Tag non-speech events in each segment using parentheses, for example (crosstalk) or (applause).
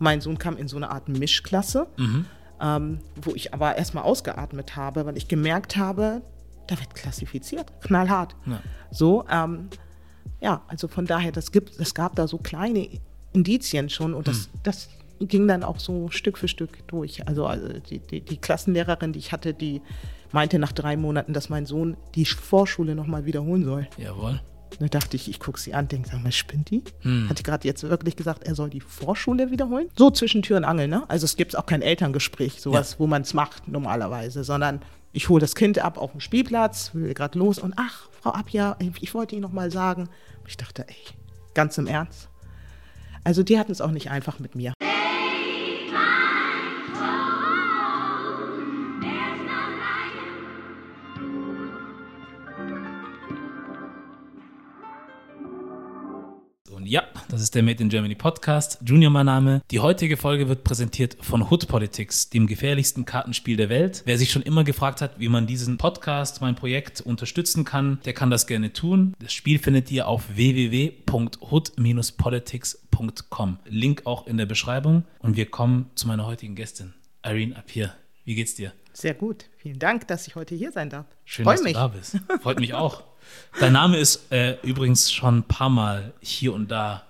Mein Sohn kam in so eine Art Mischklasse, Mhm. ähm, wo ich aber erstmal ausgeatmet habe, weil ich gemerkt habe, da wird klassifiziert, knallhart. Ja. So, ähm, ja, also von daher, das gibt, es gab da so kleine Indizien schon und das, das ging dann auch so Stück für Stück durch. Also, also die, die, die Klassenlehrerin, die ich hatte, die meinte nach drei Monaten, dass mein Sohn die Vorschule nochmal wiederholen soll. Jawohl. Da dachte ich, ich gucke sie an, denke, sag mal, spinnt die? Hat die gerade jetzt wirklich gesagt, er soll die Vorschule wiederholen? So zwischen Tür und Angel, ne? Also es gibt auch kein Elterngespräch, sowas, wo man es macht normalerweise, sondern ich hole das Kind ab auf dem Spielplatz, will gerade los und ach, Frau Abja, ich wollte Ihnen noch mal sagen. Ich dachte, ey, ganz im Ernst. Also die hatten es auch nicht einfach mit mir. Ja, das ist der Made in Germany Podcast. Junior mein Name. Die heutige Folge wird präsentiert von Hood Politics, dem gefährlichsten Kartenspiel der Welt. Wer sich schon immer gefragt hat, wie man diesen Podcast, mein Projekt unterstützen kann, der kann das gerne tun. Das Spiel findet ihr auf www.hood-politics.com. Link auch in der Beschreibung. Und wir kommen zu meiner heutigen Gästin, Irene Apir. Wie geht's dir? Sehr gut. Vielen Dank, dass ich heute hier sein darf. Schön, Freu dass mich. du da bist. Freut mich auch. Dein Name ist äh, übrigens schon ein paar Mal hier und da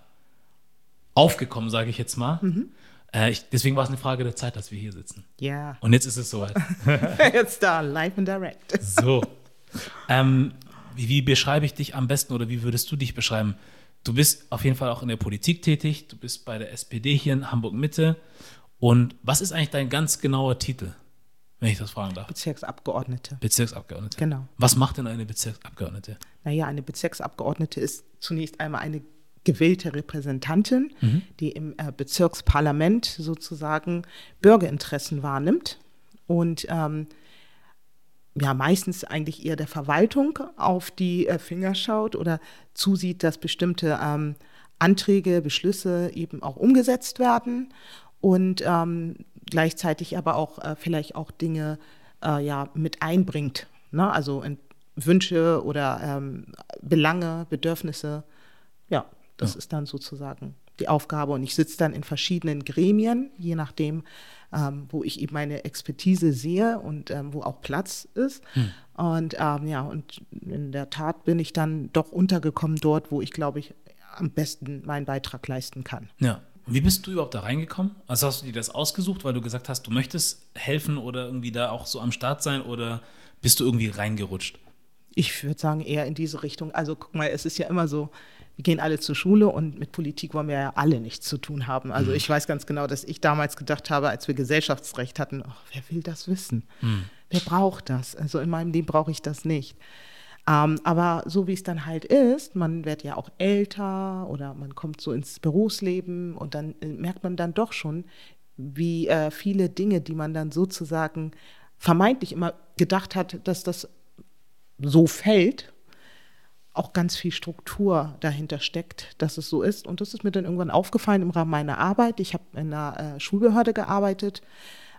aufgekommen, sage ich jetzt mal. Mhm. Äh, ich, deswegen war es eine Frage der Zeit, dass wir hier sitzen. Ja, Und jetzt ist es soweit. (laughs) jetzt da, live and direct. So. ähm, wie, wie beschreibe ich dich am besten oder wie würdest du dich beschreiben? Du bist auf jeden Fall auch in der Politik tätig. Du bist bei der SPD hier in Hamburg Mitte. Und was ist eigentlich dein ganz genauer Titel, wenn ich das fragen darf? Bezirksabgeordnete. Bezirksabgeordnete. Genau. Was macht denn eine Bezirksabgeordnete? Naja, eine Bezirksabgeordnete ist zunächst einmal eine gewählte Repräsentantin, die im äh, Bezirksparlament sozusagen Bürgerinteressen wahrnimmt und ähm, ja meistens eigentlich eher der Verwaltung auf die äh, Finger schaut oder zusieht, dass bestimmte ähm, Anträge, Beschlüsse eben auch umgesetzt werden und ähm, gleichzeitig aber auch äh, vielleicht auch Dinge äh, ja mit einbringt, ne? also Wünsche oder ähm, Belange, Bedürfnisse. Ja, das ist dann sozusagen die Aufgabe und ich sitze dann in verschiedenen Gremien, je nachdem, ähm, wo ich eben meine Expertise sehe und ähm, wo auch Platz ist. Und ähm, ja, und in der Tat bin ich dann doch untergekommen dort, wo ich glaube ich am besten meinen Beitrag leisten kann. Ja. Und wie bist du überhaupt da reingekommen? Also hast du dir das ausgesucht, weil du gesagt hast, du möchtest helfen oder irgendwie da auch so am Start sein oder bist du irgendwie reingerutscht? Ich würde sagen, eher in diese Richtung. Also guck mal, es ist ja immer so, wir gehen alle zur Schule und mit Politik wollen wir ja alle nichts zu tun haben. Also ich weiß ganz genau, dass ich damals gedacht habe, als wir Gesellschaftsrecht hatten, ach, wer will das wissen? Wer braucht das? Also in meinem Leben brauche ich das nicht. Ähm, aber so wie es dann halt ist, man wird ja auch älter oder man kommt so ins Berufsleben und dann äh, merkt man dann doch schon, wie äh, viele Dinge, die man dann sozusagen vermeintlich immer gedacht hat, dass das so fällt, auch ganz viel Struktur dahinter steckt, dass es so ist. Und das ist mir dann irgendwann aufgefallen im Rahmen meiner Arbeit. Ich habe in einer äh, Schulbehörde gearbeitet,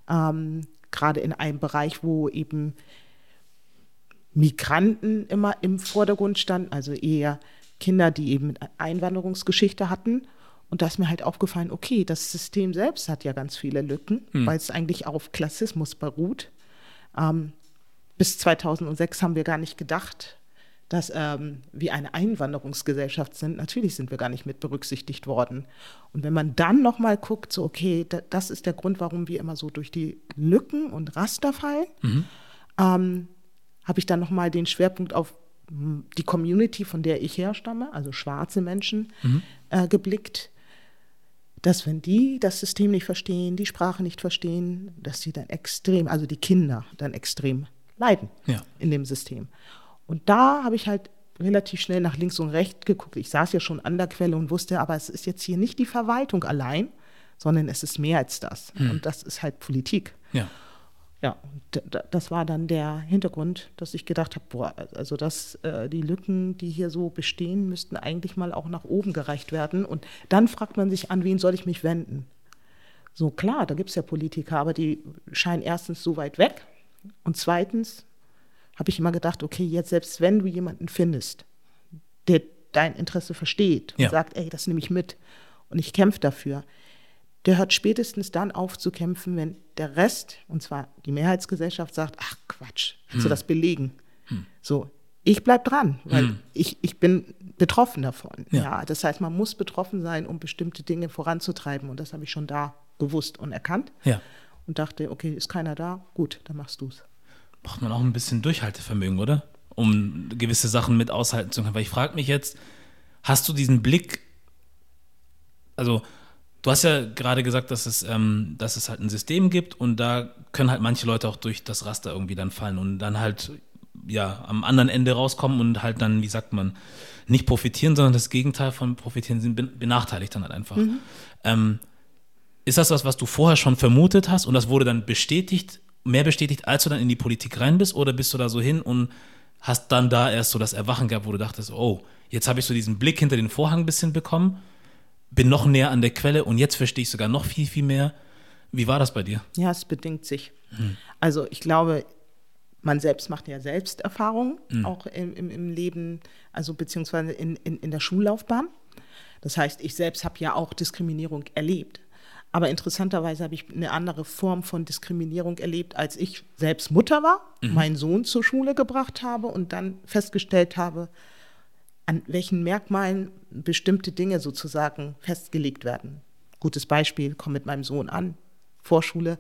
ähm, gerade in einem Bereich, wo eben Migranten immer im Vordergrund standen, also eher Kinder, die eben Einwanderungsgeschichte hatten. Und da ist mir halt aufgefallen, okay, das System selbst hat ja ganz viele Lücken, weil es eigentlich auf Klassismus beruht. Ähm, bis 2006 haben wir gar nicht gedacht, dass ähm, wir eine Einwanderungsgesellschaft sind. Natürlich sind wir gar nicht mit berücksichtigt worden. Und wenn man dann noch mal guckt, so okay, da, das ist der Grund, warum wir immer so durch die Lücken und Raster fallen, ähm, habe ich dann noch mal den Schwerpunkt auf hm, die Community, von der ich herstamme, also schwarze Menschen, äh, geblickt dass wenn die das System nicht verstehen, die Sprache nicht verstehen, dass sie dann extrem, also die Kinder dann extrem leiden Ja. in dem System. Und da habe ich halt relativ schnell nach links und rechts geguckt. Ich saß ja schon an der Quelle und wusste, aber es ist jetzt hier nicht die Verwaltung allein, sondern es ist mehr als das. Und das ist halt Politik. Ja. Ja, das war dann der Hintergrund, dass ich gedacht habe, boah, also das, äh, die Lücken, die hier so bestehen, müssten eigentlich mal auch nach oben gereicht werden. Und dann fragt man sich, an wen soll ich mich wenden? So klar, da gibt es ja Politiker, aber die scheinen erstens so weit weg und zweitens habe ich immer gedacht, okay, jetzt selbst wenn du jemanden findest, der dein Interesse versteht und Ja. sagt, ey, das nehme ich mit und ich kämpfe dafür, der hört spätestens dann auf zu kämpfen, wenn der Rest, und zwar die Mehrheitsgesellschaft, sagt, ach Quatsch, willst du das belegen? So, ich bleib dran, weil Hm. ich, ich bin betroffen davon. Ja. Ja. das heißt, man muss betroffen sein, um bestimmte Dinge voranzutreiben. Und das habe ich schon da gewusst und erkannt. Ja. Und dachte, okay, ist keiner da? Gut, dann machst du's. braucht man auch ein bisschen Durchhaltevermögen, oder? Um gewisse Sachen mit aushalten zu können. Weil ich frage mich jetzt, hast du diesen Blick, also du hast ja gerade gesagt, dass es, ähm, dass es halt ein System gibt und da können halt manche Leute auch durch das Raster irgendwie dann fallen und dann halt ja am anderen Ende rauskommen und halt dann, wie sagt man, nicht profitieren, sondern das Gegenteil von profitieren sind ben- benachteiligt dann halt einfach. Ähm, ist das was, was du vorher schon vermutet hast und das wurde dann bestätigt, mehr bestätigt, als du dann in die Politik rein bist? Oder bist du da so hin und hast dann da erst so das Erwachen gehabt, wo du dachtest, oh, jetzt habe ich so diesen Blick hinter den Vorhang ein bisschen bekommen, bin noch näher an der Quelle und jetzt verstehe ich sogar noch viel, viel mehr. Wie war das bei dir? Ja, es bedingt sich. Also ich glaube, man selbst macht ja Selbsterfahrungen, auch im, im, im Leben, also beziehungsweise in, in, in der Schullaufbahn. Das heißt, ich selbst habe ja auch Diskriminierung erlebt. Aber interessanterweise habe ich eine andere Form von Diskriminierung erlebt, als ich selbst Mutter war, meinen Sohn zur Schule gebracht habe und dann festgestellt habe, an welchen Merkmalen bestimmte Dinge sozusagen festgelegt werden. Gutes Beispiel, komme mit meinem Sohn an, Vorschule,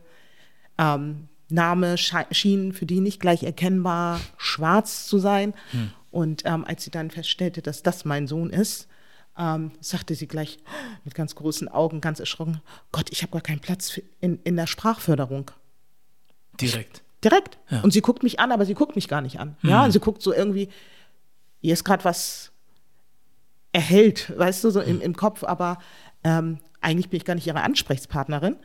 ähm, Name schien für die nicht gleich erkennbar schwarz zu sein. Und ähm, als sie dann feststellte, dass das mein Sohn ist, ähm, sagte sie gleich mit ganz großen Augen, ganz erschrocken, Gott, ich habe gar keinen Platz in, in der Sprachförderung. Direkt. Direkt. Ja. Und sie guckt mich an, aber sie guckt mich gar nicht an. Ja, sie guckt so irgendwie, ihr ist gerade was erhellt, weißt du, so im, im Kopf, aber ähm, eigentlich bin ich gar nicht ihre Ansprechpartnerin.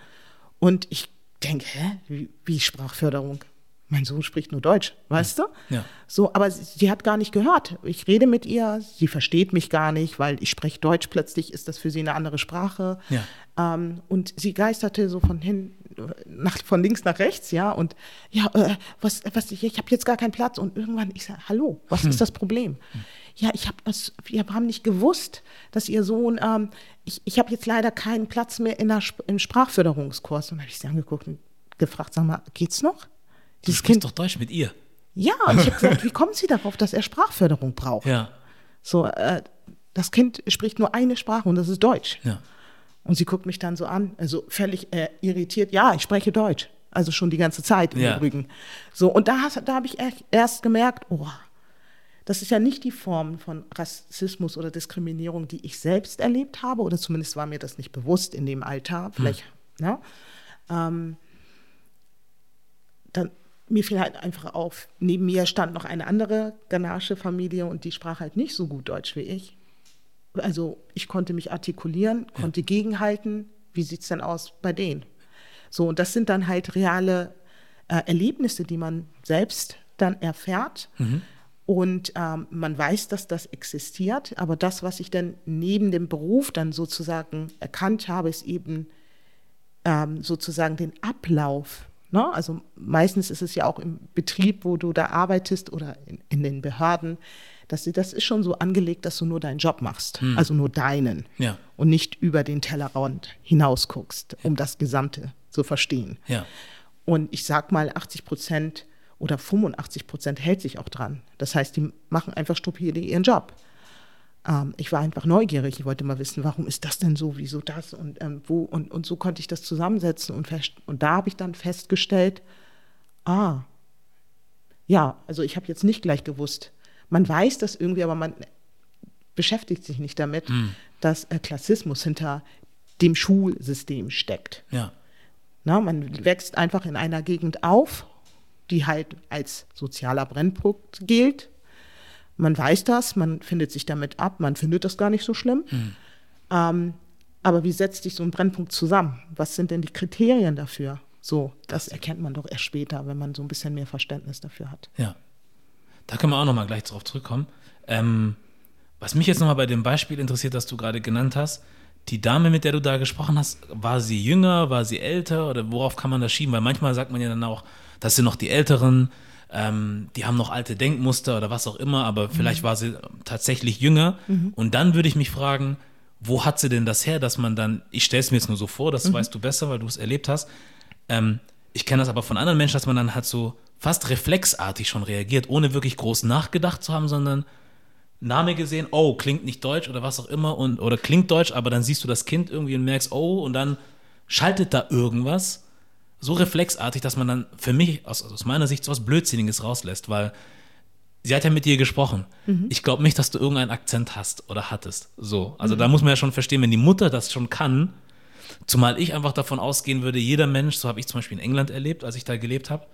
Und ich denke, hä, wie, wie Sprachförderung? Mein Sohn spricht nur Deutsch, weißt du? Ja. So, aber sie, sie hat gar nicht gehört. Ich rede mit ihr, sie versteht mich gar nicht, weil ich spreche Deutsch. Plötzlich ist das für sie eine andere Sprache. Ja. Ähm, und sie geisterte so von hin, nach, von links nach rechts, ja. Und ja, äh, was, was, ich, ich habe jetzt gar keinen Platz. Und irgendwann, ich sage, hallo, was ist das Problem? Ja, ich habe das, wir haben nicht gewusst, dass ihr Sohn, ähm, ich, ich habe jetzt leider keinen Platz mehr in der, im Sprachförderungskurs. Und habe ich sie angeguckt und gefragt, sag mal, geht's noch? Du Dieses sprichst Kind, doch Deutsch mit ihr. ja, und ich habe gesagt, wie kommen Sie darauf, dass er Sprachförderung braucht? Ja. So, äh, das Kind spricht nur eine Sprache und das ist Deutsch. Ja. Und sie guckt mich dann so an, also völlig äh, irritiert. Ja, ich spreche Deutsch. Also schon die ganze Zeit im Ja. Übrigen. So, und da, da habe ich erst gemerkt, oh, das ist ja nicht die Form von Rassismus oder Diskriminierung, die ich selbst erlebt habe, oder zumindest war mir das nicht bewusst in dem Alter. Vielleicht, ne? Ähm, dann, mir fiel halt einfach auf, neben mir stand noch eine andere Ganache-Familie und die sprach halt nicht so gut Deutsch wie ich. Also ich konnte mich artikulieren, konnte gegenhalten. Wie sieht es denn aus bei denen? So, und das sind dann halt reale äh, Erlebnisse, die man selbst dann erfährt. Und ähm, man weiß, dass das existiert. Aber das, was ich dann neben dem Beruf dann sozusagen erkannt habe, ist eben ähm, sozusagen den Ablauf. Ne? Also meistens ist es ja auch im Betrieb, wo du da arbeitest oder in, in den Behörden, dass sie, das ist schon so angelegt, dass du nur deinen Job machst, also nur deinen Ja. und nicht über den Tellerrand hinaus guckst, um das Gesamte zu verstehen. Ja. Und ich sag mal, 80 Prozent oder 85 Prozent hält sich auch dran. Das heißt, die machen einfach stupide ihren Job. Ähm, ich war einfach neugierig. Ich wollte mal wissen, warum ist das denn so, wieso das und ähm, wo. Und, und so konnte ich das zusammensetzen. Und, fest, und da habe ich dann festgestellt, ah, ja, also ich habe jetzt nicht gleich gewusst. Man weiß das irgendwie, aber man beschäftigt sich nicht damit, dass äh, Klassismus hinter dem Schulsystem steckt. Ja. Na, man wächst einfach in einer Gegend auf, die halt als sozialer Brennpunkt gilt. Man weiß das, man findet sich damit ab, man findet das gar nicht so schlimm. Ähm, aber wie setzt sich so ein Brennpunkt zusammen? Was sind denn die Kriterien dafür? So, das erkennt man doch erst später, wenn man so ein bisschen mehr Verständnis dafür hat. Ja. Da können wir auch nochmal gleich drauf zurückkommen. Ähm, was mich jetzt nochmal bei dem Beispiel interessiert, das du gerade genannt hast, die Dame, mit der du da gesprochen hast, war sie jünger, war sie älter oder worauf kann man das schieben? Weil manchmal sagt man ja dann auch, das sind noch die Älteren, ähm, die haben noch alte Denkmuster oder was auch immer, aber vielleicht war sie tatsächlich jünger. Und dann würde ich mich fragen, wo hat sie denn das her, dass man dann, ich stelle es mir jetzt nur so vor, das Mhm. weißt du besser, weil du es erlebt hast. Ähm, ich kenne das aber von anderen Menschen, dass man dann halt so fast reflexartig schon reagiert, ohne wirklich groß nachgedacht zu haben, sondern Name gesehen, oh, klingt nicht deutsch oder was auch immer und oder klingt deutsch, aber dann siehst du das Kind irgendwie und merkst, oh, und dann schaltet da irgendwas so reflexartig, dass man dann für mich aus, aus meiner Sicht so was Blödsinniges rauslässt, weil sie hat ja mit dir gesprochen. Ich glaube nicht, dass du irgendeinen Akzent hast oder hattest. So, also da muss man ja schon verstehen, wenn die Mutter das schon kann, zumal ich einfach davon ausgehen würde, jeder Mensch, so habe ich zum Beispiel in England erlebt, als ich da gelebt habe,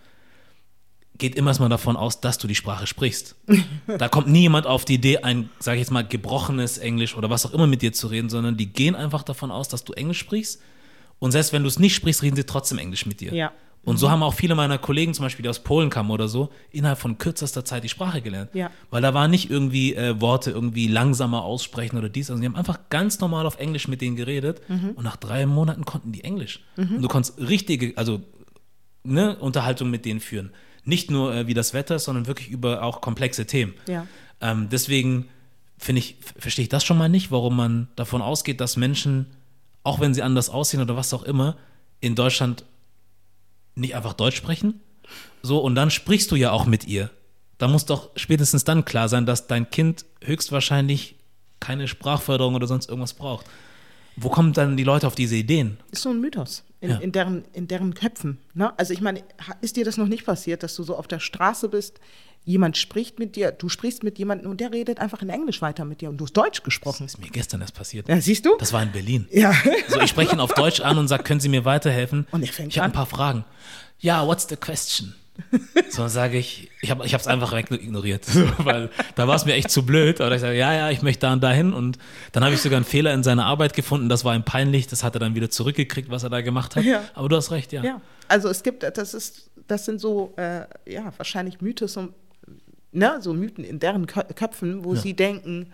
geht immer erstmal davon aus, dass du die Sprache sprichst. (laughs) Da kommt nie jemand auf die Idee, ein, sage ich jetzt mal, gebrochenes Englisch oder was auch immer mit dir zu reden, sondern die gehen einfach davon aus, dass du Englisch sprichst. Und selbst wenn du es nicht sprichst, reden sie trotzdem Englisch mit dir. Ja. Und so haben auch viele meiner Kollegen, zum Beispiel, die aus Polen kamen oder so, innerhalb von kürzester Zeit die Sprache gelernt. Ja. Weil da waren nicht irgendwie äh, Worte irgendwie langsamer aussprechen oder dies. Also die haben einfach ganz normal auf Englisch mit denen geredet und nach drei Monaten konnten die Englisch. Und du konntest richtige, also ne, Unterhaltung mit denen führen. Nicht nur äh, wie das Wetter, sondern wirklich über auch komplexe Themen. Ja. Ähm, deswegen finde ich, verstehe ich das schon mal nicht, warum man davon ausgeht, dass Menschen, auch wenn sie anders aussehen oder was auch immer, in Deutschland nicht einfach Deutsch sprechen. So, und dann sprichst du ja auch mit ihr. Da muss doch spätestens dann klar sein, dass dein Kind höchstwahrscheinlich keine Sprachförderung oder sonst irgendwas braucht. Wo kommen dann die Leute auf diese Ideen? Ist so ein Mythos in, Ja. in, deren, in deren Köpfen. Ne? Also ich meine, ist dir das noch nicht passiert, dass du so auf der Straße bist, jemand spricht mit dir, du sprichst mit jemandem und der redet einfach in Englisch weiter mit dir und du hast Deutsch gesprochen. Das ist mir gestern erst passiert. Ja, siehst du? Das war in Berlin. Ja. So, ich spreche ihn auf Deutsch an und sage, können Sie mir weiterhelfen? Und er fängt ich habe ein paar Fragen. Ja, what's the question? So, dann sage ich, ich habe es einfach weg ignoriert, (laughs) so, weil da war es mir echt zu blöd. Aber ich sage, ja, ja, ich möchte da und dahin. Und dann habe ich sogar einen Fehler in seiner Arbeit gefunden. Das war ihm peinlich. Das hat er dann wieder zurückgekriegt, was er da gemacht hat. Ja. Aber du hast recht, ja. Ja, also es gibt, das ist, das sind so, äh, ja, wahrscheinlich Mythos, und, ne, so Mythen in deren Kö Köpfen, wo Ja. sie denken,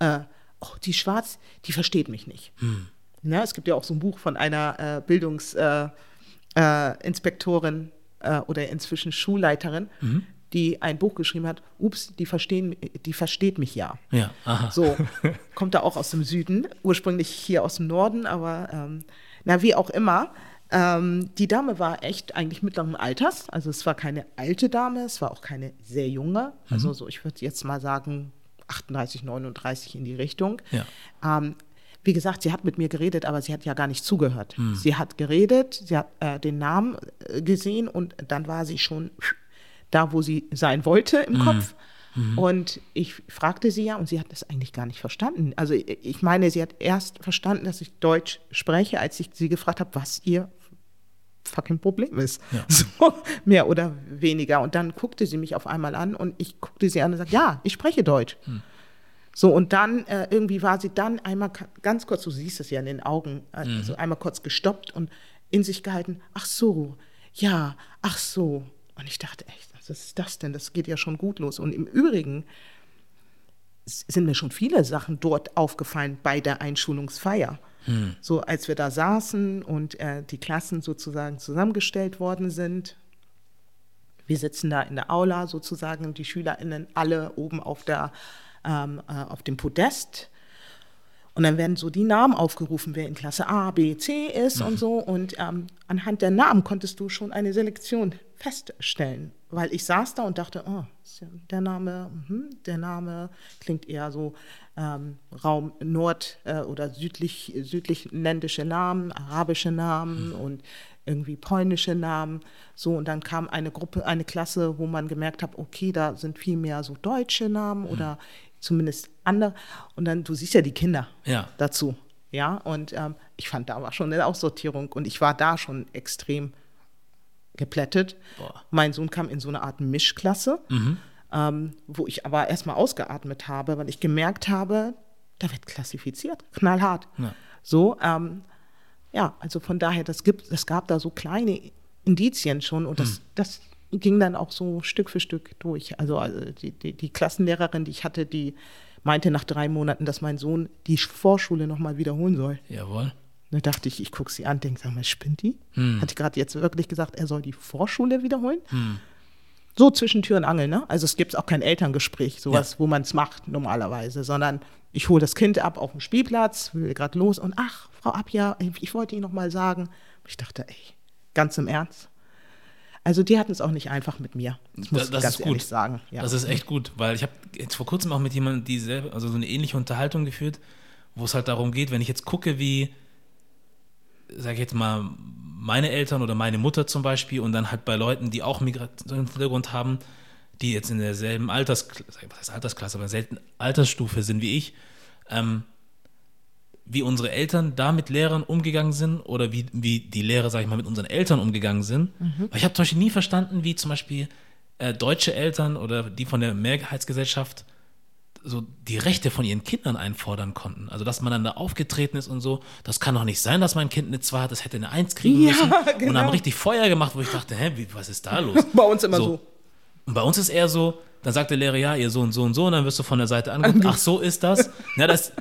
äh, oh, die Schwarz, die versteht mich nicht. Hm. Ne, es gibt ja auch so ein Buch von einer äh, Bildungsinspektorin äh, oder inzwischen Schulleiterin, Mhm. die ein Buch geschrieben hat, ups, die, verstehen, die versteht mich ja. Ja, aha. So, (laughs) kommt da auch aus dem Süden, ursprünglich hier aus dem Norden, aber ähm, na, wie auch immer. Ähm, die Dame war echt eigentlich mittleren Alters, also es war keine alte Dame, es war auch keine sehr junge, also so, ich würde jetzt mal sagen 38, 39 in die Richtung. Ja. Ähm, wie gesagt, sie hat mit mir geredet, aber sie hat ja gar nicht zugehört. Sie hat geredet, sie hat äh, den Namen äh, gesehen und dann war sie schon da, wo sie sein wollte im Kopf. Und ich fragte sie ja und sie hat das eigentlich gar nicht verstanden. Also ich ich meine, sie hat erst verstanden, dass ich Deutsch spreche, als ich sie gefragt habe, was ihr fucking Problem ist. Ja. (laughs) So, mehr oder weniger. Und dann guckte sie mich auf einmal an und ich guckte sie an und sagte, ja, ich spreche Deutsch. So, und dann äh, irgendwie war sie dann einmal ganz kurz, du siehst es ja in den Augen, äh, so einmal kurz gestoppt und in sich gehalten, ach so, ja, ach so. Und ich dachte, echt, was ist das denn? Das geht ja schon gut los. Und im Übrigen sind mir schon viele Sachen dort aufgefallen bei der Einschulungsfeier. So als wir da saßen und äh, die Klassen sozusagen zusammengestellt worden sind. Wir sitzen da in der Aula sozusagen, die SchülerInnen alle oben auf, der, ähm, äh, auf dem Podest. Und dann werden so die Namen aufgerufen, wer in Klasse A, B, C ist und so. Und ähm, anhand der Namen konntest du schon eine Selektion feststellen. Weil ich saß da und dachte, oh, der Name, mhm, der Name klingt eher so ähm, Raum Nord- äh, oder südlich, südlich-ländische Namen, arabische Namen und irgendwie polnische Namen. So, und dann kam eine Gruppe, eine Klasse, wo man gemerkt hat, okay, da sind viel mehr so deutsche Namen oder zumindest andere. Und dann, du siehst ja die Kinder Ja. dazu. Ja, und ähm, ich fand, da war schon eine Aussortierung und ich war da schon extrem geplättet. Boah. Mein Sohn kam in so eine Art Mischklasse, ähm, wo ich aber erstmal ausgeatmet habe, weil ich gemerkt habe, da wird klassifiziert, knallhart. Ja. So, ähm, ja, also von daher, das gibt, es gab da so kleine Indizien schon und das, das ging dann auch so Stück für Stück durch. Also, also die, die, die Klassenlehrerin, die ich hatte, die meinte nach drei Monaten, dass mein Sohn die Vorschule nochmal wiederholen soll. Jawohl. Da dachte ich, ich gucke sie an, denke, sag mal, spinnt die? Hat die gerade jetzt wirklich gesagt, er soll die Vorschule wiederholen? So zwischen Tür und Angel, ne? Also es gibt auch kein Elterngespräch, sowas, wo man es macht normalerweise, sondern Ich hole das Kind ab auf dem Spielplatz, will gerade los und ach, Frau Abja, ich wollte Ihnen noch mal sagen. Ich dachte, ey, ganz im Ernst. Also die hatten es auch nicht einfach mit mir. Das muss Da- das ich ganz ist gut. ehrlich sagen. Ja. Das ist echt gut, weil ich habe jetzt vor kurzem auch mit jemandem dieselbe, also so eine ähnliche Unterhaltung geführt, wo es halt darum geht, wenn ich jetzt gucke, wie, sag ich jetzt mal, meine Eltern oder meine Mutter zum Beispiel und dann halt bei Leuten, die auch Migrationshintergrund haben, die jetzt in derselben Altersklasse, was heißt Altersklasse, aber selten Altersstufe sind wie ich, ähm, wie unsere Eltern da mit Lehrern umgegangen sind oder wie, wie die Lehrer, sag ich mal, mit unseren Eltern umgegangen sind. Weil ich habe zum Beispiel nie verstanden, wie zum Beispiel äh, deutsche Eltern oder die von der Mehrheitsgesellschaft so die Rechte von ihren Kindern einfordern konnten. Also, dass man dann da aufgetreten ist und so, das kann doch nicht sein, dass mein Kind eine 2 hat, das hätte eine 1 kriegen Ja, müssen. (laughs) Und genau. haben richtig Feuer gemacht, wo ich dachte, hä, wie, was ist da los? (laughs) Bei uns immer so. Und bei uns ist eher so, dann sagt der Lehrer, ja, ihr so und so und so, und dann wirst du von der Seite angeguckt, (laughs) ach, so ist das. Ja, das.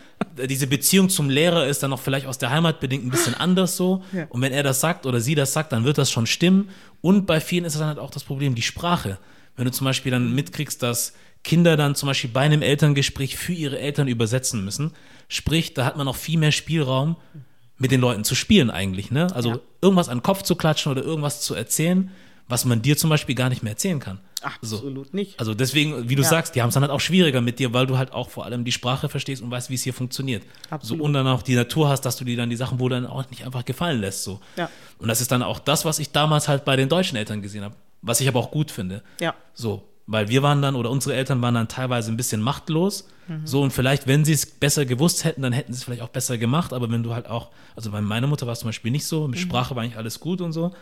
Diese Beziehung zum Lehrer ist dann noch vielleicht aus der Heimat bedingt ein bisschen anders so. Ja. Und wenn er das sagt oder sie das sagt, dann wird das schon stimmen. Und bei vielen ist es dann halt auch das Problem, die Sprache. Wenn du zum Beispiel dann mitkriegst, dass Kinder dann zum Beispiel bei einem Elterngespräch für ihre Eltern übersetzen müssen, sprich, da hat man noch viel mehr Spielraum, mit den Leuten zu spielen eigentlich. Ne? Also Ja. irgendwas an den Kopf zu klatschen oder irgendwas zu erzählen, was man dir zum Beispiel gar nicht mehr erzählen kann. So. Absolut nicht. Also deswegen, wie du Ja. sagst, die haben es dann halt auch schwieriger mit dir, weil du halt auch vor allem die Sprache verstehst und weißt, wie es hier funktioniert. Absolut. So, und dann auch die Natur hast, dass du dir dann die Sachen wohl dann auch nicht einfach gefallen lässt. So. Ja. Und das ist dann auch das, was ich damals halt bei den deutschen Eltern gesehen habe, was ich aber auch gut finde. Ja. So, weil wir waren dann oder unsere Eltern waren dann teilweise ein bisschen machtlos. Mhm. So und vielleicht, wenn sie es besser gewusst hätten, dann hätten sie es vielleicht auch besser gemacht. Aber wenn du halt auch, also bei meiner Mutter war es zum Beispiel nicht so, Mhm. mit Sprache war eigentlich alles gut und so.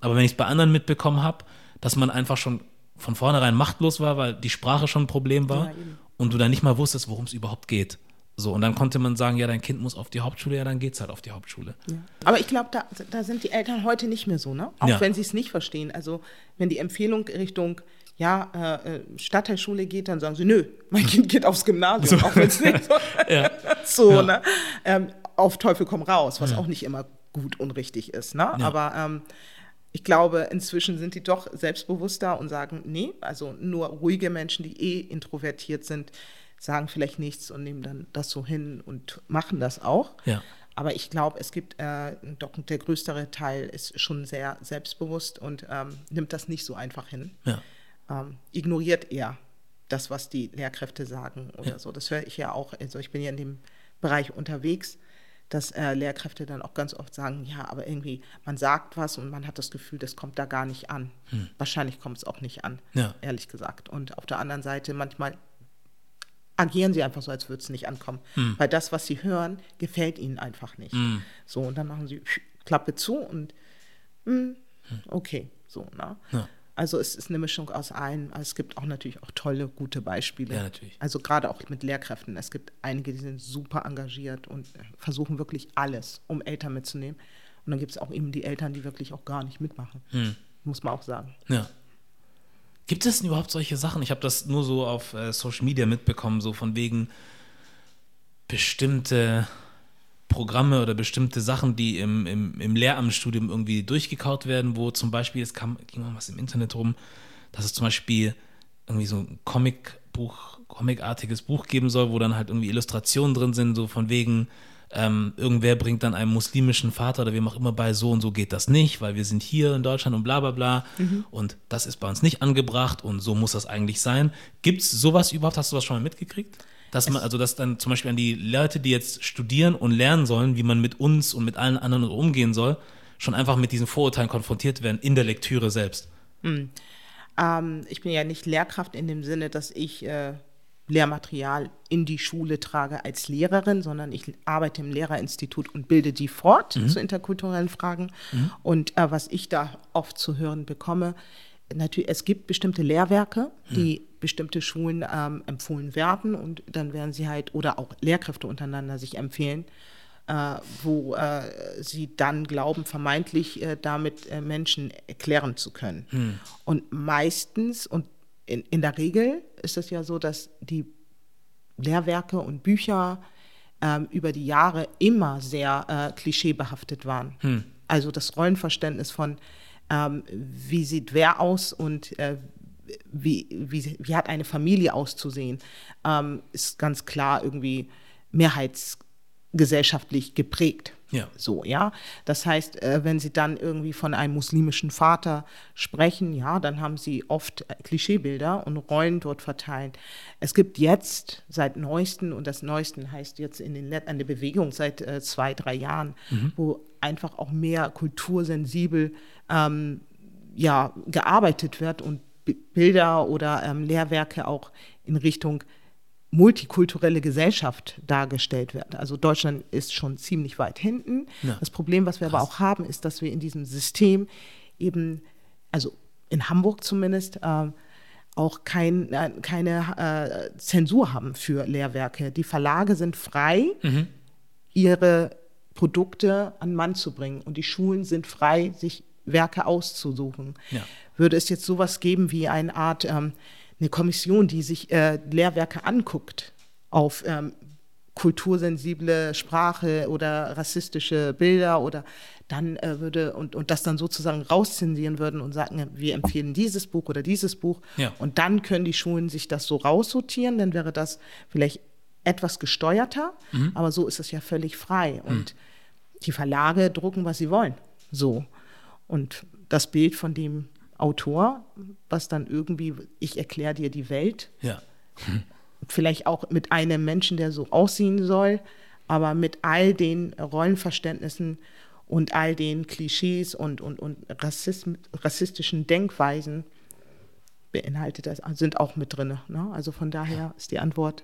Aber wenn ich es bei anderen mitbekommen habe, dass man einfach schon von vornherein machtlos war, weil die Sprache schon ein Problem war Ja, und du dann nicht mal wusstest, worum es überhaupt geht. So, und dann konnte man sagen, ja, dein Kind muss auf die Hauptschule, ja, dann geht's halt auf die Hauptschule. Aber ich glaube, da, da sind die Eltern heute nicht mehr so, ne? Auch Ja. wenn sie es nicht verstehen. Also wenn die Empfehlung Richtung ja, äh, äh, Stadtteilschule geht, dann sagen sie, nö, mein Kind geht aufs Gymnasium, auch wenn es nicht (laughs) so, Ja. (laughs) so Ja. ne? Ähm, auf Teufel komm raus, was auch nicht immer gut und richtig ist, ne? Ja. Aber ähm, ich glaube, inzwischen sind die doch selbstbewusster und sagen, nee, also nur ruhige Menschen, die eh introvertiert sind, sagen vielleicht nichts und nehmen dann das so hin und machen das auch. Ja. Aber ich glaube, es gibt äh, doch der größere Teil ist schon sehr selbstbewusst und ähm, nimmt das nicht so einfach hin. Ja. Ähm, ignoriert eher das, was die Lehrkräfte sagen oder Ja. so. Das höre ich ja auch. Also ich bin ja in dem Bereich unterwegs, dass äh, Lehrkräfte dann auch ganz oft sagen, ja, aber irgendwie man sagt was und man hat das Gefühl, das kommt da gar nicht an. Wahrscheinlich kommt es auch nicht an, Hm. Ja. ehrlich gesagt. Und auf der anderen Seite manchmal agieren sie einfach so, als würde es nicht ankommen. Hm. Weil das, was sie hören, gefällt ihnen einfach nicht. So, und dann machen sie Klappe zu und hm, okay, so, ne? Ja. Also es ist eine Mischung aus allem. Also Es gibt auch natürlich auch tolle, gute Beispiele. Ja, natürlich. Also gerade auch mit Lehrkräften. Es gibt einige, die sind super engagiert und versuchen wirklich alles, um Eltern mitzunehmen. Und dann gibt es auch eben die Eltern, die wirklich auch gar nicht mitmachen. Hm. Muss man auch sagen. Ja. Gibt es denn überhaupt solche Sachen? Ich habe das nur so auf äh, Social Media mitbekommen, so von wegen bestimmte Programme oder bestimmte Sachen, die im, im, im Lehramtsstudium irgendwie durchgekaut werden, wo zum Beispiel, es kam, ging mal was im Internet rum, dass es zum Beispiel irgendwie so ein Comicbuch, comicartiges Buch geben soll, wo dann halt irgendwie Illustrationen drin sind, so von wegen, ähm, irgendwer bringt dann einem muslimischen Vater oder wem auch immer bei, so und so geht das nicht, weil wir sind hier in Deutschland und bla bla bla und das ist bei uns nicht angebracht und so muss das eigentlich sein. Gibt es sowas überhaupt? Hast du was schon mal mitgekriegt? Dass man, also dass dann zum Beispiel an die Leute, die jetzt studieren und lernen sollen, wie man mit uns und mit allen anderen umgehen soll, schon einfach mit diesen Vorurteilen konfrontiert werden in der Lektüre selbst. Ähm, ich bin ja nicht Lehrkraft in dem Sinne, dass ich äh, Lehrmaterial in die Schule trage als Lehrerin, sondern ich arbeite im Lehrerinstitut und bilde die fort zu interkulturellen Fragen. Und äh, was ich da oft zu hören bekomme, natürlich, es gibt bestimmte Lehrwerke, die bestimmte Schulen ähm, empfohlen werden und dann werden sie halt, oder auch Lehrkräfte untereinander sich empfehlen, äh, wo äh, sie dann glauben, vermeintlich äh, damit äh, Menschen erklären zu können. Und meistens und in, in der Regel ist es ja so, dass die Lehrwerke und Bücher ähm, über die Jahre immer sehr äh, klischeebehaftet waren. Also das Rollenverständnis von, ähm, wie sieht wer aus und äh, wie, wie, wie hat eine Familie auszusehen, ähm, ist ganz klar irgendwie mehrheitsgesellschaftlich geprägt. Ja. So, ja. Das heißt, äh, wenn Sie dann irgendwie von einem muslimischen Vater sprechen, ja, dann haben Sie oft äh, Klischeebilder und Rollen dort verteilt. Es gibt jetzt seit neuesten, und das neuesten heißt jetzt in den Let eine Bewegung seit äh, zwei, drei Jahren, wo einfach auch mehr kultursensibel ähm, ja, gearbeitet wird und B- Bilder oder ähm, Lehrwerke auch in Richtung multikulturelle Gesellschaft dargestellt wird. Also Deutschland ist schon ziemlich weit hinten. Ja. Das Problem, was wir aber auch haben, ist, dass wir in diesem System eben, also in Hamburg zumindest, äh, auch kein, äh, keine äh, Zensur haben für Lehrwerke. Die Verlage sind frei, ihre Produkte an Mann zu bringen und die Schulen sind frei, sich Werke auszusuchen. Ja. Würde es jetzt sowas geben wie eine Art, ähm, eine Kommission, die sich äh, Lehrwerke anguckt auf ähm, kultursensible Sprache oder rassistische Bilder oder dann äh, würde und, und das dann sozusagen rauszensieren würden und sagen, wir empfehlen dieses Buch oder dieses Buch Ja. und dann können die Schulen sich das so raussortieren, dann wäre das vielleicht etwas gesteuerter, aber so ist es ja völlig frei und die Verlage drucken, was sie wollen. So. Und das Bild von dem Autor, was dann irgendwie, ich erkläre dir die Welt, Ja. (laughs) vielleicht auch mit einem Menschen, der so aussehen soll, aber mit all den Rollenverständnissen und all den Klischees und, und, und Rassism, rassistischen Denkweisen beinhaltet das, sind auch mit drin. Ne? Also von daher ist die Antwort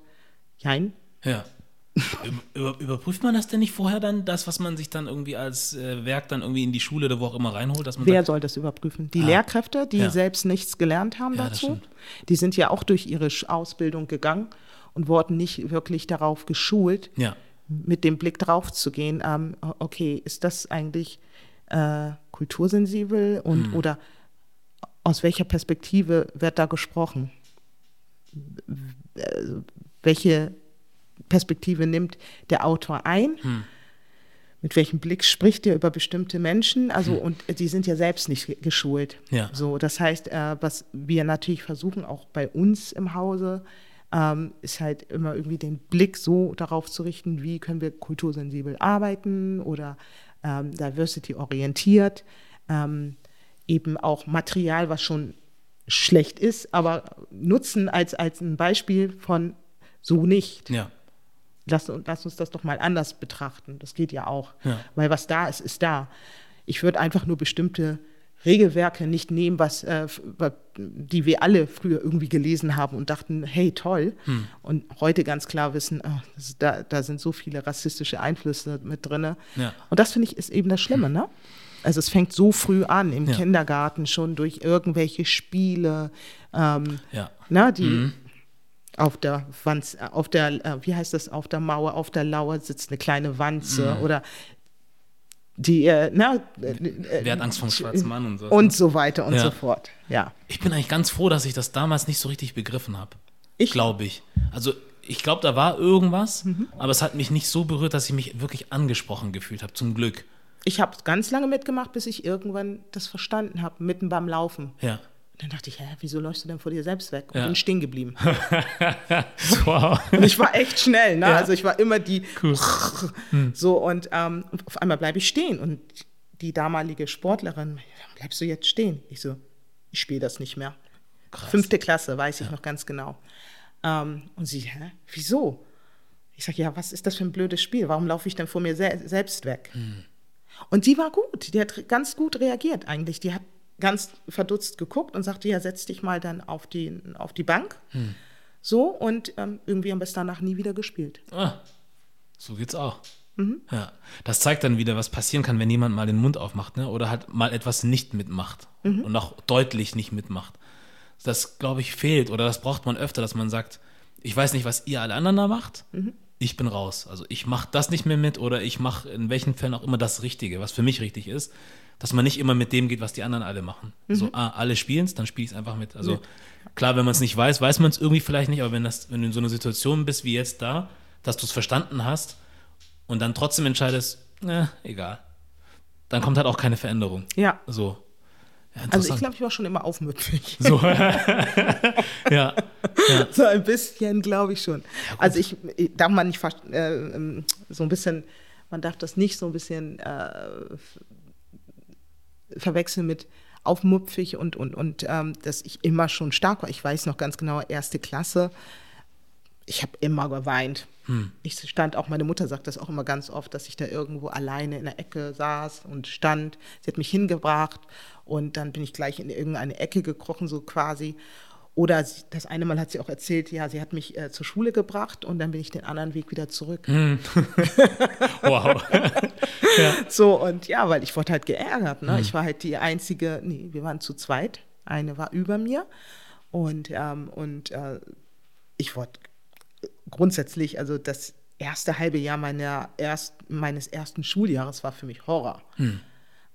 Jein. Ja. Über, über, überprüft man das denn nicht vorher dann, das, was man sich dann irgendwie als äh, Werk dann irgendwie in die Schule oder wo auch immer reinholt, dass man Wer sagt, soll das überprüfen? Die Ah. Lehrkräfte, die Ja. selbst nichts gelernt haben Ja, dazu. Die sind ja auch durch ihre Ausbildung gegangen und wurden nicht wirklich darauf geschult, ja, mit dem Blick drauf zu gehen, ähm, okay, ist das eigentlich äh, kultursensibel und Hm. oder aus welcher Perspektive wird da gesprochen? Äh, welche Perspektive nimmt der Autor ein? Hm. Mit welchem Blick spricht er über bestimmte Menschen? Also, und die sind ja selbst nicht ge- geschult. Hm. Ja. So, das heißt, äh, was wir natürlich versuchen, auch bei uns im Hause, ähm, ist halt immer irgendwie den Blick so darauf zu richten, wie können wir kultursensibel arbeiten oder ähm, diversity-orientiert, ähm, eben auch Material, was schon schlecht ist, aber nutzen als, als ein Beispiel von so nicht. ja, Lass, lass uns das doch mal anders betrachten. Das geht ja auch. Ja. Weil was da ist, ist da. Ich würde einfach nur bestimmte Regelwerke nicht nehmen, was, äh, die wir alle früher irgendwie gelesen haben und dachten, hey, toll. Hm. Und heute ganz klar wissen, ah, das, da, da sind so viele rassistische Einflüsse mit drin. Ja. Und das finde ich ist eben das Schlimme, ne? Also es fängt so früh an, im Ja. Kindergarten schon durch irgendwelche Spiele, ähm, ja, na, die auf der Wand, auf der, äh, wie heißt das, auf der Mauer, auf der Lauer sitzt eine kleine Wanze oder die, äh, na, äh, äh, Wer hat Angst vom schwarzen Mann und so. und so weiter und Ja. so fort. Ja. Ich bin eigentlich ganz froh, dass ich das damals nicht so richtig begriffen habe. Ich- Glaube ich. Also, ich glaube, da war irgendwas, Mhm. aber es hat mich nicht so berührt, dass ich mich wirklich angesprochen gefühlt habe. Zum Glück. Ich habe ganz lange mitgemacht, bis ich irgendwann das verstanden habe, mitten beim Laufen. Ja. Dann dachte ich, hä, wieso läufst du denn vor dir selbst weg? Und Ja. bin stehen geblieben. (laughs) Wow. Und (laughs) ich war echt schnell, ne? Ja. Also ich war immer die Cool. so und ähm, auf einmal bleibe ich stehen und die damalige Sportlerin, "Warum bleibst du jetzt stehen? Ich so, ich spiele das nicht mehr. Krass. Fünfte Klasse, weiß ich noch ganz genau. Ähm, und sie, hä, wieso? Ich sage, ja, was ist das für ein blödes Spiel? Warum laufe ich denn vor mir se selbst weg? Und sie war gut, die hat ganz gut reagiert eigentlich. Die hat ganz verdutzt geguckt und sagte, ja, setz dich mal dann auf die, auf die Bank. So, und ähm, irgendwie haben wir es danach nie wieder gespielt. Ah, so geht's auch. Mhm. Ja. Das zeigt dann wieder, was passieren kann, wenn jemand mal den Mund aufmacht, ne? Oder halt mal etwas nicht mitmacht Mhm. und auch deutlich nicht mitmacht. Das, glaube ich, fehlt oder das braucht man öfter, dass man sagt, ich weiß nicht, was ihr alle anderen da macht. Mhm. Ich bin raus. Also ich mache das nicht mehr mit oder ich mache in welchen Fällen auch immer das Richtige, was für mich richtig ist, dass man nicht immer mit dem geht, was die anderen alle machen. So, ah, alle spielen es, dann spiele ich es einfach mit. Also klar, wenn man es nicht weiß, weiß man es irgendwie vielleicht nicht, aber wenn, das, wenn du in so einer Situation bist wie jetzt da, dass du es verstanden hast und dann trotzdem entscheidest, ne, egal, dann kommt halt auch keine Veränderung. Ja, So. Ja, Also ich glaube, ich war schon immer aufmüpfig. (laughs) so. (laughs) (laughs) ja. ja. So ein bisschen, glaube ich schon. also ich, ich darf man nicht äh, ähm, so ein bisschen, man darf das nicht so ein bisschen äh, verwechseln mit aufmupfig und, und, und ähm, dass ich immer schon stark war. Ich weiß noch ganz genau, erste Klasse, ich habe immer geweint. Ich stand auch, meine Mutter sagt das auch immer ganz oft, dass ich da irgendwo alleine in der Ecke saß und stand. Sie hat mich hingebracht und dann bin ich gleich in irgendeine Ecke gekrochen, so quasi. Oder das eine Mal hat sie auch erzählt, ja, sie hat mich äh, zur Schule gebracht und dann bin ich den anderen Weg wieder zurück. (laughs) Wow. (laughs) ja. So, und ja, weil ich wurde halt geärgert. Ne? Ich war halt die einzige, nee, wir waren zu zweit. Eine war über mir. Und, ähm, und äh, ich wurde grundsätzlich, also das erste halbe Jahr meiner erst, meines ersten Schuljahres war für mich Horror.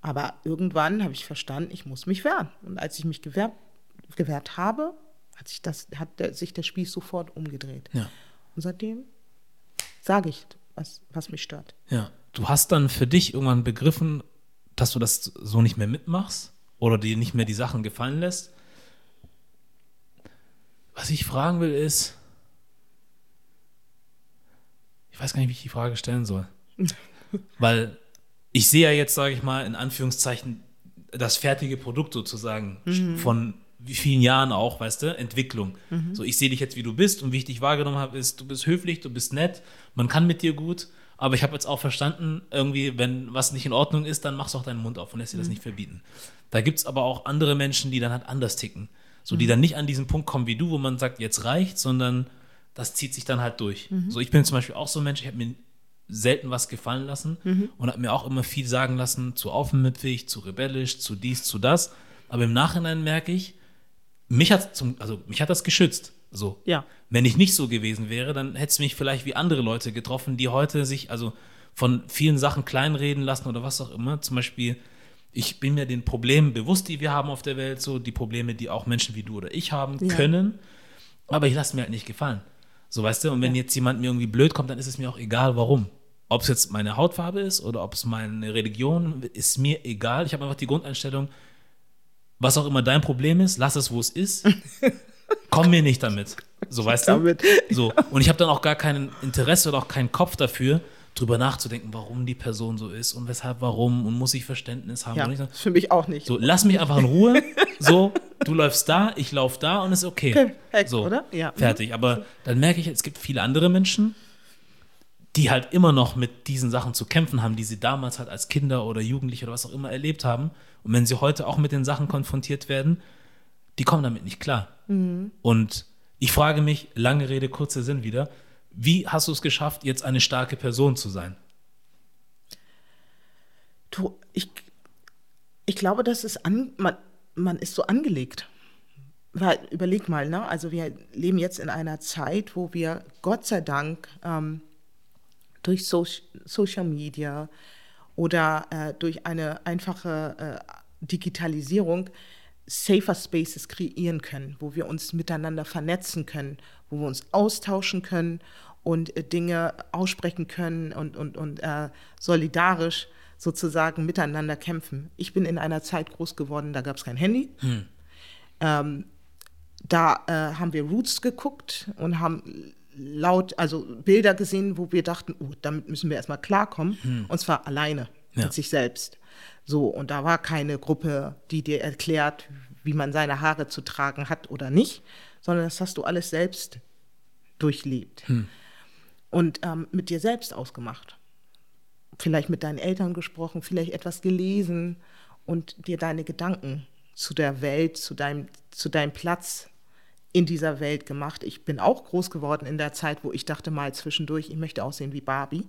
Aber irgendwann habe ich verstanden, ich muss mich wehren. Und als ich mich gewehrt, gewehrt habe, hat sich, das, hat der, sich der Spieß sofort umgedreht. Ja. Und seitdem sage ich, was, was mich stört. Ja. Du hast dann für dich irgendwann begriffen, dass du das so nicht mehr mitmachst oder dir nicht mehr die Sachen gefallen lässt. Was ich fragen will ist, ich weiß gar nicht, wie ich die Frage stellen soll. (laughs) Weil ich sehe ja jetzt, sage ich mal, in Anführungszeichen das fertige Produkt sozusagen von wie vielen Jahren auch, weißt du, Entwicklung. So, ich sehe dich jetzt, wie du bist und wie ich dich wahrgenommen habe, ist, du bist höflich, du bist nett, man kann mit dir gut, aber ich habe jetzt auch verstanden, irgendwie, wenn was nicht in Ordnung ist, dann machst du auch deinen Mund auf und lässt dir das nicht verbieten. Da gibt es aber auch andere Menschen, die dann halt anders ticken. So, die dann nicht an diesen Punkt kommen wie du, wo man sagt, jetzt reicht, sondern das zieht sich dann halt durch. So, ich bin zum Beispiel auch so ein Mensch, ich habe mir selten was gefallen lassen und habe mir auch immer viel sagen lassen, zu aufmüpfig, zu rebellisch, zu dies, zu das. Aber im Nachhinein merke ich, mich hat zum, also mich hat das geschützt. So. Ja. Wenn ich nicht so gewesen wäre, dann hätte es mich vielleicht wie andere Leute getroffen, die heute sich also von vielen Sachen kleinreden lassen oder was auch immer. Zum Beispiel, ich bin mir den Problemen bewusst, die wir haben auf der Welt, so die Probleme, die auch Menschen wie du oder ich haben Ja. können, aber ich lasse mir halt nicht gefallen. So, weißt du, und wenn jetzt jemand mir irgendwie blöd kommt, dann ist es mir auch egal, warum. Ob es jetzt meine Hautfarbe ist oder ob es meine Religion, ist mir egal. Ich habe einfach die Grundeinstellung, was auch immer dein Problem ist, lass es, wo es ist. (laughs) Komm mir nicht damit. So, weißt du? Damit. So. Und ich habe dann auch gar kein Interesse oder auch keinen Kopf dafür, drüber nachzudenken, warum die Person so ist und weshalb, warum und muss ich Verständnis haben. Ja, ich für mich auch nicht. so, lass mich einfach in Ruhe. (laughs) So, du läufst da, ich lauf da und ist okay. Perfekt, so, oder? Ja. Fertig. Aber dann merke ich, es gibt viele andere Menschen, die halt immer noch mit diesen Sachen zu kämpfen haben, die sie damals halt als Kinder oder Jugendliche oder was auch immer erlebt haben. Und wenn sie heute auch mit den Sachen konfrontiert werden, die kommen damit nicht klar. Und ich frage mich, lange Rede, kurzer Sinn wieder, wie hast du es geschafft, jetzt eine starke Person zu sein? Du, ich, ich glaube, das ist an, man, man ist so angelegt. Weil, überleg mal, ne? Also wir leben jetzt in einer Zeit, wo wir Gott sei Dank ähm, durch so Social Media oder äh, durch eine einfache äh, Digitalisierung safer Spaces kreieren können, wo wir uns miteinander vernetzen können, wo wir uns austauschen können und äh, Dinge aussprechen können und, und, und äh, solidarisch sozusagen miteinander kämpfen. Ich bin in einer Zeit groß geworden, da gab es kein Handy. Ähm, da äh, haben wir Roots geguckt und haben laut, also Bilder gesehen, wo wir dachten, oh, damit müssen wir erstmal klarkommen. Und zwar alleine Ja. mit sich selbst. So, und da war keine Gruppe, die dir erklärt, wie man seine Haare zu tragen hat oder nicht, sondern das hast du alles selbst durchlebt. Und ähm, mit dir selbst ausgemacht. Vielleicht mit deinen Eltern gesprochen, vielleicht etwas gelesen und dir deine Gedanken zu der Welt, zu deinem, zu deinem Platz in dieser Welt gemacht. Ich bin auch groß geworden in der Zeit, wo ich dachte mal zwischendurch, ich möchte aussehen wie Barbie.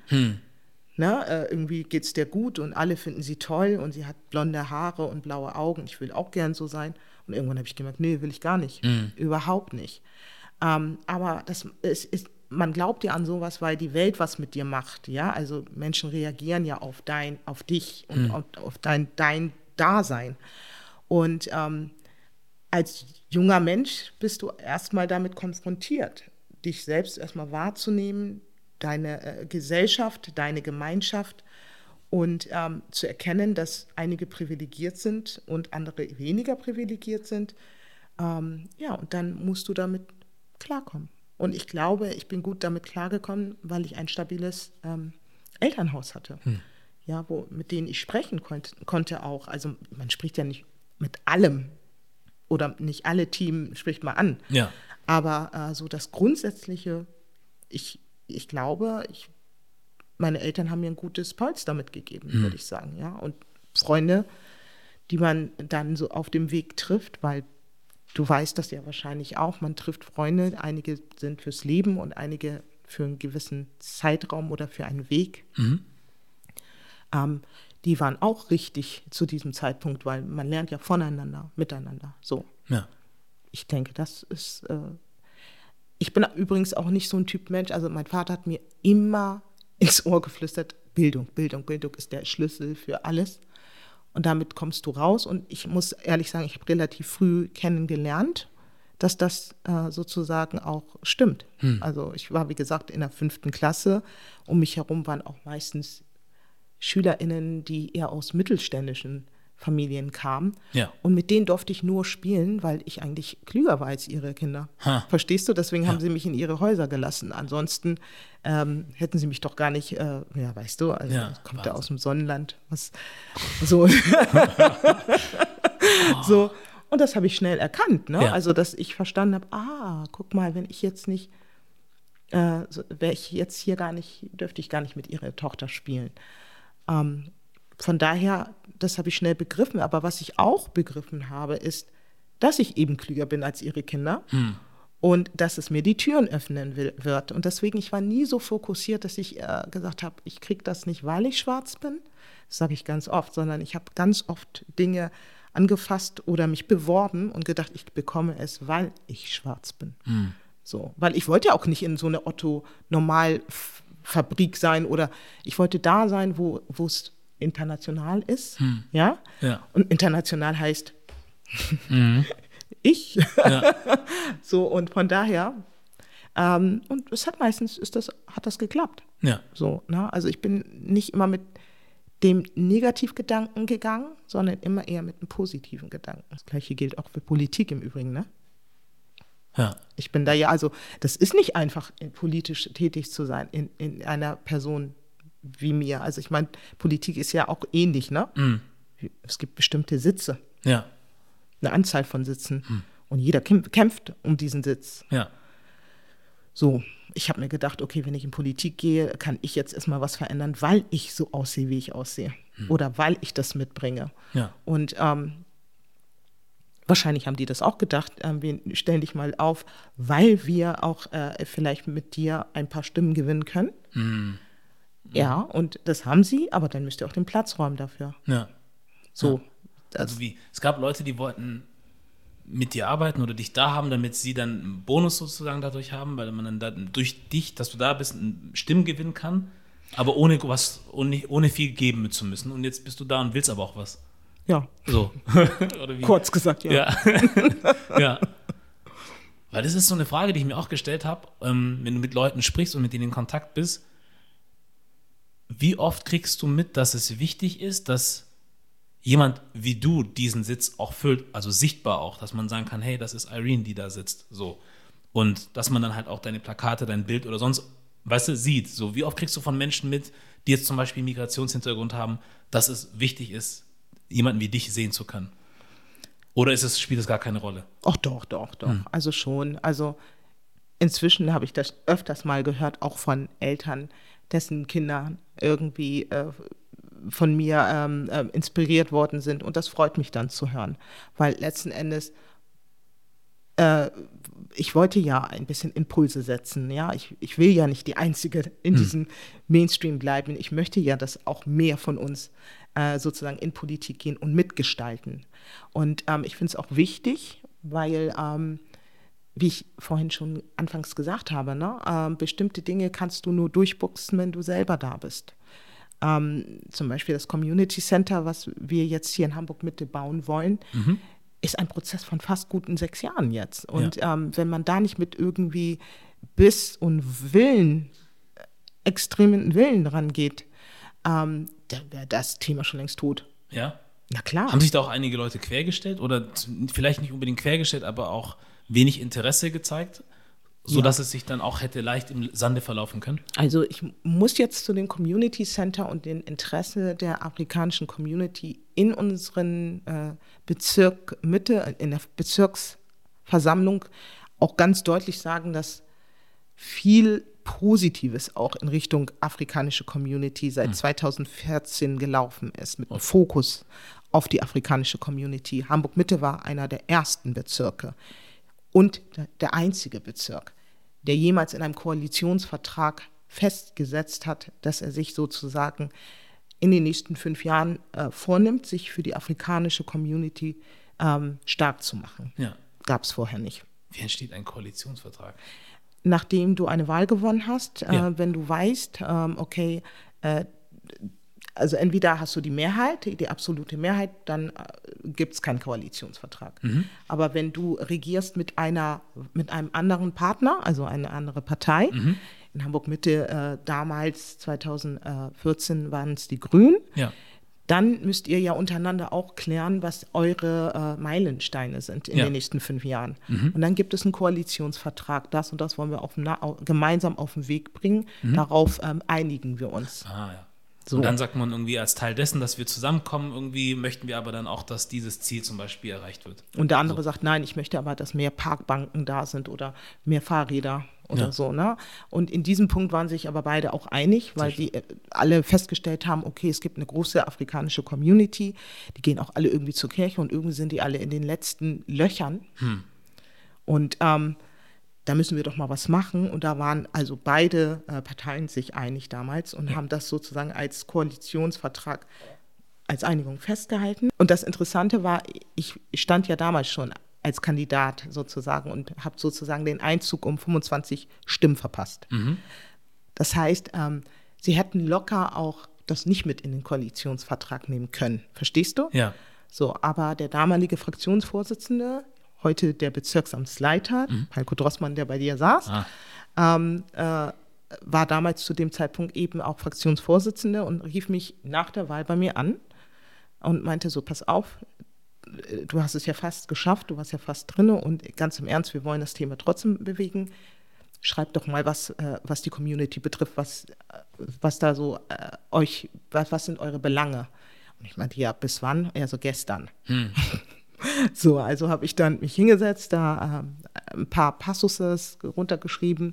Ne, äh, irgendwie geht es dir gut und alle finden sie toll und sie hat blonde Haare und blaue Augen. Ich will auch gern so sein. Und irgendwann habe ich gemerkt, nee, will ich gar nicht. Überhaupt nicht. Ähm, aber das es ist, man glaubt ja an sowas, weil die Welt was mit dir macht. Ja, also Menschen reagieren ja auf dein, auf dich und auf, auf dein, dein Dasein. Und ähm, als junger Mensch bist du erstmal damit konfrontiert, dich selbst erstmal wahrzunehmen, deine äh, Gesellschaft, deine Gemeinschaft Und ähm, zu erkennen, dass einige privilegiert sind und andere weniger privilegiert sind. Ähm, ja, und dann musst du damit klarkommen. Und ich glaube, ich bin gut damit klargekommen, weil ich ein stabiles ähm, Elternhaus hatte. Hm. Ja, wo, mit denen ich sprechen konnte, konnte auch. Also man spricht ja nicht mit allem oder nicht alle Team spricht mal an. Ja. Aber äh, so das Grundsätzliche, ich, ich glaube, ich, meine Eltern haben mir ein gutes Polster mitgegeben, hm. würde ich sagen. Ja? Und Freunde, die man dann so auf dem Weg trifft, weil du weißt das ja wahrscheinlich auch, man trifft Freunde, einige sind fürs Leben und einige für einen gewissen Zeitraum oder für einen Weg. Mhm. Ähm, die waren auch richtig zu diesem Zeitpunkt, weil man lernt ja voneinander, miteinander. So. Ja. Ich denke, das ist. Äh, ich bin übrigens auch nicht so ein Typ Mensch. Also mein Vater hat mir immer (laughs) ins Ohr geflüstert: Bildung, Bildung, Bildung ist der Schlüssel für alles. Und damit kommst du raus. Und ich muss ehrlich sagen, ich habe relativ früh kennengelernt, dass das äh, sozusagen auch stimmt. Hm. Also ich war, wie gesagt, in der fünften Klasse. Um mich herum waren auch meistens SchülerInnen, die eher aus mittelständischen Familien kamen. Ja. Und mit denen durfte ich nur spielen, weil ich eigentlich klüger war als ihre Kinder. Ha. Verstehst du? Deswegen ja. haben sie mich in ihre Häuser gelassen. Ansonsten ähm, hätten sie mich doch gar nicht, äh, ja, weißt du, also ja, kommt er aus dem Sonnenland. Was, so. oh. (laughs) so. Und das habe ich schnell erkannt. Ne? Ja. Also, dass ich verstanden habe, ah, guck mal, wenn ich jetzt nicht, äh, wäre ich jetzt hier gar nicht, dürfte ich gar nicht mit ihrer Tochter spielen. Ähm, von daher, das habe ich schnell begriffen. Aber was ich auch begriffen habe, ist, dass ich eben klüger bin als ihre Kinder. Hm. Und dass es mir die Türen öffnen will, wird. Und deswegen, ich war nie so fokussiert, dass ich äh, gesagt habe, ich kriege das nicht, weil ich schwarz bin. Das sage ich ganz oft, sondern ich habe ganz oft Dinge angefasst oder mich beworben und gedacht, ich bekomme es, weil ich schwarz bin. Hm. So, weil ich wollte ja auch nicht in so eine Otto-Normal- Fabrik sein oder ich wollte da sein, wo es international ist. Hm. Ja? ja? Und international heißt mhm. (laughs) ich. Ja. (laughs) so, und von daher, ähm, und es hat meistens ist das, hat das geklappt. Ja. So, ne? Also ich bin nicht immer mit dem Negativgedanken gegangen, sondern immer eher mit einem positiven Gedanken. Das gleiche gilt auch für Politik im Übrigen, ne? Ja. Ich bin da ja, also das ist nicht einfach, politisch tätig zu sein in, in einer Person wie mir. Also ich meine, Politik ist ja auch ähnlich, ne? Mm. Es gibt bestimmte Sitze. Ja. Eine Anzahl von Sitzen. Mm. Und jeder kämpft um diesen Sitz. Ja. So, ich habe mir gedacht, okay, wenn ich in Politik gehe, kann ich jetzt erstmal was verändern, weil ich so aussehe, wie ich aussehe. Mm. Oder weil ich das mitbringe. Ja. Und ähm, Wahrscheinlich haben die das auch gedacht, äh, wir stellen dich mal auf, weil wir auch äh, vielleicht mit dir ein paar Stimmen gewinnen können. Mhm. Ja, und das haben sie, aber dann müsst ihr auch den Platz räumen dafür. Ja. So. Ja. Also wie? Es gab Leute, die wollten mit dir arbeiten oder dich da haben, damit sie dann einen Bonus sozusagen dadurch haben, weil man dann da, durch dich, dass du da bist, Stimmen gewinnen kann, aber ohne was, ohne, ohne viel geben zu müssen. Und jetzt bist du da und willst aber auch was. Ja. So. (laughs) Kurz gesagt, ja. Ja. (laughs) ja. Weil das ist so eine Frage, die ich mir auch gestellt habe, ähm, wenn du mit Leuten sprichst und mit denen in Kontakt bist. Wie oft kriegst du mit, dass es wichtig ist, dass jemand wie du diesen Sitz auch füllt, also sichtbar auch, dass man sagen kann, hey, das ist Irene, die da sitzt, so. Und dass man dann halt auch deine Plakate, dein Bild oder sonst, weißt du, sieht. So, wie oft kriegst du von Menschen mit, die jetzt zum Beispiel Migrationshintergrund haben, dass es wichtig ist, jemanden wie dich sehen zu können? Oder ist es, spielt es gar keine Rolle? Ach doch, doch, doch. Hm. Also schon. Also inzwischen habe ich das öfters mal gehört, auch von Eltern, dessen Kinder irgendwie äh, von mir ähm, äh, inspiriert worden sind. Und das freut mich dann zu hören. Weil letzten Endes äh, ich wollte ja ein bisschen Impulse setzen. Ja, ich, ich will ja nicht die Einzige in hm. diesem Mainstream bleiben. Ich möchte ja, dass auch mehr von uns äh, sozusagen in Politik gehen und mitgestalten. Und ähm, ich finde es auch wichtig, weil, ähm, wie ich vorhin schon anfangs gesagt habe, ne, äh, bestimmte Dinge kannst du nur durchboxen, wenn du selber da bist. Ähm, zum Beispiel das Community Center, was wir jetzt hier in Hamburg Mitte bauen wollen, mhm. ist ein Prozess von fast guten sechs Jahren jetzt. Und ja. ähm, wenn man da nicht mit irgendwie Biss und Willen, extremen Willen rangeht, ähm, da wäre das Thema schon längst tot. Ja. Na klar. Haben sich da auch einige Leute quergestellt oder vielleicht nicht unbedingt quergestellt, aber auch wenig Interesse gezeigt, sodass es sich dann auch hätte leicht im Sande verlaufen können? Also ich muss jetzt zu dem Community Center und den Interesse der afrikanischen Community in unseren äh, Bezirk Mitte, in der Bezirksversammlung auch ganz deutlich sagen, dass viel Positives auch in Richtung afrikanische Community seit 2014 gelaufen ist, mit Fokus auf die afrikanische Community. Hamburg Mitte war einer der ersten Bezirke und der- der einzige Bezirk, der jemals in einem Koalitionsvertrag festgesetzt hat, dass er sich sozusagen in den nächsten fünf Jahren äh, vornimmt, sich für die afrikanische Community ähm, stark zu machen. Ja. Gab es vorher nicht. Wie entsteht ein Koalitionsvertrag? Nachdem du eine Wahl gewonnen hast, Ja. äh, wenn du weißt, ähm, okay, äh, also entweder hast du die Mehrheit, die, absolute Mehrheit, dann äh, gibt es keinen Koalitionsvertrag. Aber wenn du regierst mit einer, mit einem anderen Partner, also eine andere Partei, in Hamburg Mitte äh, damals 2014 waren es die Grünen, Ja. Dann müsst ihr ja untereinander auch klären, was eure äh, Meilensteine sind in Ja. den nächsten fünf Jahren. Und dann gibt es einen Koalitionsvertrag, das und das wollen wir auf, dem Na- au- gemeinsam auf den Weg bringen. Darauf ähm, einigen wir uns. Ah, ja. So. Und dann sagt man irgendwie als Teil dessen, dass wir zusammenkommen, irgendwie möchten wir aber dann auch, dass dieses Ziel zum Beispiel erreicht wird. Und der andere sagt, nein, ich möchte aber, dass mehr Parkbanken da sind oder mehr Fahrräder oder Ja. so. Ne? Und in diesem Punkt waren sich aber beide auch einig, weil die äh, alle festgestellt haben, okay, es gibt eine große afrikanische Community, die gehen auch alle irgendwie zur Kirche und irgendwie sind die alle in den letzten Löchern. Und ähm, da müssen wir doch mal was machen. Und da waren also beide äh, Parteien sich einig damals und haben das sozusagen als Koalitionsvertrag als Einigung festgehalten. Und das Interessante war, ich stand ja damals schon als Kandidat sozusagen und habe sozusagen den Einzug um 25 Stimmen verpasst. Das heißt, ähm, sie hätten locker auch das nicht mit in den Koalitionsvertrag nehmen können. Verstehst du? Ja. So, aber der damalige Fraktionsvorsitzende, heute der Bezirksamtsleiter, Heiko Drossmann, der bei dir saß, Ah. ähm, äh, war damals zu dem Zeitpunkt eben auch Fraktionsvorsitzende und rief mich nach der Wahl bei mir an und meinte so, pass auf, du hast es ja fast geschafft, du warst ja fast drinne und ganz im Ernst, wir wollen das Thema trotzdem bewegen. Schreibt doch mal, was, äh, was die Community betrifft, was, äh, was da so äh, euch, was, was sind eure Belange? Und ich meinte, ja, bis wann? Ja, so gestern. (laughs) So, also habe ich dann mich hingesetzt, da ähm, ein paar Passuses runtergeschrieben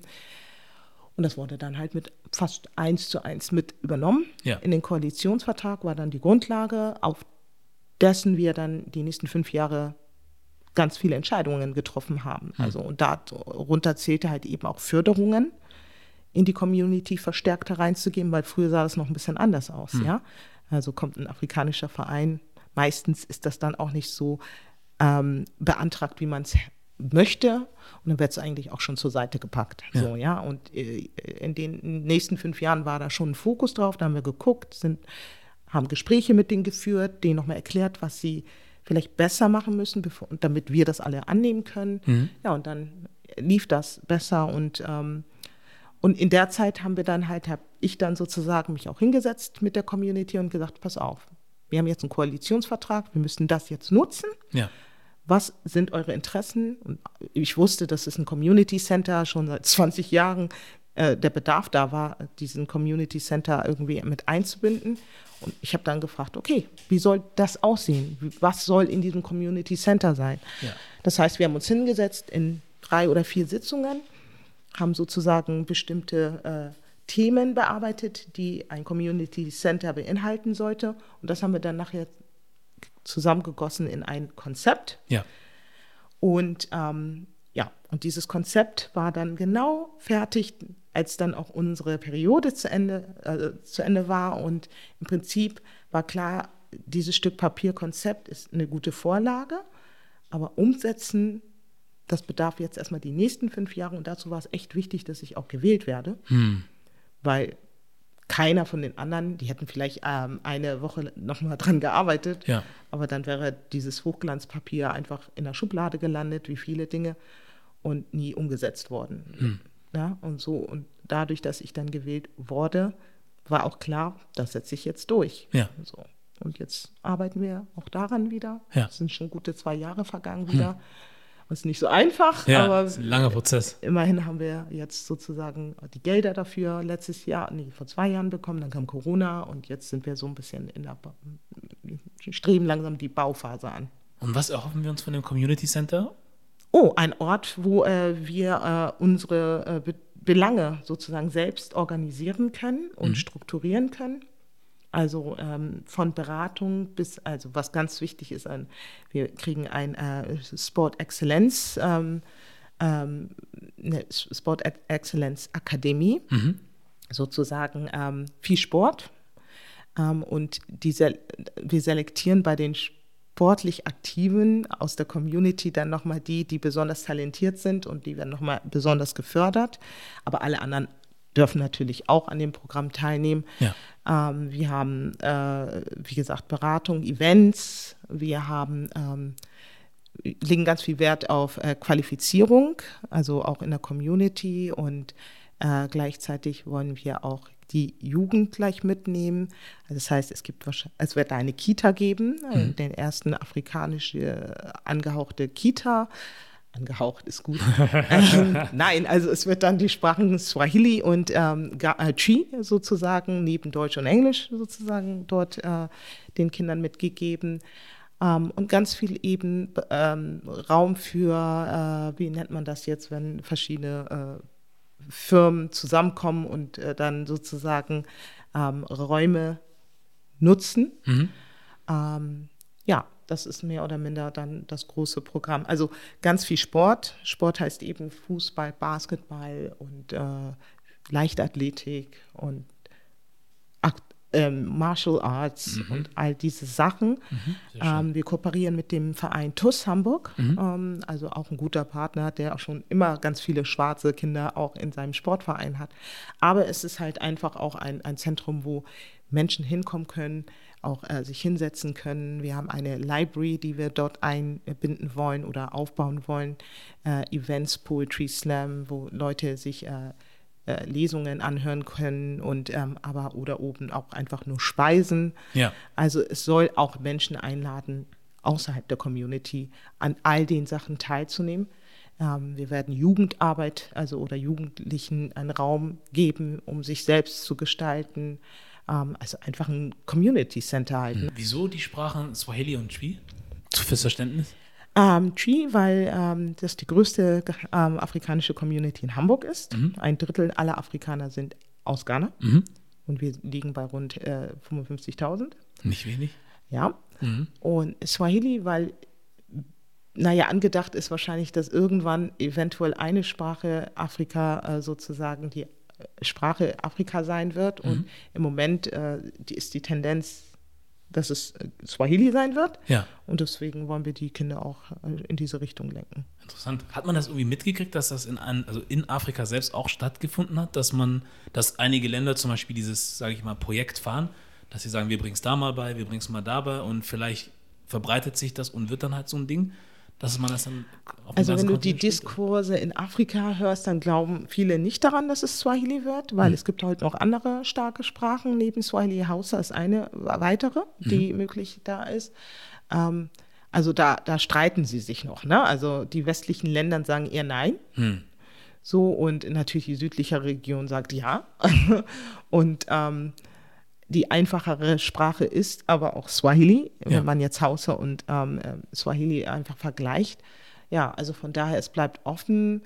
und das wurde dann halt mit fast eins zu eins mit übernommen. Ja. In den Koalitionsvertrag war dann die Grundlage, auf dessen wir dann die nächsten fünf Jahre ganz viele Entscheidungen getroffen haben. Also und darunter zählte halt eben auch Förderungen in die Community verstärkt hereinzugeben, weil früher sah das noch ein bisschen anders aus, ja. Also kommt ein afrikanischer Verein, meistens ist das dann auch nicht so ähm, beantragt, wie man es möchte, und dann wird es eigentlich auch schon zur Seite gepackt. So, ja. Und äh, in den nächsten fünf Jahren war da schon ein Fokus drauf, da haben wir geguckt, sind, haben Gespräche mit denen geführt, denen nochmal erklärt, was sie vielleicht besser machen müssen, bevor, damit wir das alle annehmen können. Ja, und dann lief das besser und ähm, und in der Zeit haben wir dann halt, habe ich dann sozusagen mich auch hingesetzt mit der Community und gesagt, pass auf, wir haben jetzt einen Koalitionsvertrag, wir müssen das jetzt nutzen. Ja. Was sind eure Interessen? Und ich wusste, dass es ein Community Center schon seit 20 Jahren äh, der Bedarf da war, diesen Community Center irgendwie mit einzubinden. Und ich habe dann gefragt, okay, wie soll das aussehen? Was soll in diesem Community Center sein? Ja. Das heißt, wir haben uns hingesetzt in drei oder vier Sitzungen, haben sozusagen bestimmte äh, Themen bearbeitet, die ein Community Center beinhalten sollte. Und das haben wir dann nachher zusammengegossen in ein Konzept. Ja. Und ähm, ja, und dieses Konzept war dann genau fertig, als dann auch unsere Periode zu Ende, äh, zu Ende war. Und im Prinzip war klar, dieses Stück Papierkonzept ist eine gute Vorlage, aber umsetzen, das bedarf jetzt erstmal die nächsten fünf Jahre. Und dazu war es echt wichtig, dass ich auch gewählt werde, weil keiner von den anderen, die hätten vielleicht ähm, eine Woche nochmal dran gearbeitet, Ja. aber dann wäre dieses Hochglanzpapier einfach in der Schublade gelandet, wie viele Dinge, und nie umgesetzt worden. Ja, und so, und dadurch, dass ich dann gewählt wurde, war auch klar, das setze ich jetzt durch. Ja. So. Und jetzt arbeiten wir auch daran wieder. Ja. Es sind schon gute zwei Jahre vergangen wieder. Hm. ist nicht so einfach, ja, aber ist ein langer Prozess. Immerhin haben wir jetzt sozusagen die Gelder dafür letztes Jahr, nee, vor zwei Jahren bekommen, dann kam Corona und jetzt sind wir so ein bisschen in der, streben langsam die Bauphase an. Und was erhoffen wir uns von dem Community Center? Oh, ein Ort, wo äh, wir äh, unsere äh, Be Belange sozusagen selbst organisieren können und mhm. strukturieren können. Also ähm, von Beratung bis, also was ganz wichtig ist, ein, wir kriegen ein äh, Sport Excellence, ähm, ähm, eine Sport Excellence Akademie, mhm. sozusagen ähm, viel Sport. Ähm, und diese, wir selektieren bei den sportlich Aktiven aus der Community dann nochmal die, die besonders talentiert sind und die werden nochmal besonders gefördert. Aber alle anderen dürfen natürlich auch an dem Programm teilnehmen. Ja. Ähm, wir haben, äh, wie gesagt, Beratung, Events. Wir haben, ähm, legen ganz viel Wert auf äh, Qualifizierung, also auch in der Community. Und äh, gleichzeitig wollen wir auch die Jugend gleich mitnehmen. Also das heißt, es gibt es wird eine Kita geben, äh, mhm. den ersten afrikanisch äh, angehauchte Kita angehaucht ist gut. (laughs) ähm, nein, also es wird dann die Sprachen Swahili und ähm, Chi sozusagen neben Deutsch und Englisch sozusagen dort äh, den Kindern mitgegeben. Ähm, und ganz viel eben ähm, Raum für, äh, wie nennt man das jetzt, wenn verschiedene äh, Firmen zusammenkommen und äh, dann sozusagen ähm, Räume nutzen. Mhm. Ähm, ja, das ist mehr oder minder dann das große Programm. Also ganz viel Sport. Sport heißt eben Fußball, Basketball und äh, Leichtathletik und ähm, Martial Arts mhm. und all diese Sachen. Mhm, ähm, wir kooperieren mit dem Verein TUS Hamburg, mhm. ähm, also auch ein guter Partner, der auch schon immer ganz viele schwarze Kinder auch in seinem Sportverein hat. Aber es ist halt einfach auch ein, ein Zentrum, wo Menschen hinkommen können, auch äh, sich hinsetzen können. Wir haben eine Library, die wir dort einbinden wollen oder aufbauen wollen. Äh, Events, Poetry Slam, wo Leute sich äh, äh, Lesungen anhören können und ähm, aber oder oben auch einfach nur speisen. Ja. Also es soll auch Menschen einladen, außerhalb der Community an all den Sachen teilzunehmen. Ähm, wir werden Jugendarbeit, also oder Jugendlichen einen Raum geben, um sich selbst zu gestalten. Ähm, also einfach ein Community Center halten. Wieso die Sprachen Swahili und Twi? Fürs Verständnis? Ähm, Twi, weil ähm, das die größte ähm, afrikanische Community in Hamburg ist. Mhm. Ein Drittel aller Afrikaner sind aus Ghana. Mhm. Und wir liegen bei rund äh, 55.000. Nicht wenig. Ja. Mhm. Und Swahili, weil, naja, angedacht ist wahrscheinlich, dass irgendwann eventuell eine Sprache Afrika äh, sozusagen die Sprache Afrika sein wird. Mhm. Und im Moment äh, die ist die Tendenz, dass es äh, Swahili sein wird. Ja. Und deswegen wollen wir die Kinder auch äh, in diese Richtung lenken. Interessant. Hat man das irgendwie mitgekriegt, dass das in, ein, also in Afrika selbst auch stattgefunden hat, dass man, dass einige Länder zum Beispiel dieses, sage ich mal, Projekt fahren, dass sie sagen, wir bringen es da mal bei, wir bringen es mal dabei und vielleicht verbreitet sich das und wird dann halt so ein Ding dass man das dann Also wenn du die Diskurse in Afrika hörst, dann glauben viele nicht daran, dass es Swahili wird, weil mhm. es gibt halt noch andere starke Sprachen. Neben Swahili Hausa ist eine weitere, die mhm. möglich da ist. Ähm, also da, da streiten sie sich noch. Ne? Also die westlichen Länder sagen eher nein. Mhm. So, und natürlich die südliche Region sagt ja. (laughs) und ähm, die einfachere Sprache ist, aber auch Swahili, ja. wenn man jetzt Hausa und ähm, äh, Swahili einfach vergleicht. Ja, also von daher, es bleibt offen.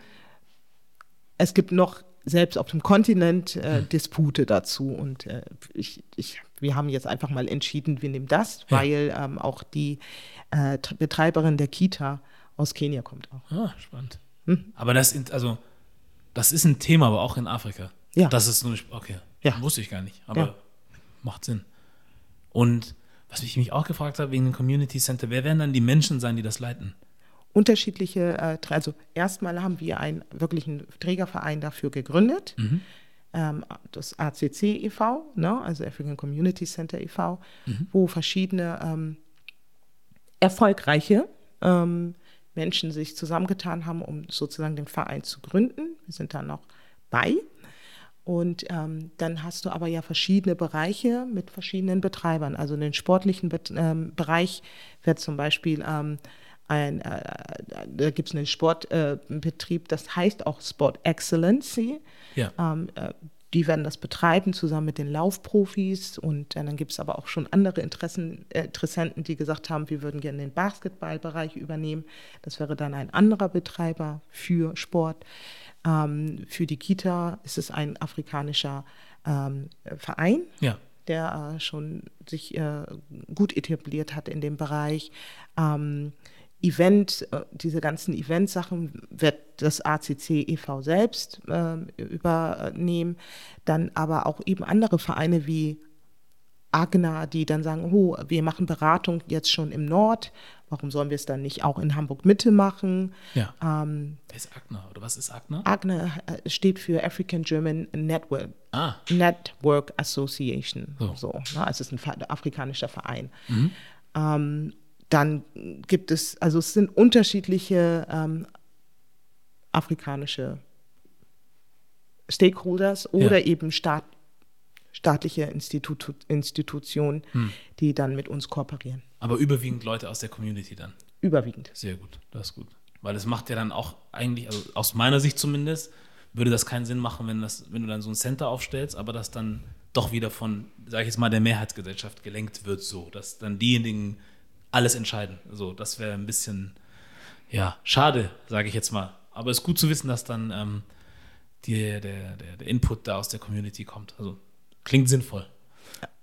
Es gibt noch selbst auf dem Kontinent äh, hm. Dispute dazu und äh, ich, ich, wir haben jetzt einfach mal entschieden, wir nehmen das, ja. weil ähm, auch die äh, Betreiberin der Kita aus Kenia kommt auch. Ah, spannend. Hm? Aber das, ist, also, das ist ein Thema, aber auch in Afrika. Ja. Das ist eine, okay, ja. wusste ich gar nicht. Aber ja macht Sinn. Und was ich mich auch gefragt habe wegen dem Community Center, wer werden dann die Menschen sein, die das leiten? Unterschiedliche, äh, also erstmal haben wir einen wirklichen Trägerverein dafür gegründet. Mhm. Ähm, das ACC e.V., ne, also African Community Center e.V., mhm. wo verschiedene ähm, erfolgreiche ähm, Menschen sich zusammengetan haben, um sozusagen den Verein zu gründen. Wir sind da noch bei. Und ähm, dann hast du aber ja verschiedene Bereiche mit verschiedenen Betreibern. Also in den sportlichen Bet ähm, Bereich wird zum Beispiel ähm, ein, äh, da gibt es einen Sportbetrieb, äh, das heißt auch Sport Excellency. Ja. Ähm, äh, die werden das betreiben zusammen mit den Laufprofis und äh, dann gibt es aber auch schon andere Interessen, äh, Interessenten, die gesagt haben, wir würden gerne den Basketballbereich übernehmen. Das wäre dann ein anderer Betreiber für Sport. Ähm, für die Kita ist es ein afrikanischer ähm, Verein. Ja der äh, schon sich äh, gut etabliert hat in dem Bereich. Ähm, Event, äh, diese ganzen Eventsachen wird das ACC e.V. selbst äh, übernehmen. Dann aber auch eben andere Vereine wie Agna, die dann sagen, oh, wir machen Beratung jetzt schon im Nord, warum sollen wir es dann nicht auch in Hamburg Mitte machen? Ja. Ähm, Wer ist Agna oder was ist Agna? Agna äh, steht für African German Network, ah. Network Association. So. so ne? Also es ist ein afrikanischer Verein. Mhm. Ähm, dann gibt es, also es sind unterschiedliche ähm, afrikanische Stakeholders oder ja. eben Staat, staatliche Institut, Institutionen, hm. die dann mit uns kooperieren. Aber überwiegend Leute aus der Community dann? Überwiegend. Sehr gut, das ist gut. Weil es macht ja dann auch eigentlich, also aus meiner Sicht zumindest, würde das keinen Sinn machen, wenn, das, wenn du dann so ein Center aufstellst, aber das dann doch wieder von, sage ich jetzt mal, der Mehrheitsgesellschaft gelenkt wird, so, dass dann diejenigen alles entscheiden. So, das wäre ein bisschen, ja, schade, sage ich jetzt mal. Aber es ist gut zu wissen, dass dann ähm, die, der, der, der Input da aus der Community kommt. Also klingt sinnvoll.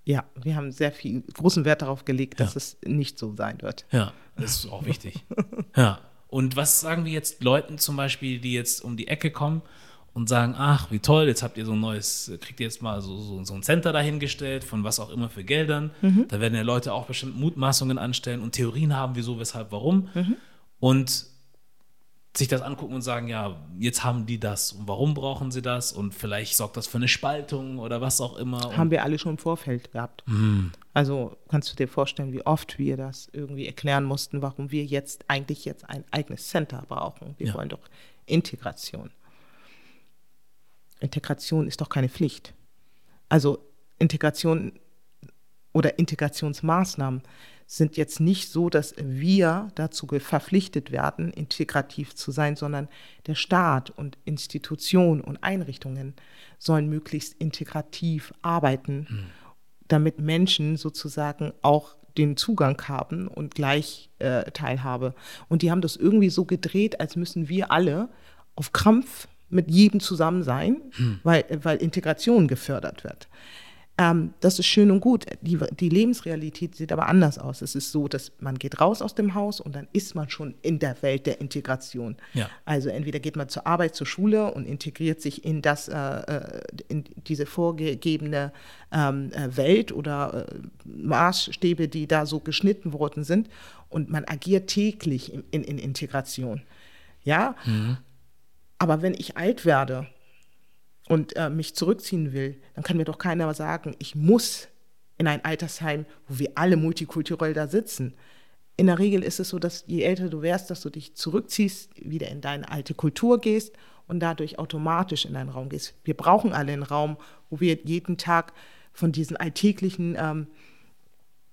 Ja, wir haben sehr viel großen Wert darauf gelegt, dass ja. es nicht so sein wird. Ja, das ist auch wichtig. (laughs) ja. Und was sagen wir jetzt Leuten zum Beispiel, die jetzt um die Ecke kommen und sagen, ach, wie toll, jetzt habt ihr so ein neues, kriegt ihr jetzt mal so, so, so ein Center dahingestellt, von was auch immer für Geldern. Mhm. Da werden ja Leute auch bestimmt Mutmaßungen anstellen und Theorien haben, wieso, weshalb, warum. Mhm. Und sich das angucken und sagen, ja, jetzt haben die das und warum brauchen sie das und vielleicht sorgt das für eine Spaltung oder was auch immer. Haben wir alle schon im Vorfeld gehabt. Mhm. Also kannst du dir vorstellen, wie oft wir das irgendwie erklären mussten, warum wir jetzt eigentlich jetzt ein eigenes Center brauchen. Wir ja. wollen doch Integration. Integration ist doch keine Pflicht. Also Integration oder Integrationsmaßnahmen sind jetzt nicht so, dass wir dazu verpflichtet werden, integrativ zu sein, sondern der Staat und Institutionen und Einrichtungen sollen möglichst integrativ arbeiten, mhm. damit Menschen sozusagen auch den Zugang haben und gleich äh, Teilhabe. Und die haben das irgendwie so gedreht, als müssen wir alle auf Krampf mit jedem zusammen sein, hm. weil, weil Integration gefördert wird. Ähm, das ist schön und gut. Die, die Lebensrealität sieht aber anders aus. Es ist so, dass man geht raus aus dem Haus und dann ist man schon in der Welt der Integration. Ja. Also entweder geht man zur Arbeit, zur Schule und integriert sich in das, äh, äh in diese vorgegebene ähm, äh, Welt oder äh, Maßstäbe, die da so geschnitten worden sind. Und man agiert täglich in, in, in Integration. Ja. Mhm. Aber wenn ich alt werde und äh, mich zurückziehen will, dann kann mir doch keiner sagen, ich muss in ein Altersheim, wo wir alle multikulturell da sitzen. In der Regel ist es so, dass je älter du wärst, dass du dich zurückziehst, wieder in deine alte Kultur gehst und dadurch automatisch in einen Raum gehst. Wir brauchen alle einen Raum, wo wir jeden Tag von diesen alltäglichen ähm,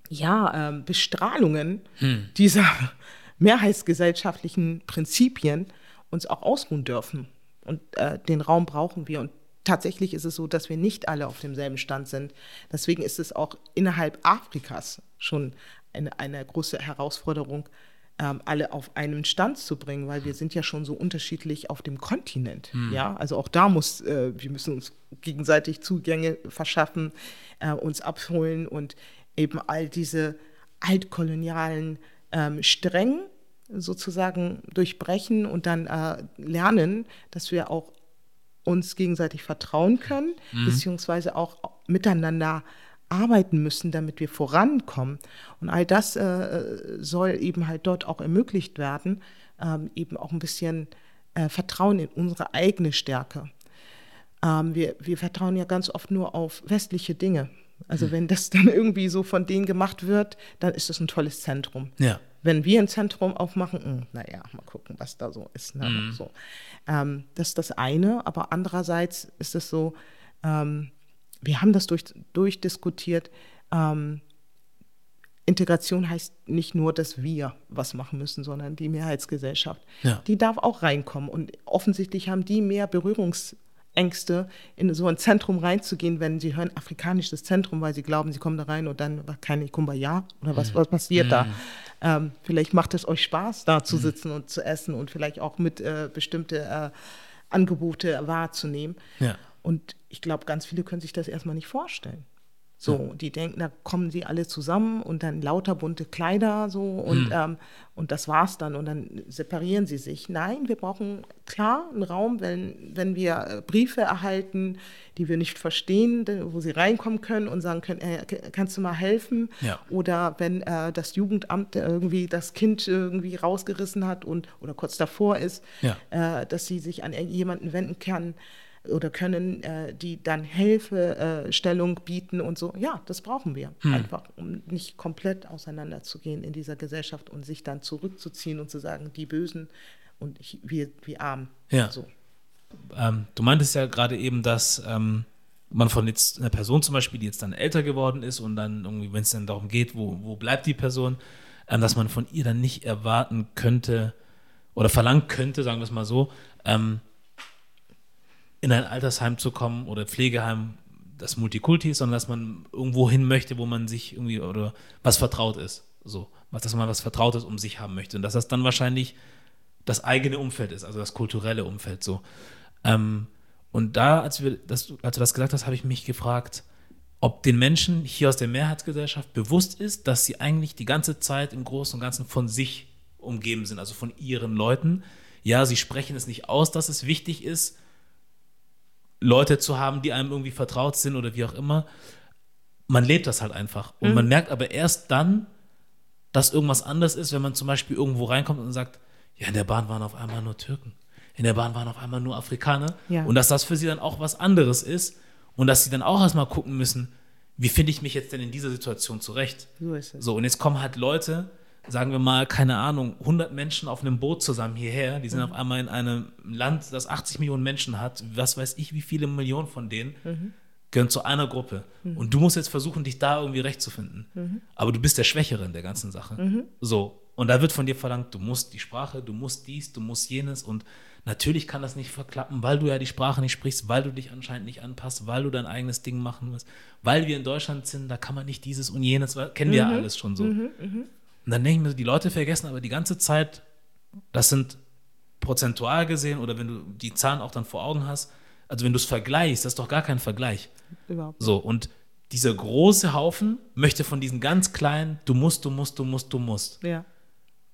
ja, ähm, Bestrahlungen hm. dieser mehrheitsgesellschaftlichen Prinzipien uns auch ausruhen dürfen. Und äh, den Raum brauchen wir. Und tatsächlich ist es so, dass wir nicht alle auf demselben Stand sind. Deswegen ist es auch innerhalb Afrikas schon eine, eine große Herausforderung, ähm, alle auf einen Stand zu bringen, weil wir sind ja schon so unterschiedlich auf dem Kontinent. Mhm. Ja, also auch da muss, äh, wir müssen uns gegenseitig Zugänge verschaffen, äh, uns abholen und eben all diese altkolonialen ähm, Strängen sozusagen durchbrechen und dann äh, lernen, dass wir auch uns gegenseitig vertrauen können, mhm. beziehungsweise auch miteinander arbeiten müssen, damit wir vorankommen. Und all das äh, soll eben halt dort auch ermöglicht werden, ähm, eben auch ein bisschen äh, Vertrauen in unsere eigene Stärke. Ähm, wir, wir vertrauen ja ganz oft nur auf westliche Dinge. Also mhm. wenn das dann (laughs) irgendwie so von denen gemacht wird, dann ist das ein tolles Zentrum. Ja wenn wir ein Zentrum aufmachen, hm, naja, mal gucken, was da so ist. Ne? Mhm. So. Ähm, das ist das eine, aber andererseits ist es so, ähm, wir haben das durch, durchdiskutiert. Ähm, Integration heißt nicht nur, dass wir was machen müssen, sondern die Mehrheitsgesellschaft. Ja. Die darf auch reinkommen. Und offensichtlich haben die mehr Berührungsängste, in so ein Zentrum reinzugehen, wenn sie hören afrikanisches Zentrum, weil sie glauben, sie kommen da rein und dann war keine Kumbaya oder was, was passiert da. Ähm, vielleicht macht es euch Spaß, da zu sitzen und zu essen und vielleicht auch mit äh, bestimmte äh, Angebote wahrzunehmen. Ja. Und ich glaube, ganz viele können sich das erstmal nicht vorstellen. So, die denken, da kommen sie alle zusammen und dann lauter bunte Kleider so und, ähm, und das war's dann und dann separieren sie sich. Nein, wir brauchen klar einen Raum, wenn, wenn wir äh, Briefe erhalten, die wir nicht verstehen, wo sie reinkommen können und sagen können, äh, kannst du mal helfen? Ja. Oder wenn äh, das Jugendamt irgendwie das Kind irgendwie rausgerissen hat und oder kurz davor ist, Ja. äh, dass sie sich an jemanden wenden kann oder können, äh, die dann Hilfestellung bieten und so. Ja, das brauchen wir einfach, um nicht komplett auseinanderzugehen in dieser Gesellschaft und sich dann zurückzuziehen und zu sagen, die Bösen und ich, wir, wir Armen. Ja. So. Ähm, du meintest ja gerade eben, dass ähm, man von jetzt einer Person zum Beispiel, die jetzt dann älter geworden ist und dann irgendwie, wenn es dann darum geht, wo, wo bleibt die Person, ähm, dass man von ihr dann nicht erwarten könnte oder verlangen könnte, sagen wir es mal so, ähm, in ein Altersheim zu kommen oder Pflegeheim, das Multikulti ist, sondern dass man irgendwo hin möchte, wo man sich irgendwie oder was vertraut ist. So, dass man was Vertrautes um sich haben möchte. Und dass das dann wahrscheinlich das eigene Umfeld ist, also das kulturelle Umfeld so. Ähm, und da, als, wir das, als du das gesagt hast, habe ich mich gefragt, ob den Menschen hier aus der Mehrheitsgesellschaft bewusst ist, dass sie eigentlich die ganze Zeit im Großen und Ganzen von sich umgeben sind, also von ihren Leuten. Ja, sie sprechen es nicht aus, dass es wichtig ist, Leute zu haben, die einem irgendwie vertraut sind oder wie auch immer. Man lebt das halt einfach. Und man merkt aber erst dann, dass irgendwas anders ist, wenn man zum Beispiel irgendwo reinkommt und sagt, ja, in der Bahn waren auf einmal nur Türken. In der Bahn waren auf einmal nur Afrikaner. Ja. Und dass das für sie dann auch was anderes ist und dass sie dann auch erstmal gucken müssen, wie finde ich mich jetzt denn in dieser Situation zurecht? So ist es. So, und jetzt kommen halt Leute, sagen wir mal, keine Ahnung, 100 Menschen auf einem Boot zusammen hierher, die sind Mhm. auf einmal in einem Land, das 80 Millionen Menschen hat, was weiß ich, wie viele Millionen von denen Mhm. gehören zu einer Gruppe. Und du musst jetzt versuchen, dich da irgendwie rechtzufinden. Mhm. Aber du bist der Schwächere in der ganzen Sache. So. Und da wird von dir verlangt, du musst die Sprache, du musst dies, du musst jenes. Und natürlich kann das nicht verklappen, weil du ja die Sprache nicht sprichst, weil du dich anscheinend nicht anpasst, weil du dein eigenes Ding machen musst. Weil wir in Deutschland sind, da kann man nicht dieses und jenes, weil- kennen wir ja alles schon so. Und dann denke ich mir, die Leute vergessen aber die ganze Zeit, das sind prozentual gesehen oder wenn du die Zahlen auch dann vor Augen hast, also wenn du es vergleichst, das ist doch gar kein Vergleich. Überhaupt. So, und dieser große Haufen möchte von diesen ganz kleinen, du musst, du musst, du musst, du musst. Ja.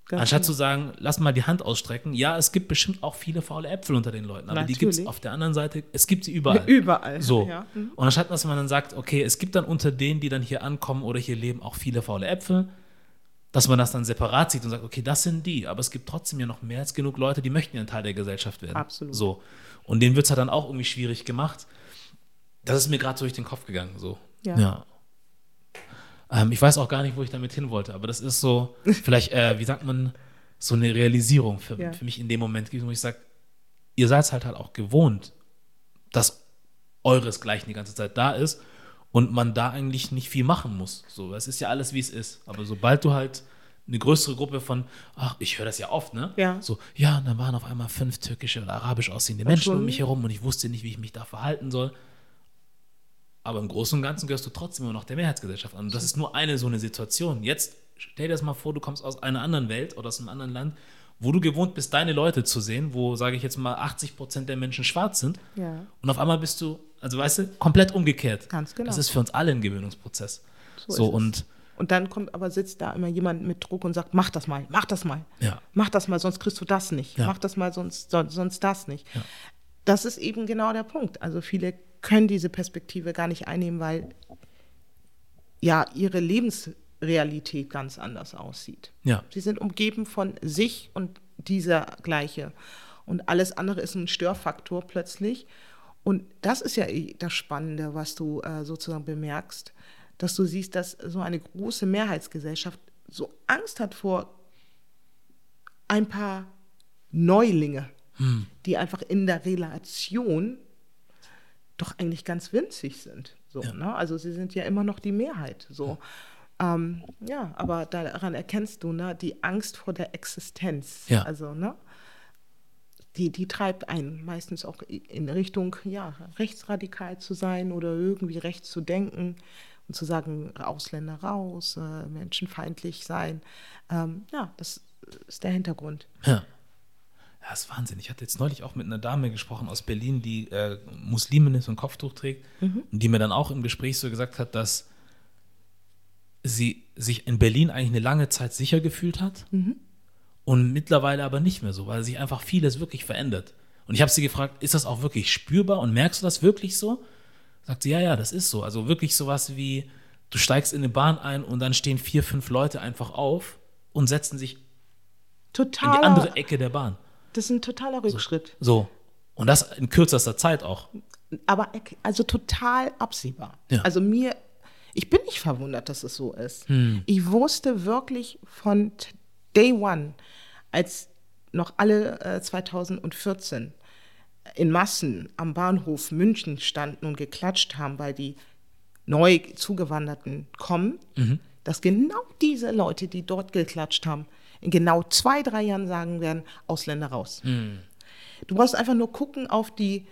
Ganz Anstatt genau. zu sagen, lass mal die Hand ausstrecken. Ja, es gibt bestimmt auch viele faule Äpfel unter den Leuten, aber die gibt es Natürlich. auf der anderen Seite, es gibt sie überall. (laughs) Überall. So. Ja. Mhm. Und anstatt dass man dann sagt, okay, es gibt dann unter denen, die dann hier ankommen oder hier leben, auch viele faule Äpfel, dass man das dann separat sieht und sagt, okay, das sind die, aber es gibt trotzdem ja noch mehr als genug Leute, die möchten ja ein Teil der Gesellschaft werden. Absolut. So. Und denen wird es halt dann auch irgendwie schwierig gemacht. Das ist mir gerade so durch den Kopf gegangen. So. Ja. Ähm, ich weiß auch gar nicht, wo ich damit hin wollte, aber das ist so, (laughs) vielleicht, äh, wie sagt man, so eine Realisierung für, Ja. für mich in dem Moment, gewesen, wo ich sage, ihr seid halt halt auch gewohnt, dass euresgleichen die ganze Zeit da ist und man da eigentlich nicht viel machen muss. So, es ist ja alles, wie es ist. Aber sobald du halt eine größere Gruppe von, ach, ich höre das ja oft, ne? Ja. So, ja, und dann waren auf einmal fünf türkische oder arabisch aussehende Menschen um schon- mich herum und ich wusste nicht, wie ich mich da verhalten soll. Aber im Großen und Ganzen gehörst du trotzdem immer noch der Mehrheitsgesellschaft an. Und das ist nur eine so eine Situation. Jetzt stell dir das mal vor, du kommst aus einer anderen Welt oder aus einem anderen Land, wo du gewohnt bist, deine Leute zu sehen, wo, sage ich jetzt mal, 80 Prozent der Menschen schwarz sind. Ja. Und auf einmal bist du, also weißt du, komplett umgekehrt. Ganz genau. Das ist für uns alle ein Gewöhnungsprozess. So So, ist es. und Und dann kommt aber sitzt da immer jemand mit Druck und sagt, mach das mal, mach das mal. Ja. Mach das mal, sonst kriegst du das nicht. Ja. Mach das mal, sonst, sonst, sonst das nicht. Das ist eben genau der Punkt. Also viele können diese Perspektive gar nicht einnehmen, weil ja ihre Lebensrealität ganz anders aussieht. ja, Sie sind umgeben von sich und dieser gleiche. Und alles andere ist ein Störfaktor plötzlich. Und das ist ja eh das Spannende, was du äh, sozusagen bemerkst, dass du siehst, dass so eine große Mehrheitsgesellschaft so Angst hat vor ein paar Neulinge, die einfach in der Relation doch eigentlich ganz winzig sind. So, Ja. ne? Also sie sind ja immer noch die Mehrheit. So. Ähm, ja, aber daran erkennst du ne, die Angst vor der Existenz. Ja. Also, ne? Die, die treibt einen meistens auch in Richtung, ja, rechtsradikal zu sein oder irgendwie rechts zu denken und zu sagen, Ausländer raus, äh, menschenfeindlich sein. Ähm, ja, das ist der Hintergrund. Ja. Ja, das ist Wahnsinn. Ich hatte jetzt neulich auch mit einer Dame gesprochen aus Berlin, die äh, Muslimin ist und Kopftuch trägt und die mir dann auch im Gespräch so gesagt hat, dass sie sich in Berlin eigentlich eine lange Zeit sicher gefühlt hat und mittlerweile aber nicht mehr so, weil sich einfach vieles wirklich verändert. Und ich habe sie gefragt, ist das auch wirklich spürbar und merkst du das wirklich so? Sagt sie, ja, ja, das ist so. Also wirklich sowas wie, du steigst in eine Bahn ein und dann stehen vier, fünf Leute einfach auf und setzen sich in Totaler, die andere Ecke der Bahn. das ist ein totaler Rückschritt. So. Und das in kürzester Zeit auch. aber also total absehbar. Ja. Also mir, ich bin nicht verwundert, dass es so ist. Ich wusste wirklich von Day One, als noch alle äh, 2014 in Massen am Bahnhof München standen und geklatscht haben, weil die neu zugewanderten kommen, dass genau diese Leute, die dort geklatscht haben, in genau zwei, drei Jahren sagen werden, Ausländer raus. Du brauchst einfach nur gucken auf die,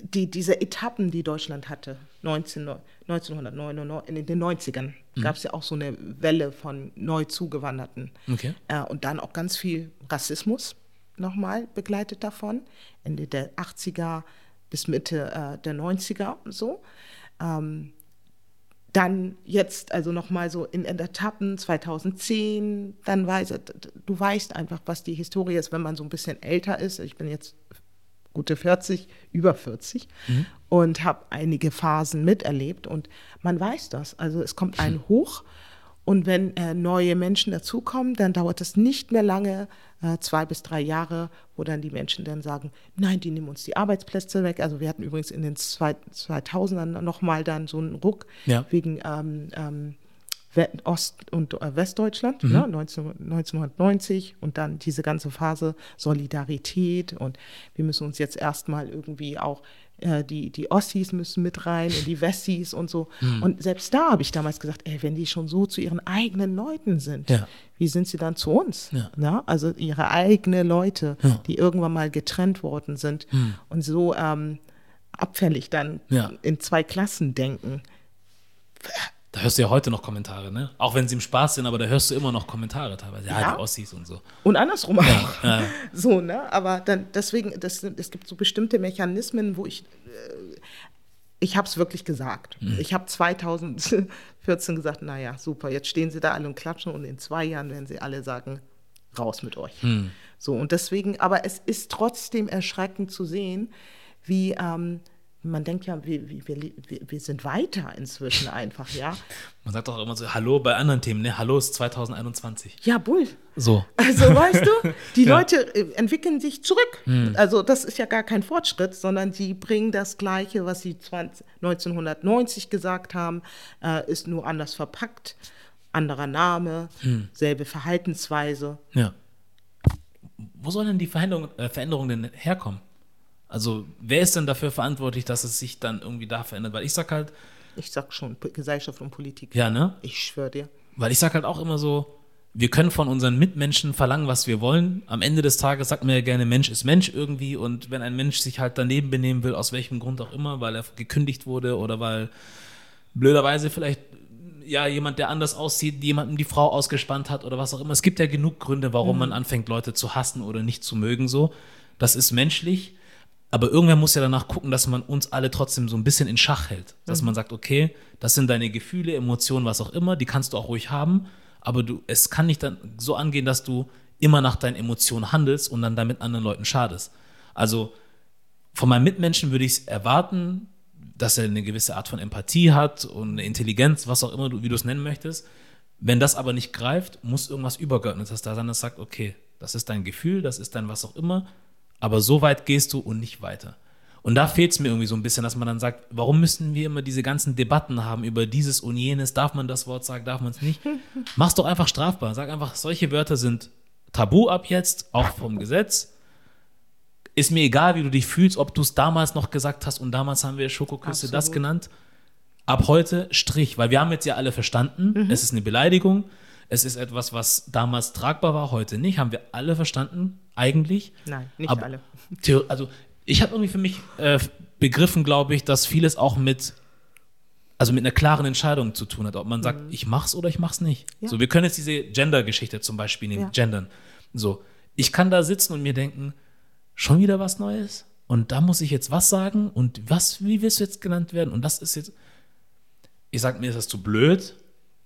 die, diese Etappen, die Deutschland hatte, 19, 1999, in den 90ern, gab es ja auch so eine Welle von neu zugewanderten. Okay. Äh, und dann auch ganz viel Rassismus nochmal begleitet davon, Ende der 80er bis Mitte äh, der 90er und so. Ähm, dann jetzt also nochmal so in Etappen 2010, dann weiß du weißt einfach, was die Historie ist, wenn man so ein bisschen älter ist. Ich bin jetzt gute 40, über 40 und habe einige Phasen miterlebt und man weiß das. Also es kommt ein Hoch und wenn äh, neue Menschen dazukommen, dann dauert es nicht mehr lange, äh, zwei bis drei Jahre, wo dann die Menschen dann sagen, nein, die nehmen uns die Arbeitsplätze weg. Also wir hatten übrigens in den zwei, 2000ern nochmal dann so einen Ruck Ja. wegen ähm, ähm, Ost- und äh, Westdeutschland, ne, 19, 1990 und dann diese ganze Phase Solidarität und wir müssen uns jetzt erstmal irgendwie auch, äh, die, die Ossis müssen mit rein und die Wessis und so. Und selbst da habe ich damals gesagt, ey, wenn die schon so zu ihren eigenen Leuten sind, Ja. wie sind sie dann zu uns? Ja. Na, also ihre eigenen Leute, Ja. die irgendwann mal getrennt worden sind und so ähm, abfällig dann in zwei Klassen denken. Da hörst du ja heute noch Kommentare, ne? Auch wenn sie im Spaß sind, aber da hörst du immer noch Kommentare teilweise. Ja, Ja. die Ossis und so. Und andersrum auch. ja. So, ne? Aber dann deswegen, das, es gibt so bestimmte Mechanismen, wo ich, äh, ich habe es wirklich gesagt. Mhm. Ich habe 2014 gesagt, naja, super, jetzt stehen sie da alle und klatschen und in zwei Jahren werden sie alle sagen, raus mit euch. Mhm. So, und deswegen, aber es ist trotzdem erschreckend zu sehen, wie, ähm, man denkt ja, wir, wir, wir, sind weiter inzwischen (laughs) einfach, ja. Man sagt doch immer so, Hallo bei anderen Themen, ne? Hallo ist 2021. Ja, Bull. So. Also weißt du, (laughs) die Ja. Leute äh, entwickeln sich zurück. Also das ist ja gar kein Fortschritt, sondern sie bringen das Gleiche, was sie 20, 1990 gesagt haben, äh, ist nur anders verpackt, anderer Name, selbe Verhaltensweise. Ja. Wo sollen denn die Veränderung, äh, Veränderungen denn herkommen? Also, wer ist denn dafür verantwortlich, dass es sich dann irgendwie da verändert? Weil ich sag halt, Ich sag schon, Gesellschaft und Politik. ja, ne? Ich schwöre dir. Weil ich sag halt auch immer so, wir können von unseren Mitmenschen verlangen, was wir wollen. Am Ende des Tages sagt man ja gerne, Mensch ist Mensch irgendwie. Und wenn ein Mensch sich halt daneben benehmen will, aus welchem Grund auch immer, weil er gekündigt wurde oder weil blöderweise vielleicht ja jemand, der anders aussieht, jemandem die Frau ausgespannt hat oder was auch immer. Es gibt ja genug Gründe, warum man anfängt, Leute zu hassen oder nicht zu mögen. So, das ist menschlich. Aber irgendwer muss ja danach gucken, dass man uns alle trotzdem so ein bisschen in Schach hält. Dass man sagt, okay, das sind deine Gefühle, Emotionen, was auch immer, die kannst du auch ruhig haben, aber du, es kann nicht dann so angehen, dass du immer nach deinen Emotionen handelst und dann damit anderen Leuten schadest. Also von meinem Mitmenschen würde ich es erwarten, dass er eine gewisse Art von Empathie hat und eine Intelligenz, was auch immer du, wie du es nennen möchtest. Wenn das aber nicht greift, muss irgendwas Übergeordnetes da sein, das sagt, okay, das ist dein Gefühl, das ist dein was auch immer, aber so weit gehst du und nicht weiter. Und da fehlt es mir irgendwie so ein bisschen, dass man dann sagt, warum müssen wir immer diese ganzen Debatten haben über dieses und jenes, darf man das Wort sagen, darf man es nicht? (laughs) Mach's doch einfach strafbar. Sag einfach, solche Wörter sind tabu ab jetzt, auch vom Gesetz. ist mir egal, wie du dich fühlst, ob du es damals noch gesagt hast und damals haben wir Schokoküsse das Absolut. genannt. Ab heute Strich, weil wir haben jetzt ja alle verstanden, Mhm. es ist eine Beleidigung, es ist etwas, was damals tragbar war, heute nicht, haben wir alle verstanden, eigentlich. Nein, nicht Aber alle. Also ich habe irgendwie für mich äh, begriffen, glaube ich, dass vieles auch mit, also mit einer klaren Entscheidung zu tun hat, ob man sagt, ich mach's oder ich mach's nicht. Mhm. Ja. So, wir können jetzt diese Gender-Geschichte zum Beispiel nehmen, Ja. Gendern. So, ich kann da sitzen und mir denken, schon wieder was Neues und da muss ich jetzt was sagen und was, wie willst du jetzt genannt werden? Und das ist jetzt, ich sag mir, ist das zu blöd?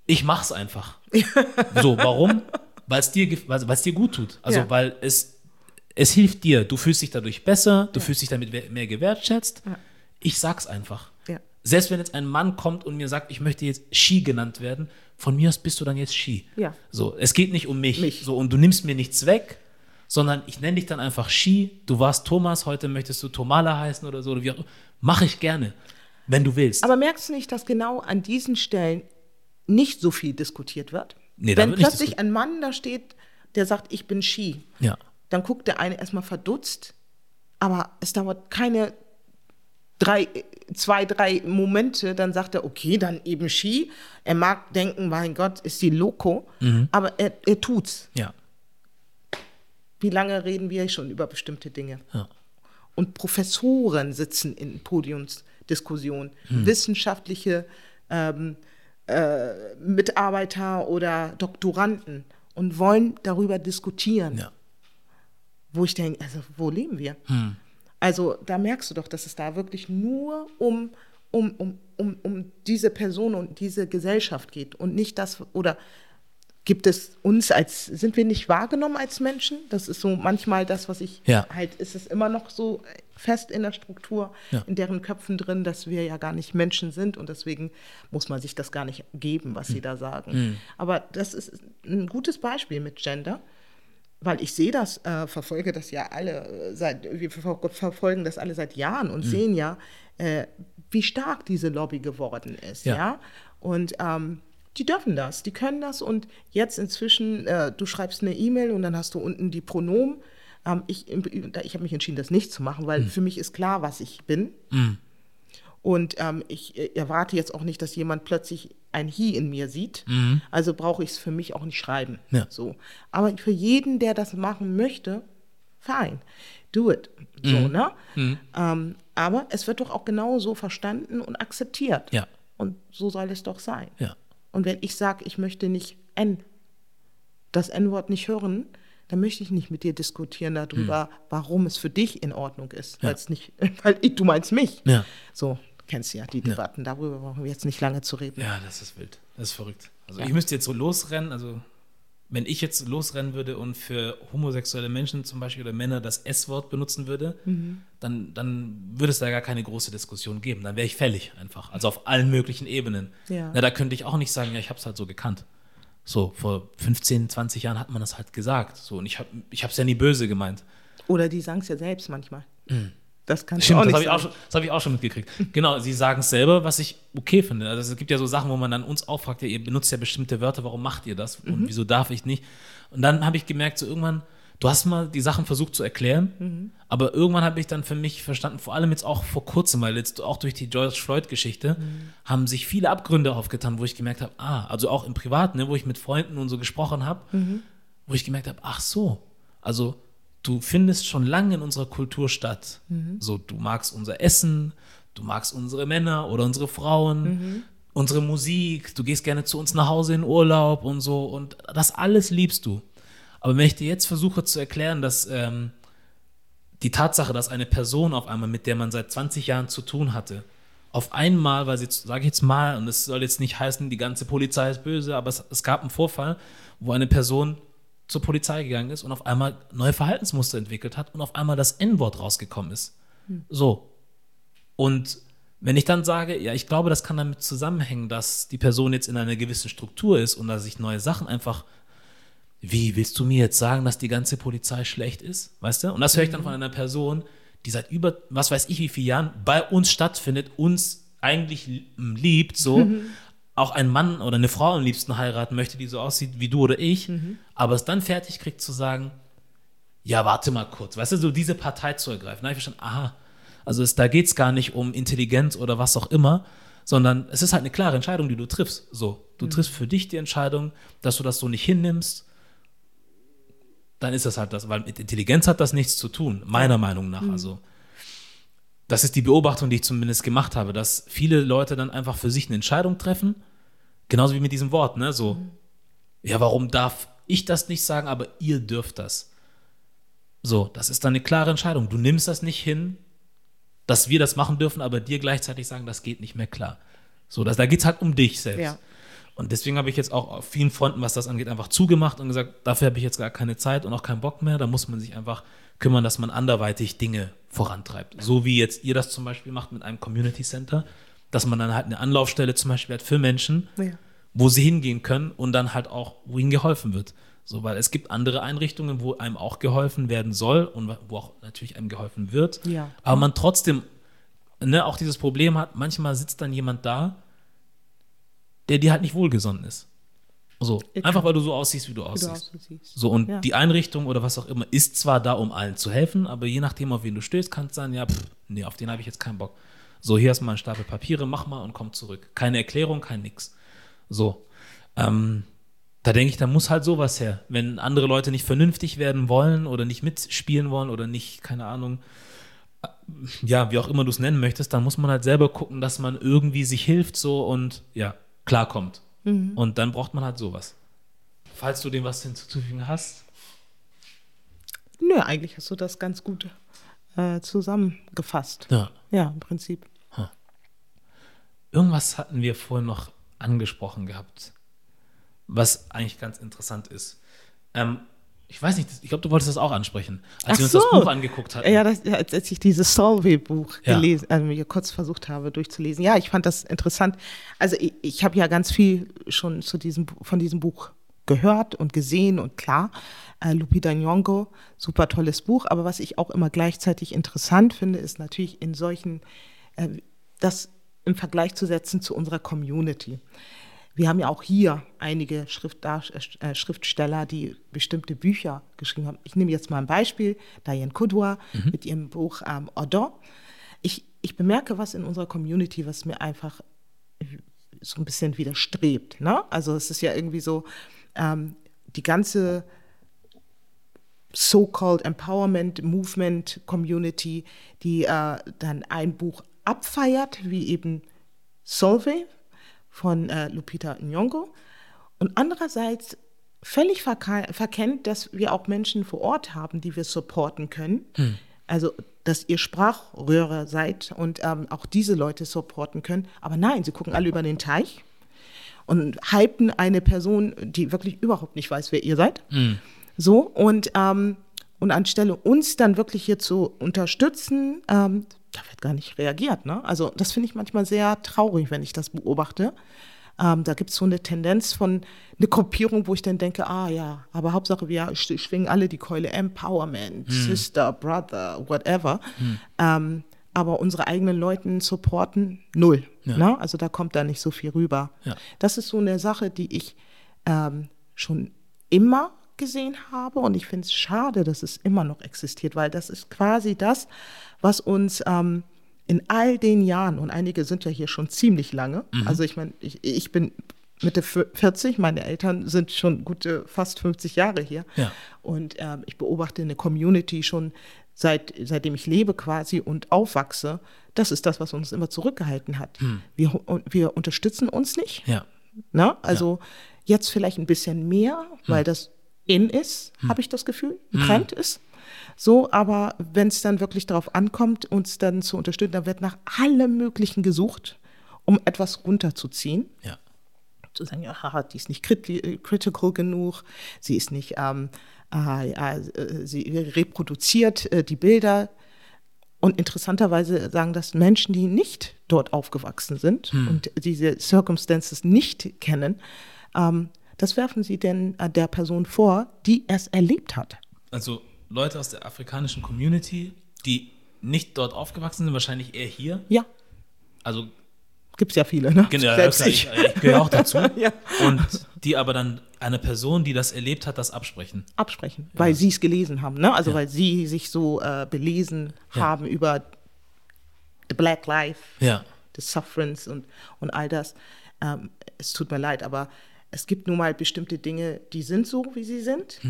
Ich mach's einfach. (laughs) so, warum? Weil es dir, gef- weil es dir gut tut. Also, Ja. weil es, es hilft dir. Du fühlst dich dadurch besser, du fühlst dich damit mehr gewertschätzt. Ja. Ich sag's einfach. Ja. Selbst wenn jetzt ein Mann kommt und mir sagt, ich möchte jetzt Ski genannt werden, von mir aus bist du dann jetzt Ski. Ja. So, es geht nicht um mich. Mich. So, und du nimmst mir nichts weg, sondern ich nenne dich dann einfach Ski. Du warst Thomas, heute möchtest du Tomala heißen oder so. Oder wie auch, mach ich gerne, wenn du willst. Aber merkst du nicht, dass genau an diesen Stellen nicht so viel diskutiert wird? Nee, Wenn plötzlich ein Mann da steht, der sagt, ich bin Ski, ja. dann guckt der eine erstmal verdutzt, aber es dauert keine drei, zwei, drei Momente, dann sagt er, okay, dann eben Ski. Er mag denken, mein Gott, ist die Loco, Mhm. aber er, er tut's. Ja. Wie lange reden wir schon über bestimmte Dinge? Ja. Und Professoren sitzen in Podiumsdiskussionen, Hm. wissenschaftliche ähm, äh, Mitarbeiter oder Doktoranden und wollen darüber diskutieren. Ja. Wo ich denke, also wo leben wir? Also da merkst du doch, dass es da wirklich nur um, um, um, um, um diese Person und diese Gesellschaft geht und nicht das, oder gibt es uns als, sind wir nicht wahrgenommen als Menschen? Das ist so manchmal das, was ich Ja. halt, ist es immer noch so fest in der Struktur, Ja. in deren Köpfen drin, dass wir ja gar nicht Menschen sind und deswegen muss man sich das gar nicht geben, was Hm. sie da sagen. Aber das ist ein gutes Beispiel mit Gender weil ich sehe das, äh, verfolge das ja alle äh, seit, wir ver verfolgen das alle seit Jahren Mhm. und sehen ja, äh, wie stark diese Lobby geworden ist, Ja. ja. Und ähm, die dürfen das, die können das und jetzt inzwischen, äh, du schreibst eine E-Mail und dann hast du unten die Pronomen. Ähm, ich ich habe mich entschieden, das nicht zu machen, Mhm. weil für mich ist klar, was ich bin. Und ähm, ich äh, erwarte jetzt auch nicht, dass jemand plötzlich ein He in mir sieht. Also brauche ich es für mich auch nicht schreiben. Mhm. Ja. So. Aber für jeden, der das machen möchte, fine, do it. So, Mhm. ne? Ähm, aber es wird doch auch genau so verstanden und akzeptiert. Ja. Und so soll es doch sein. Ja. Und wenn ich sage, ich möchte nicht N, das N-Wort nicht hören, dann möchte ich nicht mit dir diskutieren darüber, warum es für dich in Ordnung ist. Hm. Ja. Nicht, (laughs) weil ich, du meinst mich. Ja. So, kennst du ja die Debatten, darüber brauchen wir jetzt nicht lange zu reden. Ja, das ist wild. Das ist verrückt. Also Ja. ich müsste jetzt so losrennen, also wenn ich jetzt losrennen würde und für homosexuelle Menschen zum Beispiel oder Männer das S-Wort benutzen würde, Mhm. dann, dann würde es da gar keine große Diskussion geben. Dann wäre ich fällig einfach. Also auf allen möglichen Ebenen. Ja. Na, da könnte ich auch nicht sagen, ja, ich habe es halt so gekannt. So, vor 15, 20 Jahren hat man das halt gesagt. So, und ich habe ich es ja nie böse gemeint. Oder die sagen es ja selbst manchmal. Das kannst Stimmt, du das habe nicht ich, auch schon- das hab ich auch schon mitgekriegt. (laughs) genau, sie sagen es selber, was ich okay finde. Also es gibt ja so Sachen, wo man dann uns auch fragt, ja, ihr benutzt ja bestimmte Wörter, warum macht ihr das? Und wieso darf ich nicht? Und dann habe ich gemerkt, so irgendwann, du hast mal die Sachen versucht zu erklären, aber irgendwann habe ich dann für mich verstanden, vor allem jetzt auch vor kurzem, weil jetzt auch durch die George Floyd-Geschichte, haben sich viele Abgründe aufgetan, wo ich gemerkt habe, ah, also auch im Privaten, ne, wo ich mit Freunden und so gesprochen habe, wo ich gemerkt habe, ach so, also du findest schon lange in unserer Kultur statt. So, du magst unser Essen, du magst unsere Männer oder unsere Frauen, unsere Musik, du gehst gerne zu uns nach Hause in Urlaub und so und das alles liebst du. Aber wenn ich dir jetzt versuche zu erklären, dass ähm, die Tatsache, dass eine Person auf einmal, mit der man seit 20 Jahren zu tun hatte, auf einmal, weil sie, sage ich jetzt mal, und es soll jetzt nicht heißen, die ganze Polizei ist böse, aber es, es gab einen Vorfall, wo eine Person zur Polizei gegangen ist und auf einmal neue Verhaltensmuster entwickelt hat und auf einmal das N-Wort rausgekommen ist. So. Und wenn ich dann sage, ja, ich glaube, das kann damit zusammenhängen, dass die Person jetzt in einer gewissen Struktur ist und dass sich neue Sachen einfach wie willst du mir jetzt sagen, dass die ganze Polizei schlecht ist? Weißt du? Und das höre ich dann von einer Person, die seit über, was weiß ich, wie vielen Jahren bei uns stattfindet, uns eigentlich liebt, so. Auch ein Mann oder eine Frau am liebsten heiraten möchte, die so aussieht wie du oder ich, aber es dann fertig kriegt zu sagen, ja, warte mal kurz, weißt du, so diese Partei zu ergreifen. Da habe ich verstanden, aha, also es, da geht es gar nicht um Intelligenz oder was auch immer, sondern es ist halt eine klare Entscheidung, die du triffst. So, du mhm. triffst für dich die Entscheidung, dass du das so nicht hinnimmst. Dann ist das halt das, weil mit Intelligenz hat das nichts zu tun, meiner Meinung nach. Mhm. Also, das ist die Beobachtung, die ich zumindest gemacht habe, dass viele Leute dann einfach für sich eine Entscheidung treffen, genauso wie mit diesem Wort, ne? So, mhm. ja, warum darf ich das nicht sagen, aber ihr dürft das? So, das ist dann eine klare Entscheidung. Du nimmst das nicht hin, dass wir das machen dürfen, aber dir gleichzeitig sagen, das geht nicht mehr klar. So, das, da geht es halt um dich selbst. Ja. Und deswegen habe ich jetzt auch auf vielen Fronten, was das angeht, einfach zugemacht und gesagt, dafür habe ich jetzt gar keine Zeit und auch keinen Bock mehr. Da muss man sich einfach kümmern, dass man anderweitig Dinge vorantreibt. So wie jetzt ihr das zum Beispiel macht mit einem Community Center, dass man dann halt eine Anlaufstelle zum Beispiel hat für Menschen, ja. wo sie hingehen können und dann halt auch, wo ihnen geholfen wird. So, weil es gibt andere Einrichtungen, wo einem auch geholfen werden soll und wo auch natürlich einem geholfen wird. Ja. Aber man trotzdem ne, auch dieses Problem hat, manchmal sitzt dann jemand da, der dir halt nicht wohlgesonnen ist. So, einfach weil du so aussiehst, wie du aussiehst. Du so, und ja. die Einrichtung oder was auch immer ist zwar da, um allen zu helfen, aber je nachdem, auf wen du stößt, kann es sein, ja, pff, nee, auf den habe ich jetzt keinen Bock. So, hier hast du mal einen Stapel Papiere, mach mal und komm zurück. Keine Erklärung, kein nix. So. Ähm, da denke ich, da muss halt sowas her. Wenn andere Leute nicht vernünftig werden wollen oder nicht mitspielen wollen oder nicht, keine Ahnung, äh, ja, wie auch immer du es nennen möchtest, dann muss man halt selber gucken, dass man irgendwie sich hilft so und ja, klarkommt. Mhm. Und dann braucht man halt sowas. Falls du dem was hinzuzufügen hast. Nö, eigentlich hast du das ganz gut äh, zusammengefasst. Ja. Ja, im Prinzip. Irgendwas hatten wir vorhin noch angesprochen gehabt was eigentlich ganz interessant ist. Ähm, ich weiß nicht, ich glaube, du wolltest das auch ansprechen, als Ach wir uns so. das Buch angeguckt hatten. Ja, das, als ich dieses Solvay-Buch ja. gelesen, also mir kurz versucht habe durchzulesen. Ja, ich fand das interessant. Also ich, ich habe ja ganz viel schon zu diesem, von diesem Buch gehört und gesehen und klar, äh, Lupita Nyong'o, super tolles Buch. Aber was ich auch immer gleichzeitig interessant finde, ist natürlich in solchen, äh, das im Vergleich zu setzen zu unserer Community. Wir haben ja auch hier einige äh, Schriftsteller, die bestimmte Bücher geschrieben haben. Ich nehme jetzt mal ein Beispiel, Diane Kudwa mhm. mit ihrem Buch ähm, Odon. Ich, ich bemerke was in unserer Community, was mir einfach so ein bisschen widerstrebt. Ne? Also es ist ja irgendwie so, ähm, die ganze so-called Empowerment Movement Community, die äh, dann ein Buch abfeiert, wie eben Solvay von äh, Lupita Nyong'o und andererseits völlig verkennt, dass wir auch Menschen vor Ort haben, die wir supporten können. Hm. Also, dass ihr Sprachröhrer seid und ähm, auch diese Leute supporten können. Aber nein, sie gucken alle über den Teich und hypen eine Person, die wirklich überhaupt nicht weiß, wer ihr seid. Hm. So, und, ähm, und anstelle uns dann wirklich hier zu unterstützen, ähm, da wird gar nicht reagiert. Ne? Also das finde ich manchmal sehr traurig, wenn ich das beobachte. Ähm, da gibt es so eine Tendenz von eine Gruppierung, wo ich dann denke, ah ja, aber Hauptsache wir schwingen alle die Keule Empowerment, hm. Sister, Brother, whatever. Hm. Ähm, aber unsere eigenen Leuten supporten null. Ja. Ne? Also da kommt da nicht so viel rüber. Ja. Das ist so eine Sache, die ich ähm, schon immer gesehen habe und ich finde es schade, dass es immer noch existiert, weil das ist quasi das, was uns ähm, in all den Jahren, und einige sind ja hier schon ziemlich lange, mhm. also ich meine, ich, ich bin Mitte 40, meine Eltern sind schon gute fast 50 Jahre hier. Ja. Und ähm, ich beobachte eine Community schon seit, seitdem ich lebe quasi und aufwachse. Das ist das, was uns immer zurückgehalten hat. Hm. Wir, wir unterstützen uns nicht. Ja. Na? Also ja. jetzt vielleicht ein bisschen mehr, weil hm. das in ist, hm. habe ich das Gefühl, ein hm. Trend ist. So, aber wenn es dann wirklich darauf ankommt, uns dann zu unterstützen, dann wird nach allem Möglichen gesucht, um etwas runterzuziehen. Ja. Zu sagen, ja, haha, die ist nicht critical genug, sie ist nicht, ähm, äh, äh, sie reproduziert äh, die Bilder. Und interessanterweise sagen das Menschen, die nicht dort aufgewachsen sind hm. und diese Circumstances nicht kennen. Ähm, das werfen Sie denn äh, der Person vor, die es erlebt hat? Also Leute aus der afrikanischen Community, die nicht dort aufgewachsen sind, wahrscheinlich eher hier. Ja. Also gibt es ja viele, ne? Genau, Selbst ich, ich, ich gehöre auch dazu. (laughs) ja. Und die aber dann einer Person, die das erlebt hat, das absprechen. Absprechen, weil sie es gelesen haben, ne? Also Ja. weil sie sich so äh, belesen haben über the Black Life, Ja. the Sufferance und, und all das. Ähm, es tut mir leid, aber es gibt nun mal bestimmte Dinge, die sind so, wie sie sind.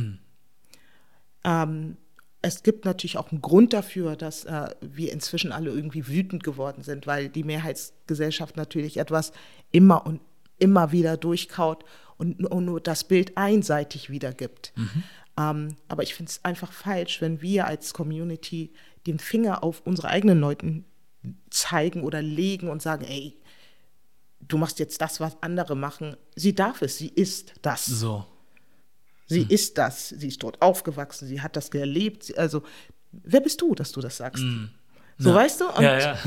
Ähm, es gibt natürlich auch einen Grund dafür, dass äh, wir inzwischen alle irgendwie wütend geworden sind, weil die Mehrheitsgesellschaft natürlich etwas immer und immer wieder durchkaut und, nur- und nur das Bild einseitig wiedergibt. Ähm, aber ich finde es einfach falsch, wenn wir als Community den Finger auf unsere eigenen Leuten zeigen oder legen und sagen, ey, du machst jetzt das, was andere machen. Sie darf es, sie ist das. So. Sie Hm. ist das, sie ist dort aufgewachsen, sie hat das erlebt. Sie, also, wer bist du, dass du das sagst? So, weißt du? Und. Ja, ja.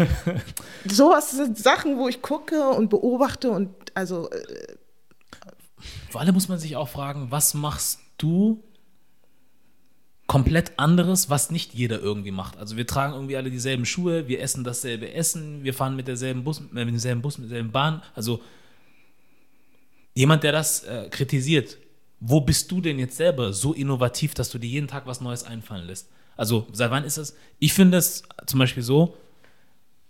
(laughs) sowas sind Sachen, wo ich gucke und beobachte und also, äh, Vor allem muss man sich auch fragen, was machst du komplett anderes, was nicht jeder irgendwie macht? Also wir tragen irgendwie alle dieselben Schuhe, wir essen dasselbe Essen, wir fahren mit derselben Bus, äh, mit demselben Bus, mit derselben Bahn. Also jemand, der das äh, kritisiert, wo bist du denn jetzt selber so innovativ, dass du dir jeden Tag was Neues einfallen lässt? Also seit wann ist das? Ich finde es zum Beispiel so,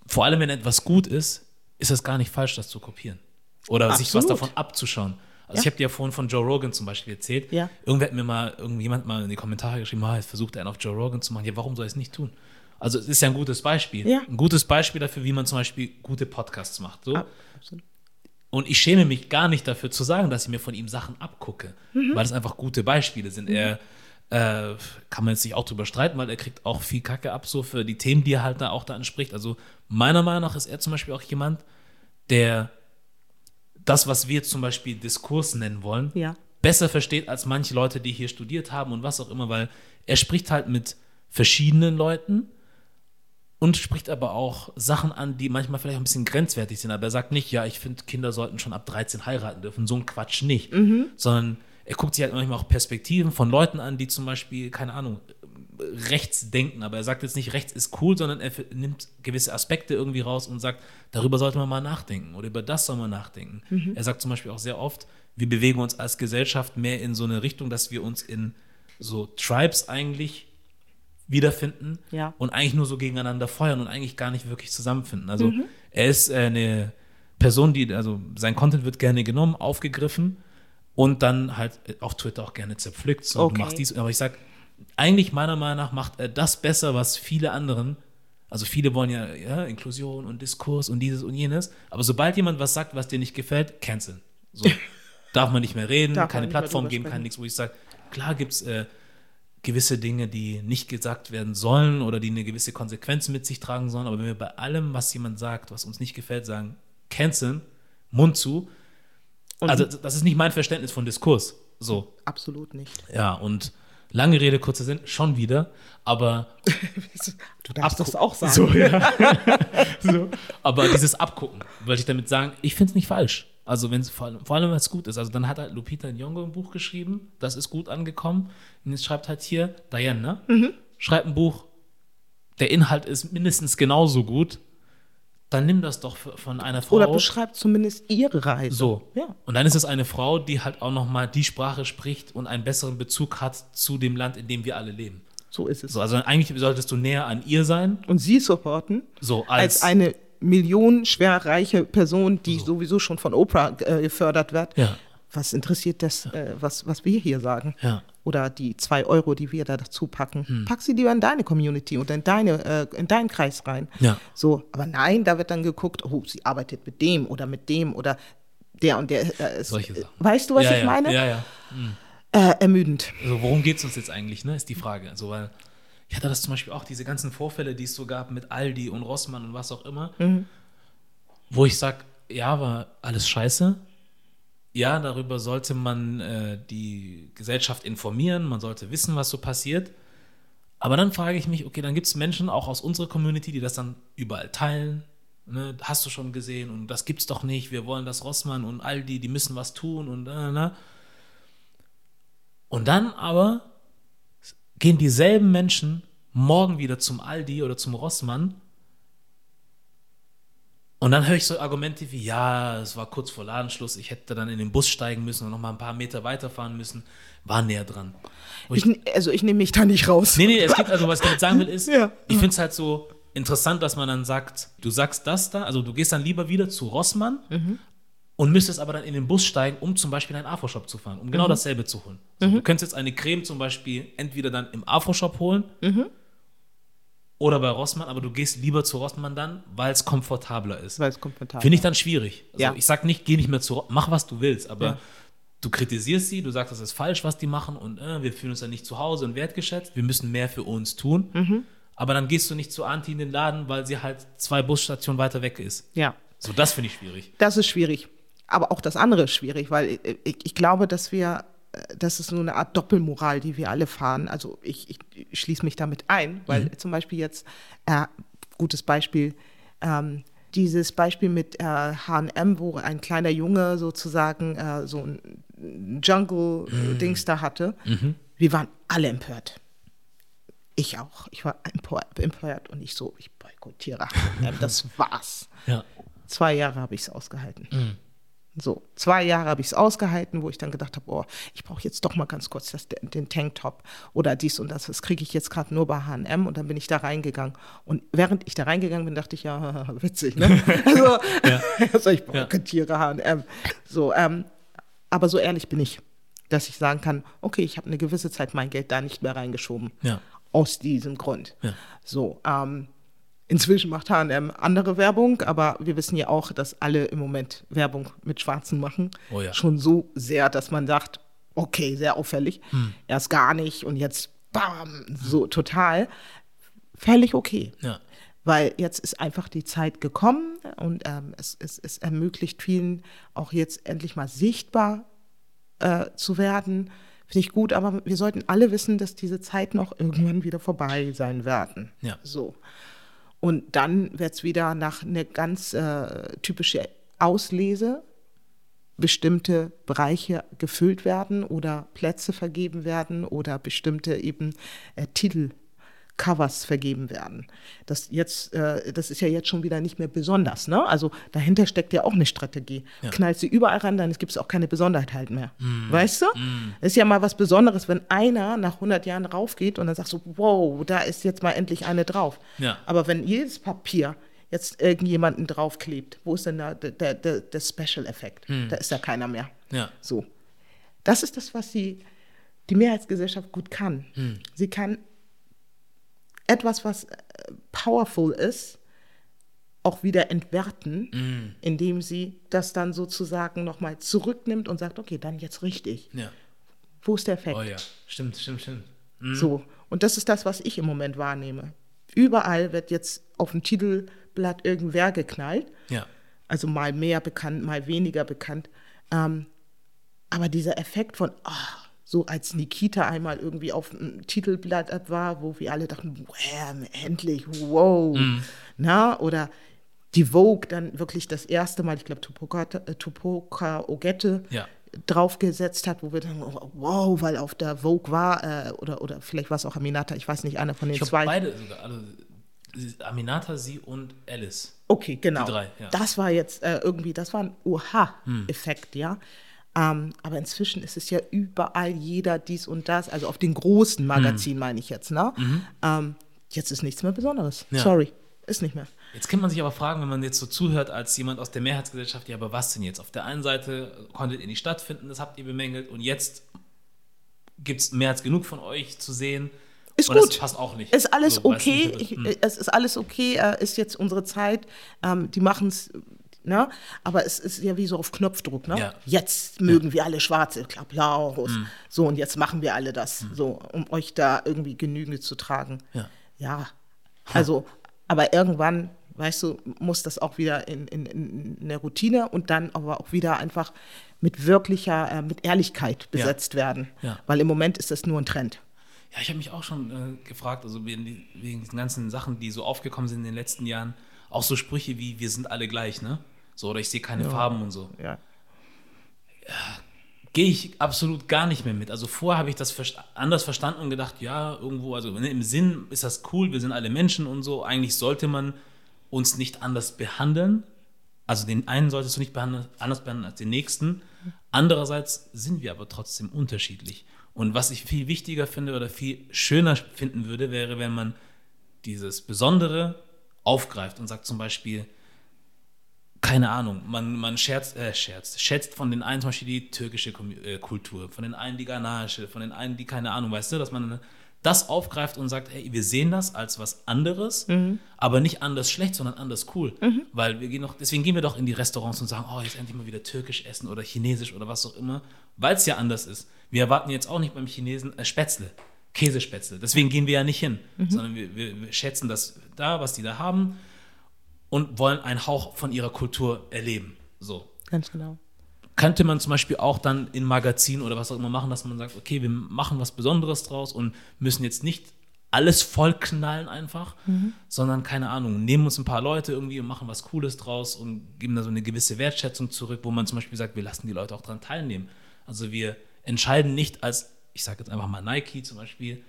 vor allem wenn etwas gut ist, ist es gar nicht falsch, das zu kopieren. Oder sich was Absolut. davon abzuschauen. Also Ja. ich habe dir ja vorhin von Joe Rogan zum Beispiel erzählt. Ja. Irgendwer hat mir mal, irgendjemand mal in die Kommentare geschrieben, ah, jetzt versucht er einen auf Joe Rogan zu machen. Ja, warum soll ich es nicht tun? Also es ist ja ein gutes Beispiel. Ja. Ein gutes Beispiel dafür, wie man zum Beispiel gute Podcasts macht. So. absolut. Und ich schäme mich gar nicht dafür zu sagen, dass ich mir von ihm Sachen abgucke, Mhm. weil das einfach gute Beispiele sind. Er äh, kann man jetzt nicht auch drüber streiten, weil er kriegt auch viel Kacke ab, so für die Themen, die er halt da auch da anspricht. Also meiner Meinung nach ist er zum Beispiel auch jemand, der das, was wir zum Beispiel Diskurs nennen wollen, Ja. besser versteht als manche Leute, die hier studiert haben und was auch immer, weil er spricht halt mit verschiedenen Leuten und spricht aber auch Sachen an, die manchmal vielleicht ein bisschen grenzwertig sind. Aber er sagt nicht, ja, ich finde, Kinder sollten schon ab 13 heiraten dürfen. So ein Quatsch nicht. Sondern er guckt sich halt manchmal auch Perspektiven von Leuten an, die zum Beispiel, keine Ahnung, rechts denken. Aber er sagt jetzt nicht, rechts ist cool, sondern er nimmt gewisse Aspekte irgendwie raus und sagt, darüber sollte man mal nachdenken oder über das soll man nachdenken. Er sagt zum Beispiel auch sehr oft, wir bewegen uns als Gesellschaft mehr in so eine Richtung, dass wir uns in so Tribes eigentlich wiederfinden Ja. und eigentlich nur so gegeneinander feuern und eigentlich gar nicht wirklich zusammenfinden. Also er ist äh, eine Person, die, also sein Content wird gerne genommen, aufgegriffen und dann halt auf Twitter auch gerne zerpflückt. So, Okay. du machst dies, aber ich sag, eigentlich meiner Meinung nach macht er das besser, was viele anderen, also viele wollen ja, ja Inklusion und Diskurs und dieses und jenes, aber sobald jemand was sagt, was dir nicht gefällt, canceln. So, (laughs) darf man nicht mehr reden, Darf keine Plattform geben, kein nichts, wo ich sage, klar gibt es äh, gewisse Dinge, die nicht gesagt werden sollen oder die eine gewisse Konsequenz mit sich tragen sollen. Aber wenn wir bei allem, was jemand sagt, was uns nicht gefällt, sagen, canceln, Mund zu, also das ist nicht mein Verständnis von Diskurs. So, Absolut nicht. ja, und lange Rede, kurzer Sinn, schon wieder, aber (laughs) Du darfst das auch sagen. So, ja. (laughs) so. Aber dieses Abgucken, wollte ich damit sagen, ich finde es nicht falsch. Also wenn es vor allem, vor allem, wenn es gut ist. Also dann hat halt Lupita Nyong'o ein Buch geschrieben, das ist gut angekommen. Und jetzt schreibt halt hier Diane, ne? Mhm. Schreibt ein Buch, der Inhalt ist mindestens genauso gut. Dann nimm das doch von einer Frau. Oder beschreibt zumindest ihre Reise. So. Ja. Und dann ist es eine Frau, die halt auch nochmal die Sprache spricht und einen besseren Bezug hat zu dem Land, in dem wir alle leben. So ist es. So, also eigentlich solltest du näher an ihr sein, Und sie supporten so als, als, eine millionenschwer reiche Person, die sowieso schon von Oprah äh, gefördert wird. Ja. Was interessiert das, äh, was, was wir hier sagen? Ja. Oder die zwei Euro, die wir da dazu packen. Pack sie lieber in deine Community oder in, deine, äh, in deinen Kreis rein. Ja. So, aber nein, da wird dann geguckt, oh, sie arbeitet mit dem oder mit dem oder der und der. Äh, ist, Solche Sachen. Weißt du, was ich meine? Ja, ja. Äh, ermüdend. Also worum geht es uns jetzt eigentlich, ne? Ist die Frage. Also, weil ich hatte das zum Beispiel auch, diese ganzen Vorfälle, die es so gab mit Aldi und Rossmann und was auch immer, wo ich sage, ja, war alles scheiße. Ja, darüber sollte man äh, die Gesellschaft informieren, man sollte wissen, was so passiert. Aber dann frage ich mich, okay, dann gibt es Menschen auch aus unserer Community, die das dann überall teilen. Ne? Hast du schon gesehen und das gibt's doch nicht. Wir wollen das Rossmann und Aldi, die müssen was tun und ne? Und dann aber gehen dieselben Menschen morgen wieder zum Aldi oder zum Rossmann Und dann höre ich so Argumente wie, ja, es war kurz vor Ladenschluss, ich hätte dann in den Bus steigen müssen und noch mal ein paar Meter weiterfahren müssen, war näher dran. Ich, also ich nehme mich da nicht raus. Nee, nee, es gibt also, was ich damit sagen will, ist, (laughs) Ja. ich finde es halt so interessant, dass man dann sagt, du sagst das da, also du gehst dann lieber wieder zu Rossmann und müsstest aber dann in den Bus steigen, um zum Beispiel in einen Afro-Shop zu fahren, um genau dasselbe zu holen. So, Du könntest jetzt eine Creme zum Beispiel entweder dann im Afro-Shop holen oder bei Rossmann, aber du gehst lieber zu Rossmann dann, weil es komfortabler ist. Weil es komfortabel Finde ich dann schwierig. Also Ja. ich sag nicht, geh nicht mehr zu, mach was du willst, aber Ja. du kritisierst sie, du sagst, das ist falsch, was die machen und äh, wir fühlen uns dann nicht zu Hause und wertgeschätzt, wir müssen mehr für uns tun. Mhm. Aber dann gehst du nicht zu Anti in den Laden, weil sie halt zwei Busstationen weiter weg ist. Ja, So, das finde ich schwierig. das ist schwierig. Aber auch das andere ist schwierig, weil ich, ich, glaube, dass wir, äh, das ist so eine Art Doppelmoral, die wir alle fahren. Also ich, ich, schließe mich damit ein, weil zum Beispiel jetzt, äh, gutes Beispiel, ähm, dieses Beispiel mit äh, H&M, wo ein kleiner Junge sozusagen äh, so ein Jungle-Dings da hatte. Wir waren alle empört. Ich auch. Ich war empört und ich so, ich boykottiere H&M. (laughs) Das war's. Ja. Zwei Jahre habe ich es ausgehalten. So, zwei Jahre habe ich es ausgehalten, wo ich dann gedacht habe, oh, ich brauche jetzt doch mal ganz kurz das, den Tanktop oder dies und das. Das kriege ich jetzt gerade nur bei H&M und dann bin ich da reingegangen. Und während ich da reingegangen bin, dachte ich, ja, (laughs) witzig, ne? (laughs) Also, (laughs) also ich boykottiere H&M. So, ähm, aber so ehrlich bin ich, dass ich sagen kann, okay, ich habe eine gewisse Zeit mein Geld da nicht mehr reingeschoben. Ja. Aus diesem Grund. Ja. So, ähm, inzwischen macht H&M andere Werbung, aber wir wissen ja auch, dass alle im Moment Werbung mit Schwarzen machen. Oh ja. Schon so sehr, dass man sagt, okay, sehr auffällig. Hm. Erst gar nicht und jetzt bam, so total. Völlig okay. Ja. Weil jetzt ist einfach die Zeit gekommen und ähm, es, es, es ermöglicht vielen auch jetzt endlich mal sichtbar äh, zu werden. Finde ich gut, aber wir sollten alle wissen, dass diese Zeit noch irgendwann wieder vorbei sein werden. Ja. So. Und dann wird es wieder nach einer ganz äh, typische Auslese. Bestimmte Bereiche gefüllt werden oder Plätze vergeben werden oder bestimmte eben äh, Titel Covers vergeben werden. Das jetzt, äh, das ist ja jetzt schon wieder nicht mehr besonders, ne? Also dahinter steckt ja auch eine Strategie. Ja. Knallt sie überall ran, dann gibt es auch keine Besonderheit halt mehr. Weißt du? Das ist ja mal was Besonderes, wenn einer nach 100 Jahren raufgeht und dann sagt so, wow, da ist jetzt mal endlich eine drauf. Ja. Aber wenn jedes Papier jetzt irgendjemanden draufklebt, wo ist denn da der, der, der, Special-Effekt? Da ist ja keiner mehr. Ja. So. Das ist das, was die, die Mehrheitsgesellschaft gut kann. Sie kann etwas, was äh, powerful ist, auch wieder entwerten, indem sie das dann sozusagen nochmal zurücknimmt und sagt, okay, dann jetzt richtig. Ja. Wo ist der Effekt? Oh ja. Stimmt, stimmt, stimmt. So. Und das ist das, was ich im Moment wahrnehme. Überall wird jetzt auf dem Titelblatt irgendwer geknallt. Ja. Also mal mehr bekannt, mal weniger bekannt. Ähm, aber dieser Effekt von, ah, so als Nikita einmal irgendwie auf dem Titelblatt war, wo wir alle dachten, wow, endlich, wow. Na, oder die Vogue dann wirklich das erste Mal, ich glaube, Tupoka, äh, Tupoka Ogette Ja. draufgesetzt hat, wo wir dann, oh, wow, weil auf der Vogue war, äh, oder, oder vielleicht war es auch Aminata, ich weiß nicht, einer von den Ich zwei. beide sogar. Also, Aminata, sie und Alice. Okay, genau. Die drei, ja. Das war jetzt äh, irgendwie, das war ein Oha-Effekt, ja. Ähm, aber inzwischen ist es ja überall jeder dies und das, also auf den großen Magazinen meine ich jetzt, ne? Ähm, jetzt ist nichts mehr Besonderes. Ja. Sorry, ist nicht mehr. Jetzt kann man sich aber fragen, wenn man jetzt so zuhört als jemand aus der Mehrheitsgesellschaft, ja, aber was denn jetzt? Auf der einen Seite konntet ihr nicht stattfinden, das habt ihr bemängelt und jetzt gibt es mehr als genug von euch zu sehen. Ist und das gut. passt auch nicht. Ist alles So, okay. nicht, Ich, hm. es ist alles okay. Äh, ist jetzt unsere Zeit. Ähm, die machen es, ne? Aber es ist ja wie so auf Knopfdruck, ne? Ja. Jetzt mögen wir alle Schwarze, Applaus. Hm. So, und jetzt machen wir alle das, so, um euch da irgendwie Genüge zu tragen. Ja. Ja. Also, aber irgendwann, weißt du, muss das auch wieder in, in, in eine Routine und dann aber auch wieder einfach mit wirklicher, äh, mit Ehrlichkeit besetzt werden. Ja. Weil im Moment ist das nur ein Trend. Ja, ich habe mich auch schon äh, gefragt, also wegen, wegen diesen ganzen Sachen, die so aufgekommen sind in den letzten Jahren, auch so Sprüche wie wir sind alle gleich, ne? So, oder ich sehe keine Farben und so. Ja. Gehe ich absolut gar nicht mehr mit. Also vorher habe ich das anders verstanden und gedacht, ja, irgendwo, also ne, im Sinn ist das cool, wir sind alle Menschen und so. Eigentlich sollte man uns nicht anders behandeln. Also den einen solltest du nicht behandeln, anders behandeln als den nächsten. Andererseits sind wir aber trotzdem unterschiedlich. Und was ich viel wichtiger finde oder viel schöner finden würde, wäre, wenn man dieses Besondere aufgreift und sagt zum Beispiel, keine Ahnung, man, man scherzt, äh, scherzt, schätzt von den einen zum Beispiel die türkische äh, Kultur, von den einen die ghanaische, von den einen die, keine Ahnung, weißt du, dass man das aufgreift und sagt, hey, wir sehen das als was anderes, mhm. aber nicht anders schlecht, sondern anders cool. Mhm. Weil wir gehen noch, deswegen gehen wir doch in die Restaurants und sagen, oh, jetzt endlich mal wieder türkisch essen oder chinesisch oder was auch immer, weil es ja anders ist. Wir erwarten jetzt auch nicht beim Chinesen äh, Spätzle, Käsespätzle. Deswegen gehen wir ja nicht hin, mhm. sondern wir, wir, wir schätzen das da, was die da haben und wollen einen Hauch von ihrer Kultur erleben. So. Ganz genau könnte man zum Beispiel auch dann in Magazinen oder was auch immer machen, dass man sagt, okay, wir machen was Besonderes draus und müssen jetzt nicht alles vollknallen einfach, mhm. sondern keine Ahnung, nehmen uns ein paar Leute irgendwie und machen was Cooles draus und geben da so eine gewisse Wertschätzung zurück, wo man zum Beispiel sagt, wir lassen die Leute auch daran teilnehmen. Also wir entscheiden nicht als, ich sage jetzt einfach mal Nike zum Beispiel,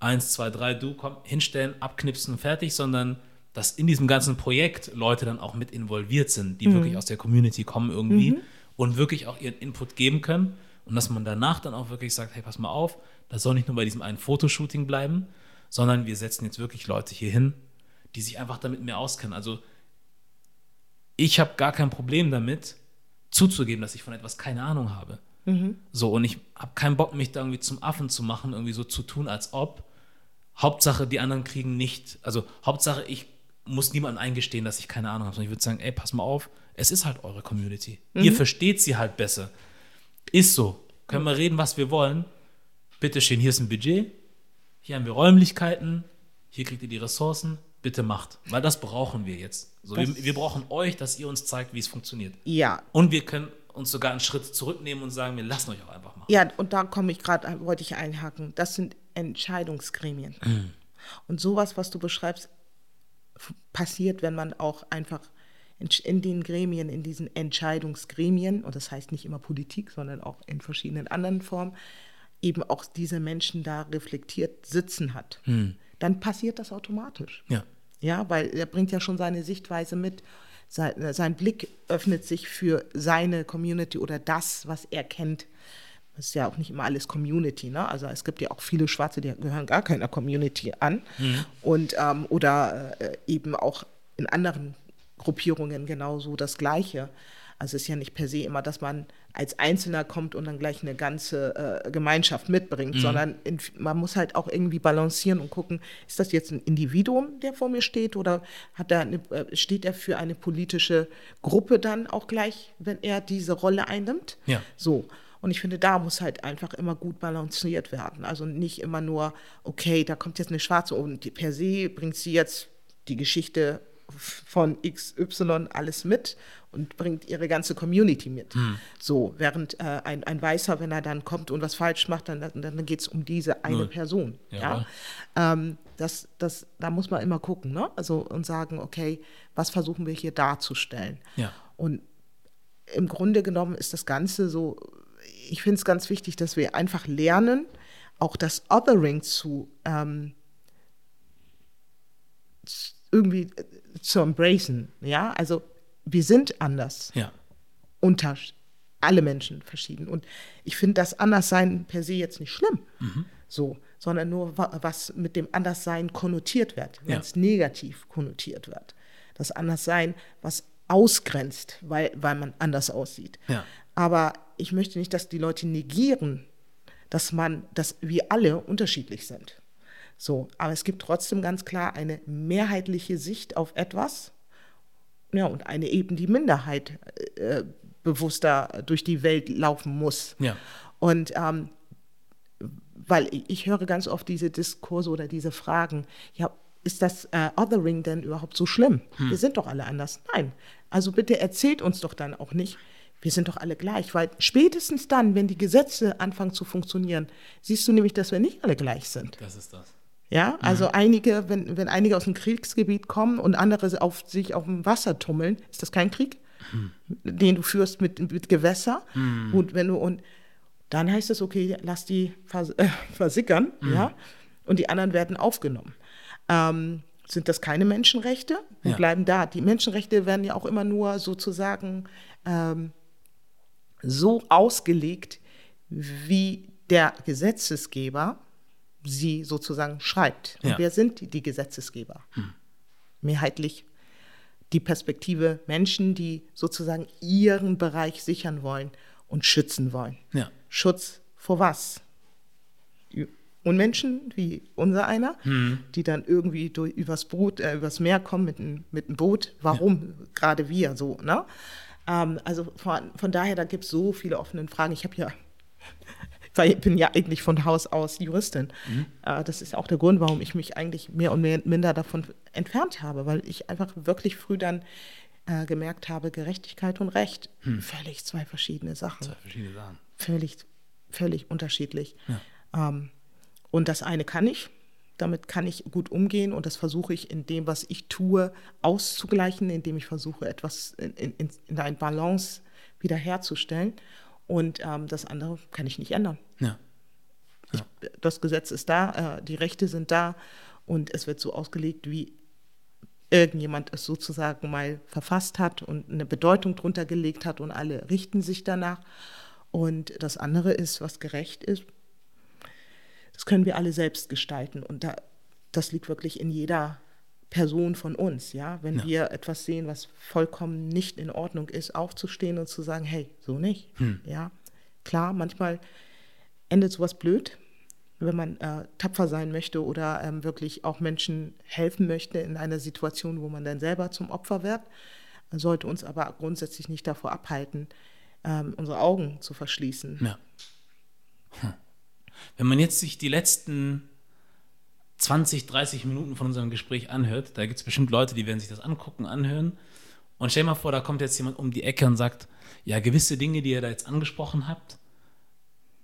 eins, zwei, drei, du komm, hinstellen, abknipsen, fertig, sondern dass in diesem ganzen Projekt Leute dann auch mit involviert sind, die mhm. wirklich aus der Community kommen irgendwie. Mhm und wirklich auch ihren Input geben können und dass man danach dann auch wirklich sagt, hey, pass mal auf, das soll nicht nur bei diesem einen Fotoshooting bleiben, sondern wir setzen jetzt wirklich Leute hier hin, die sich einfach damit mehr auskennen. Also ich habe gar kein Problem damit, zuzugeben, dass ich von etwas keine Ahnung habe. Mhm. So, und ich habe keinen Bock, mich da irgendwie zum Affen zu machen, irgendwie so zu tun, als ob. Hauptsache, die anderen kriegen nicht, also Hauptsache, ich muss niemandem eingestehen, dass ich keine Ahnung habe. Sondern ich würde sagen, ey, pass mal auf, es ist halt eure Community. Mhm. Ihr versteht sie halt besser. Ist so. Können wir reden, was wir wollen. Bitte schön, hier ist ein Budget. Hier haben wir Räumlichkeiten. Hier kriegt ihr die Ressourcen. Bitte macht. Weil das brauchen wir jetzt. So, wir, wir, brauchen euch, dass ihr uns zeigt, wie es funktioniert. Ja. Und wir können uns sogar einen Schritt zurücknehmen und sagen, wir lassen euch auch einfach machen. Ja, und da komme ich gerade, wollte ich einhaken. Das sind Entscheidungsgremien. Mhm. Und sowas, was du beschreibst, passiert, wenn man auch einfach in den Gremien, in diesen Entscheidungsgremien, und das heißt nicht immer Politik, sondern auch in verschiedenen anderen Formen, eben auch diese Menschen da reflektiert sitzen hat, hm. dann passiert das automatisch. Ja. Ja, weil er bringt ja schon seine Sichtweise mit. Sein, sein Blick öffnet sich für seine Community oder das, was er kennt. Das ist ja auch nicht immer alles Community, ne? Also es gibt ja auch viele Schwarze, die gehören gar keiner Community an. Mhm. Und ähm, oder äh, eben auch in anderen Gruppierungen genauso das Gleiche. Also es ist ja nicht per se immer, dass man als Einzelner kommt und dann gleich eine ganze äh, Gemeinschaft mitbringt, mhm. sondern in, man muss halt auch irgendwie balancieren und gucken, ist das jetzt ein Individuum, der vor mir steht, oder hat er eine, äh, steht er für eine politische Gruppe dann auch gleich, wenn er diese Rolle einnimmt? Ja. So. Und ich finde, da muss halt einfach immer gut balanciert werden. Also nicht immer nur, okay, da kommt jetzt eine Schwarze und per se bringt sie jetzt die Geschichte von XY alles mit und bringt ihre ganze Community mit. Mhm. So, während äh, ein, ein Weißer, wenn er dann kommt und was falsch macht, dann, dann geht es um diese eine Null. Person. Ja. ja? Ähm, das, das, da muss man immer gucken, ne? Also und sagen, okay, was versuchen wir hier darzustellen? Ja. Und im Grunde genommen ist das Ganze so, ich finde es ganz wichtig, dass wir einfach lernen, auch das Othering zu ähm, irgendwie äh, zu embracen. Ja, also wir sind anders. Ja. Unter alle Menschen verschieden. Und ich finde das Anderssein per se jetzt nicht schlimm. Mhm. So, sondern nur was mit dem Anderssein konnotiert wird, wenn ja. es negativ konnotiert wird. Das Anderssein, was ausgrenzt, weil, weil man anders aussieht. Ja. Aber ich möchte nicht, dass die Leute negieren, dass man, dass wir alle unterschiedlich sind. So, aber es gibt trotzdem ganz klar eine mehrheitliche Sicht auf etwas. Ja, und eine eben die Minderheit äh, bewusster durch die Welt laufen muss. Ja. Und ähm, weil ich, ich höre ganz oft diese Diskurse oder diese Fragen, ja, ist das äh, Othering denn überhaupt so schlimm? Hm. Wir sind doch alle anders. Nein. Also bitte erzählt uns doch dann auch nicht, wir sind doch alle gleich, weil spätestens dann, wenn die Gesetze anfangen zu funktionieren, siehst du nämlich, dass wir nicht alle gleich sind. Das ist das. Ja, also mhm. einige, wenn, wenn einige aus dem Kriegsgebiet kommen und andere auf, sich auf dem Wasser tummeln, ist das kein Krieg, mhm. den du führst mit, mit Gewässer. Mhm. Und wenn du und dann heißt es, okay, lass die vers äh, versickern, mhm. ja, und die anderen werden aufgenommen. Ähm, sind das keine Menschenrechte. Wir Ja. bleiben da. Die Menschenrechte werden ja auch immer nur sozusagen ähm, so ausgelegt, wie der Gesetzesgeber sie sozusagen schreibt. Und Ja. wer sind die, die Gesetzesgeber? Mehrheitlich die Perspektive Menschen, die sozusagen ihren Bereich sichern wollen und schützen wollen. Ja. Schutz vor was? Und Menschen wie unser einer, die dann irgendwie durch, übers, Boot, äh, übers Meer kommen mit einem mit einem Boot. Warum gerade wir so? Ne? Ähm, also von, von daher, da gibt es so viele offene Fragen. Ich habe ja, ich bin ja eigentlich von Haus aus Juristin. Äh, das ist auch der Grund, warum ich mich eigentlich mehr und mehr, minder davon entfernt habe, weil ich einfach wirklich früh dann äh, gemerkt habe, Gerechtigkeit und Recht, völlig zwei verschiedene Sachen Zwei verschiedene Sachen. völlig, völlig unterschiedlich. Ähm, und das eine kann ich, damit kann ich gut umgehen und das versuche ich in dem, was ich tue, auszugleichen, indem ich versuche, etwas in, in, in eine Balance wiederherzustellen. Und ähm, das andere kann ich nicht ändern. Ja. Das Gesetz ist da, äh, die Rechte sind da und es wird so ausgelegt, wie irgendjemand es sozusagen mal verfasst hat und eine Bedeutung drunter gelegt hat und alle richten sich danach. Und das andere ist, was gerecht ist, das können wir alle selbst gestalten. Und da, das liegt wirklich in jeder Person von uns, ja. Wenn Ja. wir etwas sehen, was vollkommen nicht in Ordnung ist, aufzustehen und zu sagen, hey, so nicht. Ja. Klar, manchmal endet sowas blöd, wenn man äh, tapfer sein möchte oder ähm, wirklich auch Menschen helfen möchte in einer Situation, wo man dann selber zum Opfer wird, sollte uns aber grundsätzlich nicht davor abhalten, ähm, unsere Augen zu verschließen. Ja. Hm. Wenn man jetzt sich die letzten 20, 30 Minuten von unserem Gespräch anhört, da gibt es bestimmt Leute, die werden sich das angucken, anhören. Und stell mal vor, da kommt jetzt jemand um die Ecke und sagt, ja, gewisse Dinge, die ihr da jetzt angesprochen habt,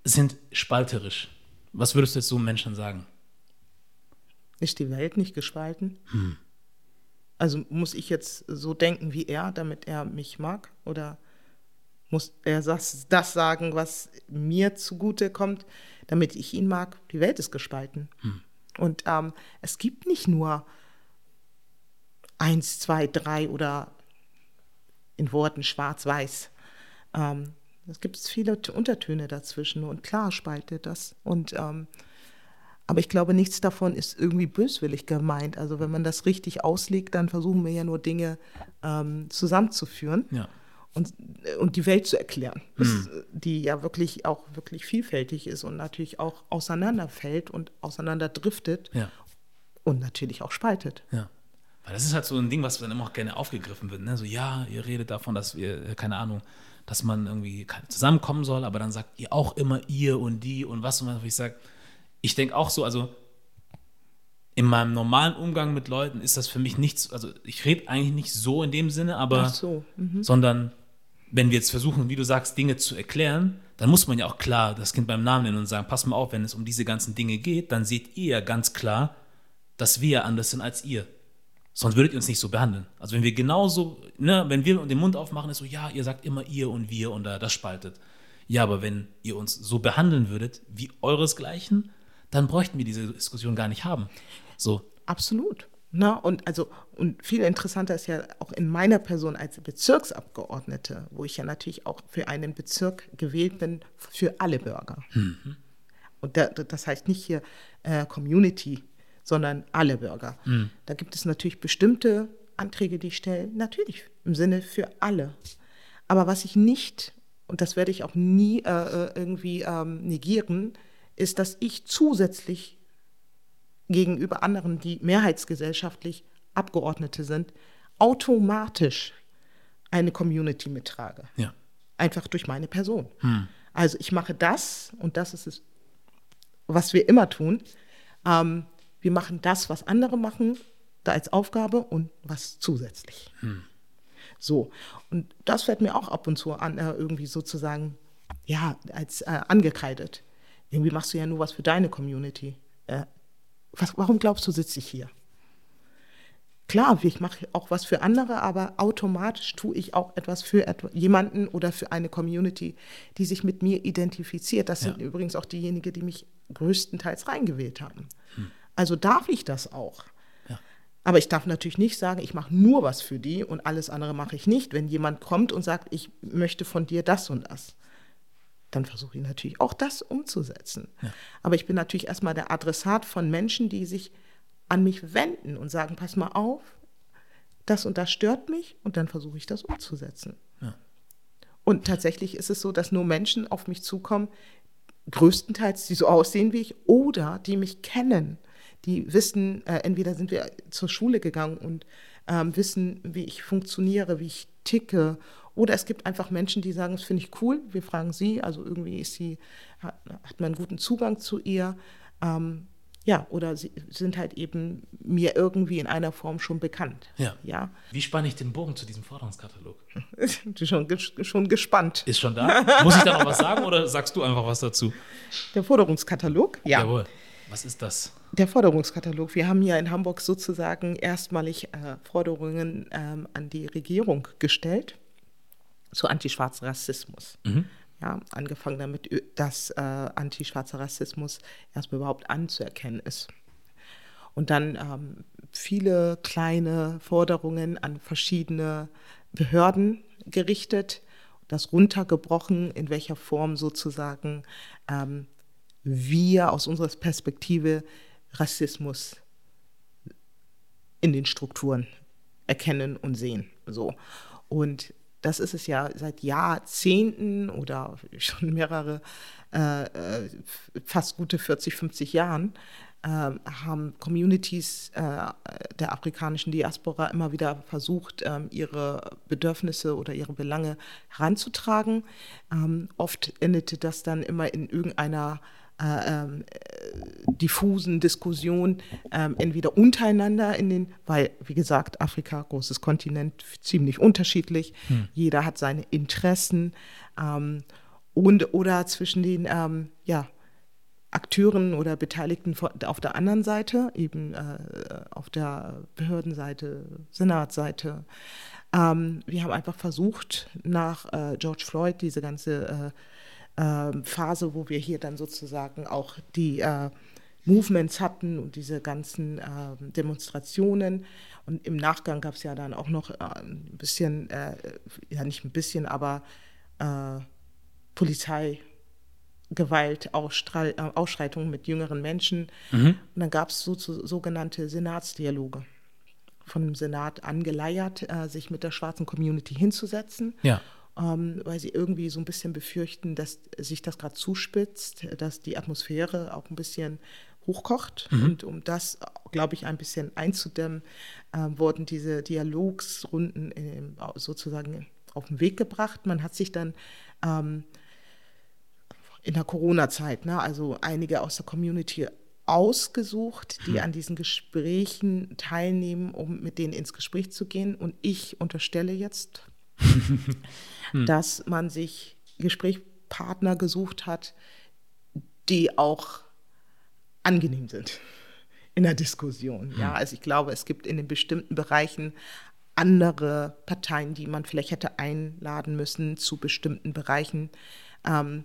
sind spalterisch. Was würdest du jetzt so einem Menschen sagen? Ist die Welt nicht gespalten? Also muss ich jetzt so denken wie er, damit er mich mag? Oder muss er das, das sagen, was mir zugute kommt, damit ich ihn mag? Die Welt ist gespalten. Und ähm, es gibt nicht nur eins, zwei, drei oder in Worten schwarz-weiß. Ähm, es gibt viele Untertöne dazwischen und klar spaltet das. Und ähm, aber ich glaube, nichts davon ist irgendwie böswillig gemeint. Also wenn man das richtig auslegt, dann versuchen wir ja nur Dinge ähm, zusammenzuführen Ja. Und, und die Welt zu erklären, das, die ja wirklich auch wirklich vielfältig ist und natürlich auch auseinanderfällt und auseinanderdriftet Ja. und natürlich auch spaltet. Ja. Weil das ist halt so ein Ding, was dann immer auch gerne aufgegriffen wird. Ne? So, ja, ihr redet davon, dass wir, äh, keine Ahnung, dass man irgendwie zusammenkommen soll, aber dann sagt ihr auch immer ihr und die und was und was. wo Ich sage, ich denke auch so, also in meinem normalen Umgang mit Leuten ist das für mich nichts, also ich rede eigentlich nicht so in dem Sinne, aber so, mhm. sondern wenn wir jetzt versuchen, wie du sagst, Dinge zu erklären, dann muss man ja auch klar das Kind beim Namen nennen und sagen, pass mal auf, wenn es um diese ganzen Dinge geht, dann seht ihr ja ganz klar, dass wir anders sind als ihr. Sonst würdet ihr uns nicht so behandeln. Also wenn wir genauso, ne, wenn wir den Mund aufmachen, ist so, ja, ihr sagt immer ihr und wir und da, das spaltet. Ja, aber wenn ihr uns so behandeln würdet wie euresgleichen, dann bräuchten wir diese Diskussion gar nicht haben. So, Absolut. Na, und also, und viel interessanter ist ja auch in meiner Person als Bezirksabgeordnete, wo ich ja natürlich auch für einen Bezirk gewählt bin, für alle Bürger. Und da, das heißt nicht hier äh, Community, sondern alle Bürger. Da gibt es natürlich bestimmte Anträge, die ich stelle, natürlich im Sinne für alle. Aber was ich nicht, und das werde ich auch nie äh, äh, irgendwie ähm, negieren, ist, dass ich zusätzlich gegenüber anderen, die mehrheitsgesellschaftlich Abgeordnete sind, automatisch eine Community mittrage. ja. Einfach durch meine Person. Also ich mache das und das ist es, was wir immer tun. Ähm, wir machen das, was andere machen, da als Aufgabe und was zusätzlich. So, und das fällt mir auch ab und zu an, äh, irgendwie sozusagen, ja, als äh, angekreidet. Irgendwie machst du ja nur was für deine Community. Äh, was, warum glaubst du, sitze ich hier? Klar, ich mache auch was für andere, aber automatisch tue ich auch etwas für jemanden oder für eine Community, die sich mit mir identifiziert. Das sind Ja. übrigens auch diejenigen, die mich größtenteils reingewählt haben. Also darf ich das auch. Ja. Aber ich darf natürlich nicht sagen, ich mache nur was für die und alles andere mache ich nicht. Wenn jemand kommt und sagt, ich möchte von dir das und das, dann versuche ich natürlich auch das umzusetzen. Ja. Aber ich bin natürlich erstmal der Adressat von Menschen, die sich an mich wenden und sagen, pass mal auf, das und das stört mich und dann versuche ich das umzusetzen. Ja. Und tatsächlich ist es so, dass nur Menschen auf mich zukommen, größtenteils, die so aussehen wie ich oder die mich kennen, die wissen, äh, entweder sind wir zur Schule gegangen und ähm, wissen, wie ich funktioniere, wie ich ticke oder es gibt einfach Menschen, die sagen, das finde ich cool, wir fragen sie, also irgendwie ist sie, hat, hat man einen guten Zugang zu ihr. Ähm, ja, oder sie sind halt eben mir irgendwie in einer Form schon bekannt. Ja. ja? Wie spanne ich den Bogen zu diesem Forderungskatalog? (laughs) schon, schon gespannt. Ist schon da? Muss ich da noch was sagen oder sagst du einfach was dazu? Der Forderungskatalog? Ja. Jawohl. Was ist das? Der Forderungskatalog. Wir haben hier in Hamburg sozusagen erstmalig äh, Forderungen ähm, an die Regierung gestellt zu antischwarzen Rassismus. Mhm. Ja, angefangen damit, dass äh, antischwarzer Rassismus erstmal überhaupt anzuerkennen ist. Und dann ähm, viele kleine Forderungen an verschiedene Behörden gerichtet, das runtergebrochen, in welcher Form sozusagen ähm, wir aus unserer Perspektive Rassismus in den Strukturen erkennen und sehen. So. Und das ist es ja seit Jahrzehnten oder schon mehrere, äh, äh fast gute 40, 50 Jahren, äh, haben Communities äh, der afrikanischen Diaspora immer wieder versucht, ähm, ihre Bedürfnisse oder ihre Belange heranzutragen. Ähm, oft endete das dann immer in irgendeiner äh, ähm, diffusen Diskussion ähm, entweder untereinander in den, weil wie gesagt Afrika großes Kontinent ziemlich unterschiedlich, hm. jeder hat seine Interessen ähm, und oder zwischen den ähm, ja Akteuren oder Beteiligten auf der anderen Seite, eben äh, auf der Behördenseite, Senatsseite. Ähm, wir haben einfach versucht, nach äh, George Floyd diese ganze äh, äh, Phase, wo wir hier dann sozusagen auch die äh, Movements hatten und diese ganzen äh, Demonstrationen. Und im Nachgang gab es ja dann auch noch äh, ein bisschen, äh, ja nicht ein bisschen, aber äh, Polizeigewalt, Ausschreitungen mit jüngeren Menschen. Mhm. Und dann gab es so, so, sogenannte Senatsdialoge von dem Senat angeleiert, sich mit der schwarzen Community hinzusetzen. Ja ähm, weil sie irgendwie so ein bisschen befürchten, dass sich das gerade zuspitzt, dass die Atmosphäre auch ein bisschen hochkocht. Mhm. Und um das, glaube ich, ein bisschen einzudämmen, äh, wurden diese Dialogsrunden in, sozusagen auf den Weg gebracht. Man hat sich dann ähm, in der Corona-Zeit, ne, also einige aus der Community ausgesucht, die mhm. an diesen Gesprächen teilnehmen, um mit denen ins Gespräch zu gehen. Und ich unterstelle jetzt, hm. (laughs) dass man sich Gesprächspartner gesucht hat, die auch angenehm sind in der Diskussion. Ja, hm. also ich glaube, es gibt in den bestimmten Bereichen andere Parteien, die man vielleicht hätte einladen müssen zu bestimmten Bereichen, ähm,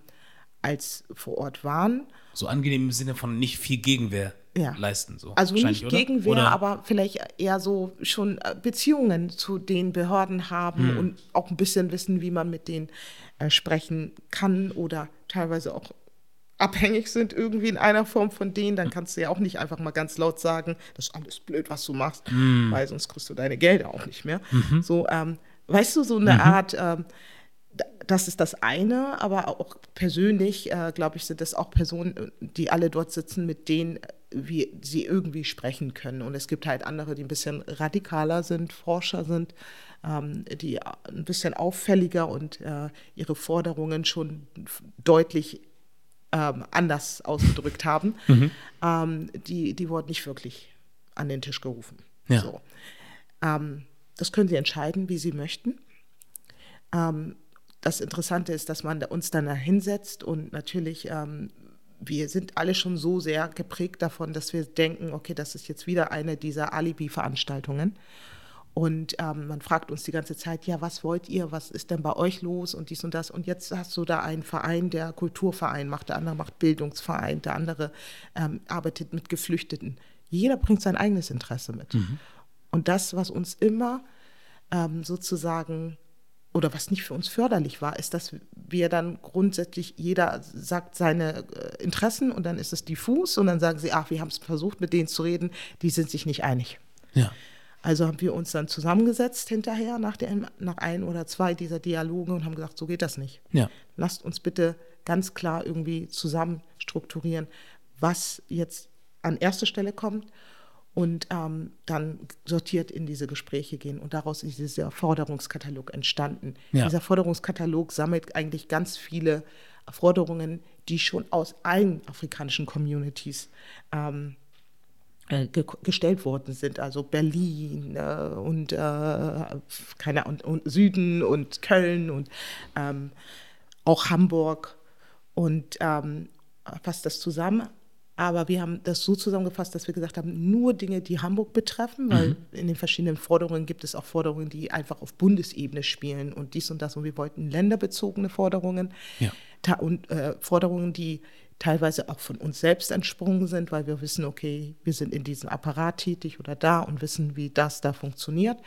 als vor Ort waren. So angenehm im Sinne von nicht viel Gegenwehr ja. leisten. So. Also nicht oder? Gegenwehr, oder? aber vielleicht eher so schon äh, Beziehungen zu den Behörden haben hm. und auch ein bisschen wissen, wie man mit denen äh, sprechen kann oder teilweise auch abhängig sind irgendwie in einer Form von denen, dann kannst du ja auch nicht einfach mal ganz laut sagen, das ist alles blöd, was du machst, hm. weil sonst kriegst du deine Gelder auch nicht mehr. Mhm. So, ähm, weißt du, so eine mhm. Art ähm, das ist das eine, aber auch persönlich, äh, glaube ich, sind das auch Personen, die alle dort sitzen, mit denen wir sie irgendwie sprechen können. Und es gibt halt andere, die ein bisschen radikaler sind, Forscher sind, ähm, die ein bisschen auffälliger und äh, ihre Forderungen schon deutlich ähm, anders ausgedrückt haben. (laughs) Mhm. Ähm, die, die wurden nicht wirklich an den Tisch gerufen. Ja. So. Ähm, das können sie entscheiden, wie sie möchten. Ähm, das Interessante ist, dass man uns dann da hinsetzt und natürlich, ähm, wir sind alle schon so sehr geprägt davon, dass wir denken, okay, das ist jetzt wieder eine dieser Alibi-Veranstaltungen. Und ähm, man fragt uns die ganze Zeit, ja, was wollt ihr, was ist denn bei euch los und dies und das. Und jetzt hast du da einen Verein, der Kulturverein macht, der andere macht Bildungsverein, der andere ähm, arbeitet mit Geflüchteten. Jeder bringt sein eigenes Interesse mit. Mhm. Und das, was uns immer ähm, sozusagen oder was nicht für uns förderlich war, ist, dass wir dann grundsätzlich, jeder sagt seine äh, Interessen und dann ist es diffus und dann sagen sie, ach, wir haben es versucht, mit denen zu reden, die sind sich nicht einig. Ja. Also haben wir uns dann zusammengesetzt hinterher nach, der, nach ein oder zwei dieser Dialoge und haben gesagt, so geht das nicht. Ja. Lasst uns bitte ganz klar irgendwie zusammen strukturieren, was jetzt an erster Stelle kommt und ähm, dann sortiert in diese Gespräche gehen. Und daraus ist dieser Forderungskatalog entstanden. Ja. Dieser Forderungskatalog sammelt eigentlich ganz viele Forderungen, die schon aus allen afrikanischen Communities ähm, äh, ge gestellt worden sind, also Berlin äh, und, äh, keine, und, und, Süden und Köln und ähm, auch Hamburg und ähm, fasst das zusammen. Aber wir haben das so zusammengefasst, dass wir gesagt haben, nur Dinge, die Hamburg betreffen, weil mhm. in den verschiedenen Forderungen gibt es auch Forderungen, die einfach auf Bundesebene spielen und dies und das. Und wir wollten länderbezogene Forderungen ja. und äh, Forderungen, die teilweise auch von uns selbst entsprungen sind, weil wir wissen, okay, wir sind in diesem Apparat tätig oder da und wissen, wie das da funktioniert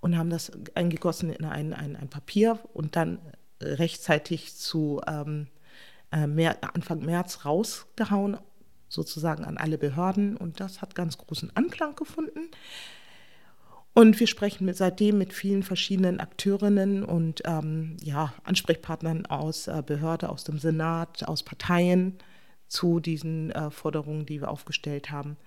und haben das eingegossen in ein, ein, ein Papier und dann rechtzeitig zu ähm, äh, Anfang März rausgehauen sozusagen an alle Behörden und das hat ganz großen Anklang gefunden. Und wir sprechen mit, seitdem mit vielen verschiedenen Akteurinnen und ähm, ja, Ansprechpartnern aus äh, Behörde, aus dem Senat, aus Parteien zu diesen äh, Forderungen, die wir aufgestellt haben,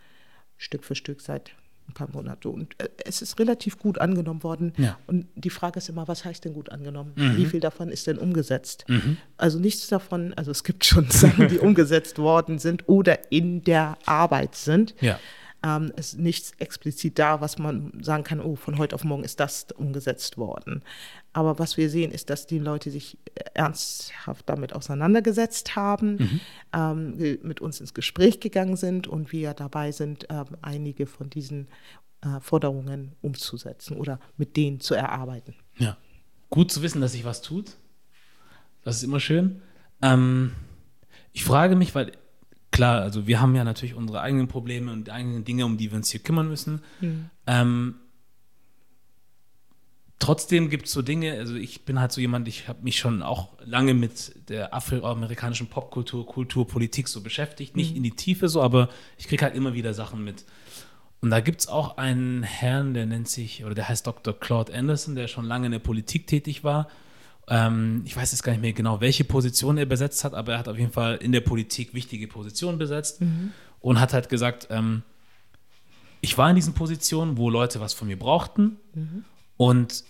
Stück für Stück seit ein paar Monate. Und äh, es ist relativ gut angenommen worden. Ja. Und die Frage ist immer, was heißt denn gut angenommen? Mhm. Wie viel davon ist denn umgesetzt? Mhm. Also nichts davon, also es gibt schon (laughs) Sachen, die umgesetzt worden sind oder in der Arbeit sind. Ja. Ähm, ist nichts explizit da, was man sagen kann, oh, von heute auf morgen ist das umgesetzt worden. Aber was wir sehen, ist, dass die Leute sich ernsthaft damit auseinandergesetzt haben, Mhm. ähm, mit uns ins Gespräch gegangen sind und wir dabei sind, ähm, einige von diesen äh, Forderungen umzusetzen oder mit denen zu erarbeiten. Ja. Gut zu wissen, dass sich was tut. Das ist immer schön. Ähm, ich frage mich, weil klar, also wir haben ja natürlich unsere eigenen Probleme und eigenen Dinge, um die wir uns hier kümmern müssen. Ähm, trotzdem gibt es so Dinge, also ich bin halt so jemand, ich habe mich schon auch lange mit der afroamerikanischen Popkultur, Kultur, Politik so beschäftigt. Nicht in die Tiefe so, aber ich kriege halt immer wieder Sachen mit. Und da gibt es auch einen Herrn, der nennt sich, oder der heißt Dr. Claude Anderson, der schon lange in der Politik tätig war. Ähm, ich weiß jetzt gar nicht mehr genau, welche Position er besetzt hat, aber er hat auf jeden Fall in der Politik wichtige Positionen besetzt und hat halt gesagt, ähm, ich war in diesen Positionen, wo Leute was von mir brauchten und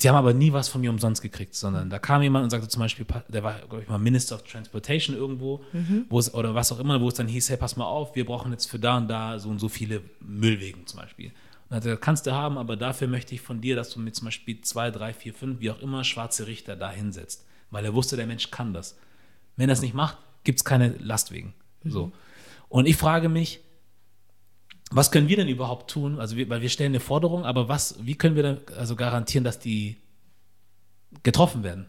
die haben aber nie was von mir umsonst gekriegt, sondern da kam jemand und sagte zum Beispiel, der war, glaube ich, mal Minister of Transportation irgendwo, wo es, oder was auch immer, wo es dann hieß, hey, pass mal auf, wir brauchen jetzt für da und da so und so viele Müllwegen zum Beispiel. Und hat gesagt, kannst du haben, aber dafür möchte ich von dir, dass du mir zum Beispiel zwei, drei, vier, fünf, wie auch immer, schwarze Richter da hinsetzt. Weil er wusste, der Mensch kann das. Wenn er es nicht macht, gibt es keine Lastwegen. So. Und ich frage mich, was können wir denn überhaupt tun? Also, wir, weil wir stellen eine Forderung, aber was, wie können wir denn also garantieren, dass die getroffen werden?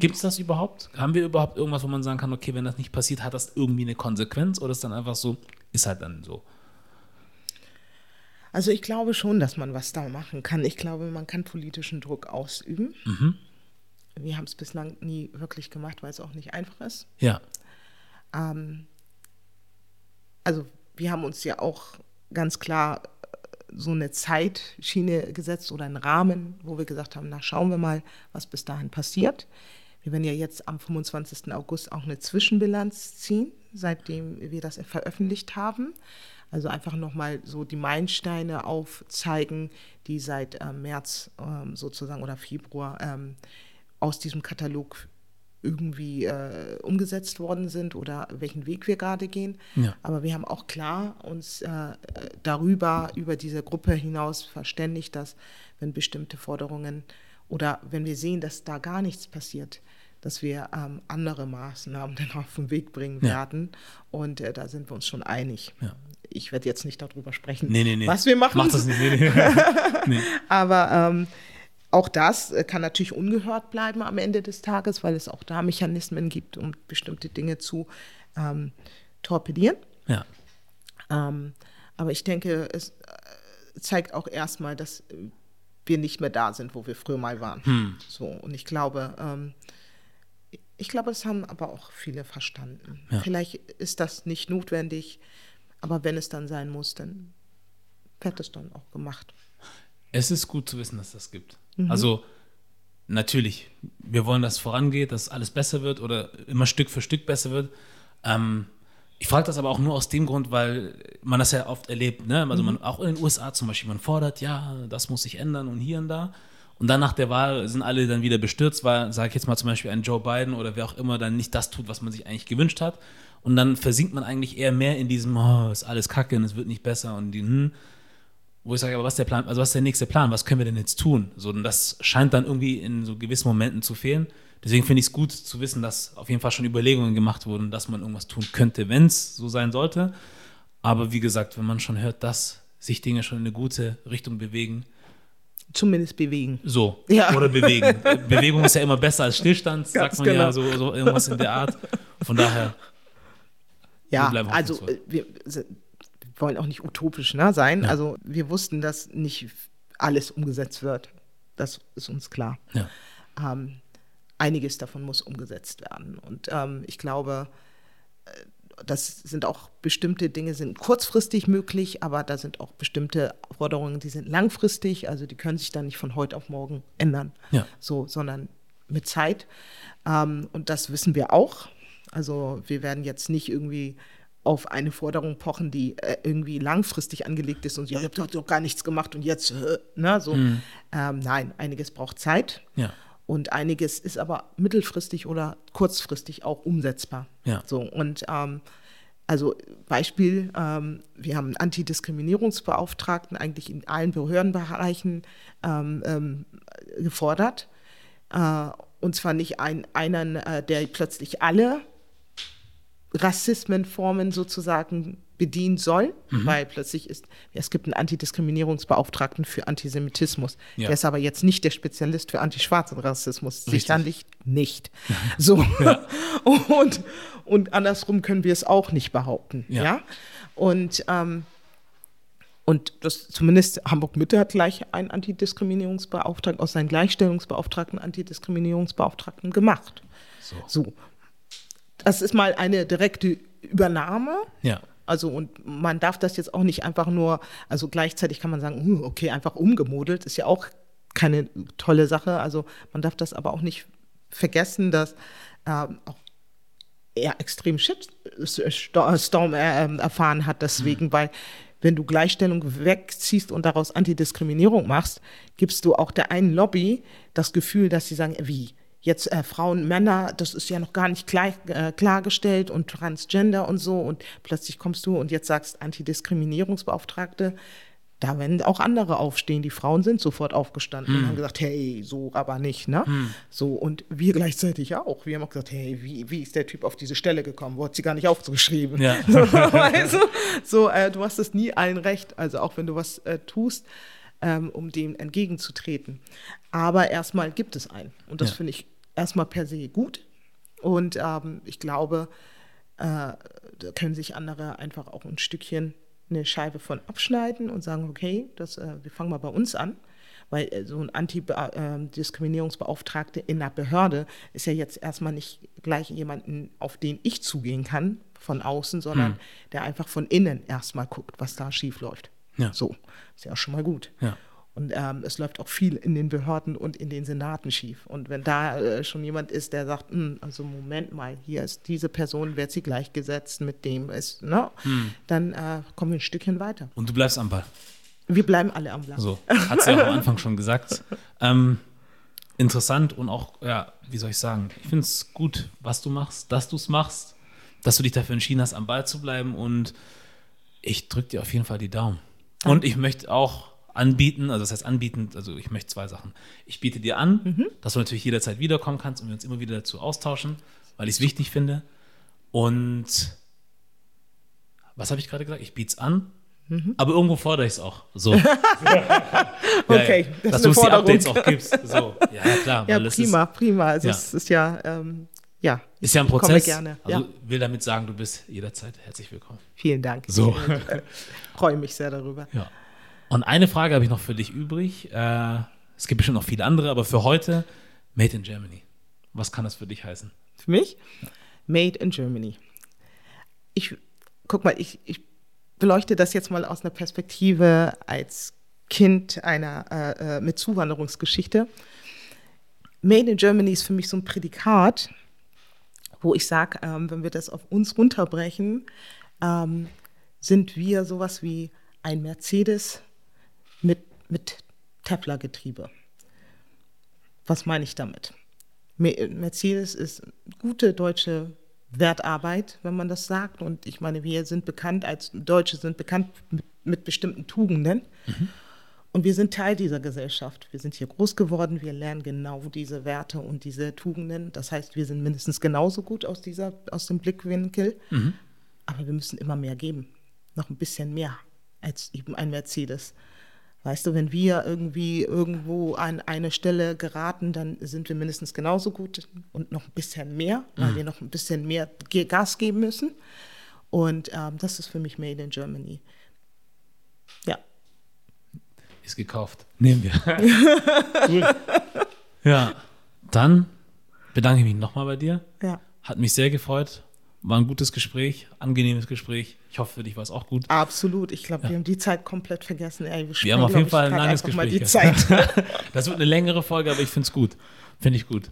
Gibt es das überhaupt? Haben wir überhaupt irgendwas, wo man sagen kann, okay, wenn das nicht passiert, hat das irgendwie eine Konsequenz oder ist dann einfach so, ist halt dann so? Also ich glaube schon, dass man was da machen kann. Ich glaube, man kann politischen Druck ausüben. Wir haben es bislang nie wirklich gemacht, weil es auch nicht einfach ist. Ja. Ähm, also wir haben uns ja auch ganz klar äh, so eine Zeitschiene gesetzt oder einen Rahmen, wo wir gesagt haben, na schauen wir mal, was bis dahin passiert. Wir werden ja jetzt am 25. August auch eine Zwischenbilanz ziehen, seitdem wir das veröffentlicht haben. Also einfach nochmal so die Meilensteine aufzeigen, die seit äh, März ähm, sozusagen oder Februar ähm, aus diesem Katalog irgendwie äh, umgesetzt worden sind oder welchen Weg wir gerade gehen. Ja. Aber wir haben auch klar uns äh, darüber, über diese Gruppe hinaus verständigt, dass wenn bestimmte Forderungen oder wenn wir sehen, dass da gar nichts passiert, dass wir ähm, andere Maßnahmen (laughs) dann auf den Weg bringen Ja. werden. Und äh, da sind wir uns schon einig. Ja. Ich werde jetzt nicht darüber sprechen, Nee, nee, nee. was wir machen. Mach das nicht. Nee, (laughs) nee. Aber ähm, auch das äh, kann natürlich ungehört bleiben am Ende des Tages, weil es auch da Mechanismen gibt, um bestimmte Dinge zu ähm, torpedieren. Ja. Ähm, aber ich denke, es, äh, zeigt auch erstmal, dass wir nicht mehr da sind, wo wir früher mal waren. Hm. So, und ich glaube, ähm, ich glaube, das haben aber auch viele verstanden. Ja. Vielleicht ist das nicht notwendig, aber wenn es dann sein muss, dann wird es dann auch gemacht. Es ist gut zu wissen, dass das gibt. Mhm. Also natürlich, wir wollen, dass es vorangeht, dass alles besser wird oder immer Stück für Stück besser wird. Ähm, ich frage das aber auch nur aus dem Grund, weil man das ja oft erlebt, ne? Also man, mhm. auch in den USA zum Beispiel, man fordert, ja, das muss sich ändern und hier und da. Und dann nach der Wahl sind alle dann wieder bestürzt, weil, sage ich jetzt mal zum Beispiel ein Joe Biden oder wer auch immer dann nicht das tut, was man sich eigentlich gewünscht hat. Und dann versinkt man eigentlich eher mehr in diesem, oh, ist alles kacke und es wird nicht besser und die, hm. Wo ich sage, aber was ist der Plan, also was ist der nächste Plan, was können wir denn jetzt tun? So, und das scheint dann irgendwie in so gewissen Momenten zu fehlen. Deswegen finde ich es gut zu wissen, dass auf jeden Fall schon Überlegungen gemacht wurden, dass man irgendwas tun könnte, wenn es so sein sollte. Aber wie gesagt, wenn man schon hört, dass sich Dinge schon in eine gute Richtung bewegen, Zumindest bewegen. So, ja. oder bewegen. (laughs) Bewegung ist ja immer besser als Stillstand, Ganz sagt man genau. ja, so, so, irgendwas in der Art. Von daher. Ja, also äh, wir, wir, wollen auch nicht utopisch ne, sein. Ja. Also wir wussten, dass nicht alles umgesetzt wird. Das ist uns klar. Ja. Ähm, einiges davon muss umgesetzt werden. Und ähm, ich glaube, äh, das sind auch bestimmte Dinge sind kurzfristig möglich, aber da sind auch bestimmte Forderungen, die sind langfristig, also die können sich dann nicht von heute auf morgen ändern, ja. so, sondern mit Zeit. Ähm, und das wissen wir auch. Also wir werden jetzt nicht irgendwie auf eine Forderung pochen, die äh, irgendwie langfristig angelegt ist und ihr habt doch gar nichts gemacht und jetzt, äh, ne, so. Mhm. Ähm, nein, einiges braucht Zeit. Ja. Und einiges ist aber mittelfristig oder kurzfristig auch umsetzbar. Ja. So, und ähm, also Beispiel, ähm, wir haben einen Antidiskriminierungsbeauftragten eigentlich in allen Behördenbereichen ähm, ähm, gefordert. Äh, und zwar nicht ein, einen, äh, der plötzlich alle Rassismenformen sozusagen bedienen soll, mhm. weil plötzlich ist, es gibt einen Antidiskriminierungsbeauftragten für Antisemitismus. Ja. Der ist aber jetzt nicht der Spezialist für antischwarzen Rassismus. Sicherlich nicht. (laughs) So. Ja. und, und andersrum können wir es auch nicht behaupten. Ja. ja? Und, ähm, und das, zumindest Hamburg-Mitte hat gleich einen Antidiskriminierungsbeauftragten aus seinen Gleichstellungsbeauftragten Antidiskriminierungsbeauftragten gemacht. So. so. Das ist mal eine direkte Übernahme. Ja. Also und man darf das jetzt auch nicht einfach nur, also gleichzeitig kann man sagen, uh, okay, einfach umgemodelt, ist ja auch keine tolle Sache. Also man darf das aber auch nicht vergessen, dass ähm, auch er extrem Shitstorm äh, erfahren hat deswegen, mhm. weil wenn du Gleichstellung wegziehst und daraus Antidiskriminierung machst, gibst du auch der einen Lobby das Gefühl, dass sie sagen, wie, jetzt äh, Frauen, Männer, das ist ja noch gar nicht klar, äh, klargestellt und Transgender und so und plötzlich kommst du und jetzt sagst Antidiskriminierungsbeauftragte, da werden auch andere aufstehen. Die Frauen sind sofort aufgestanden hm. und haben gesagt, hey, so aber nicht, ne? Hm. So, und wir gleichzeitig auch. Wir haben auch gesagt, hey, wie, wie ist der Typ auf diese Stelle gekommen? Wo hat sie gar nicht aufgeschrieben? Ja. (laughs) also, so, äh, du hast es nie allen recht. Also auch wenn du was äh, tust, ähm, um dem entgegenzutreten. Aber erstmal gibt es einen. Und das ja. finde ich erstmal per se gut. Und ähm, ich glaube, äh, da können sich andere einfach auch ein Stückchen eine Scheibe von abschneiden und sagen, okay, das, äh, wir fangen mal bei uns an. Weil äh, so ein Antidiskriminierungsbeauftragter in einer Behörde ist ja jetzt erstmal nicht gleich jemanden, auf den ich zugehen kann von außen, sondern hm. der einfach von innen erstmal guckt, was da schief läuft. Ja. So, ist ja auch schon mal gut. Ja. Und ähm, es läuft auch viel in den Behörden und in den Senaten schief. Und wenn da äh, schon jemand ist, der sagt, hm, also Moment mal, hier ist diese Person, wird sie gleichgesetzt mit dem ist, ne? Hm. dann äh, kommen wir ein Stückchen weiter. Und du bleibst am Ball. Wir bleiben alle am Ball. So, hat sie ja auch am Anfang schon gesagt. Ähm, interessant und auch, ja, wie soll ich sagen, ich finde es gut, was du machst, dass du es machst, dass du dich dafür entschieden hast, am Ball zu bleiben und ich drücke dir auf jeden Fall die Daumen. Danke. Und ich möchte auch anbieten, also das heißt anbieten, also ich möchte zwei Sachen. Ich biete dir an, mhm. dass du natürlich jederzeit wiederkommen kannst und wir uns immer wieder dazu austauschen, weil ich es wichtig finde. Und was habe ich gerade gesagt? Ich biete es an, mhm. aber irgendwo fordere ich es auch. So. okay, (laughs) ja, ja. dass du uns die Updates auch gibst. So. Ja, klar. Ja, prima, ist, prima. Also ja. es ist ja, ähm, ja. Ist ja ein Prozess. gerne. Also ja. will damit sagen, du bist jederzeit herzlich willkommen. Vielen Dank. So. Ich (laughs) äh, freue mich sehr darüber. Ja. Und eine Frage habe ich noch für dich übrig. Äh, es gibt bestimmt noch viele andere, aber für heute Made in Germany. Was kann das für dich heißen? Für mich? Made in Germany. Ich, guck mal, ich, ich beleuchte das jetzt mal aus einer Perspektive als Kind einer äh, äh mit Zuwanderungsgeschichte. Made in Germany ist für mich so ein Prädikat, wo ich sage, ähm, wenn wir das auf uns runterbrechen, ähm, sind wir sowas wie ein Mercedes mit, mit Tepler-Getriebe. Was meine ich damit? Mercedes ist gute deutsche Wertarbeit, wenn man das sagt. Und ich meine, wir sind bekannt als Deutsche sind bekannt mit, mit bestimmten Tugenden. Mhm. Und wir sind Teil dieser Gesellschaft. Wir sind hier groß geworden, wir lernen genau diese Werte und diese Tugenden. Das heißt, wir sind mindestens genauso gut aus, dieser, aus dem Blickwinkel. Mhm. Aber wir müssen immer mehr geben. Noch ein bisschen mehr als eben ein Mercedes. Weißt du, wenn wir irgendwie irgendwo an eine Stelle geraten, dann sind wir mindestens genauso gut und noch ein bisschen mehr, weil mhm. wir noch ein bisschen mehr Gas geben müssen. Und ähm, das ist für mich Made in Germany. Ja. Ist gekauft. Nehmen wir. (laughs) cool. Ja, dann bedanke ich mich nochmal bei dir. Ja. Hat mich sehr gefreut. War ein gutes Gespräch, angenehmes Gespräch. Ich hoffe, für dich war es auch gut. Absolut. Ich glaube, ja. wir haben die Zeit komplett vergessen. Ey, wir, wir haben auf jeden Fall ein langes Gespräch. die Zeit. (laughs) (laughs) das wird eine längere Folge, aber ich finde es gut. Finde ich gut.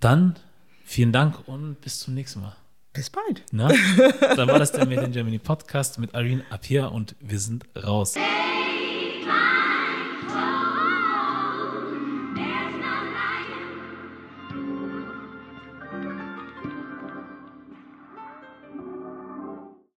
Dann vielen Dank und bis zum nächsten Mal. Bis bald. Na? (laughs) Dann war das der Made in Germany Podcast mit Irene Apia und wir sind raus.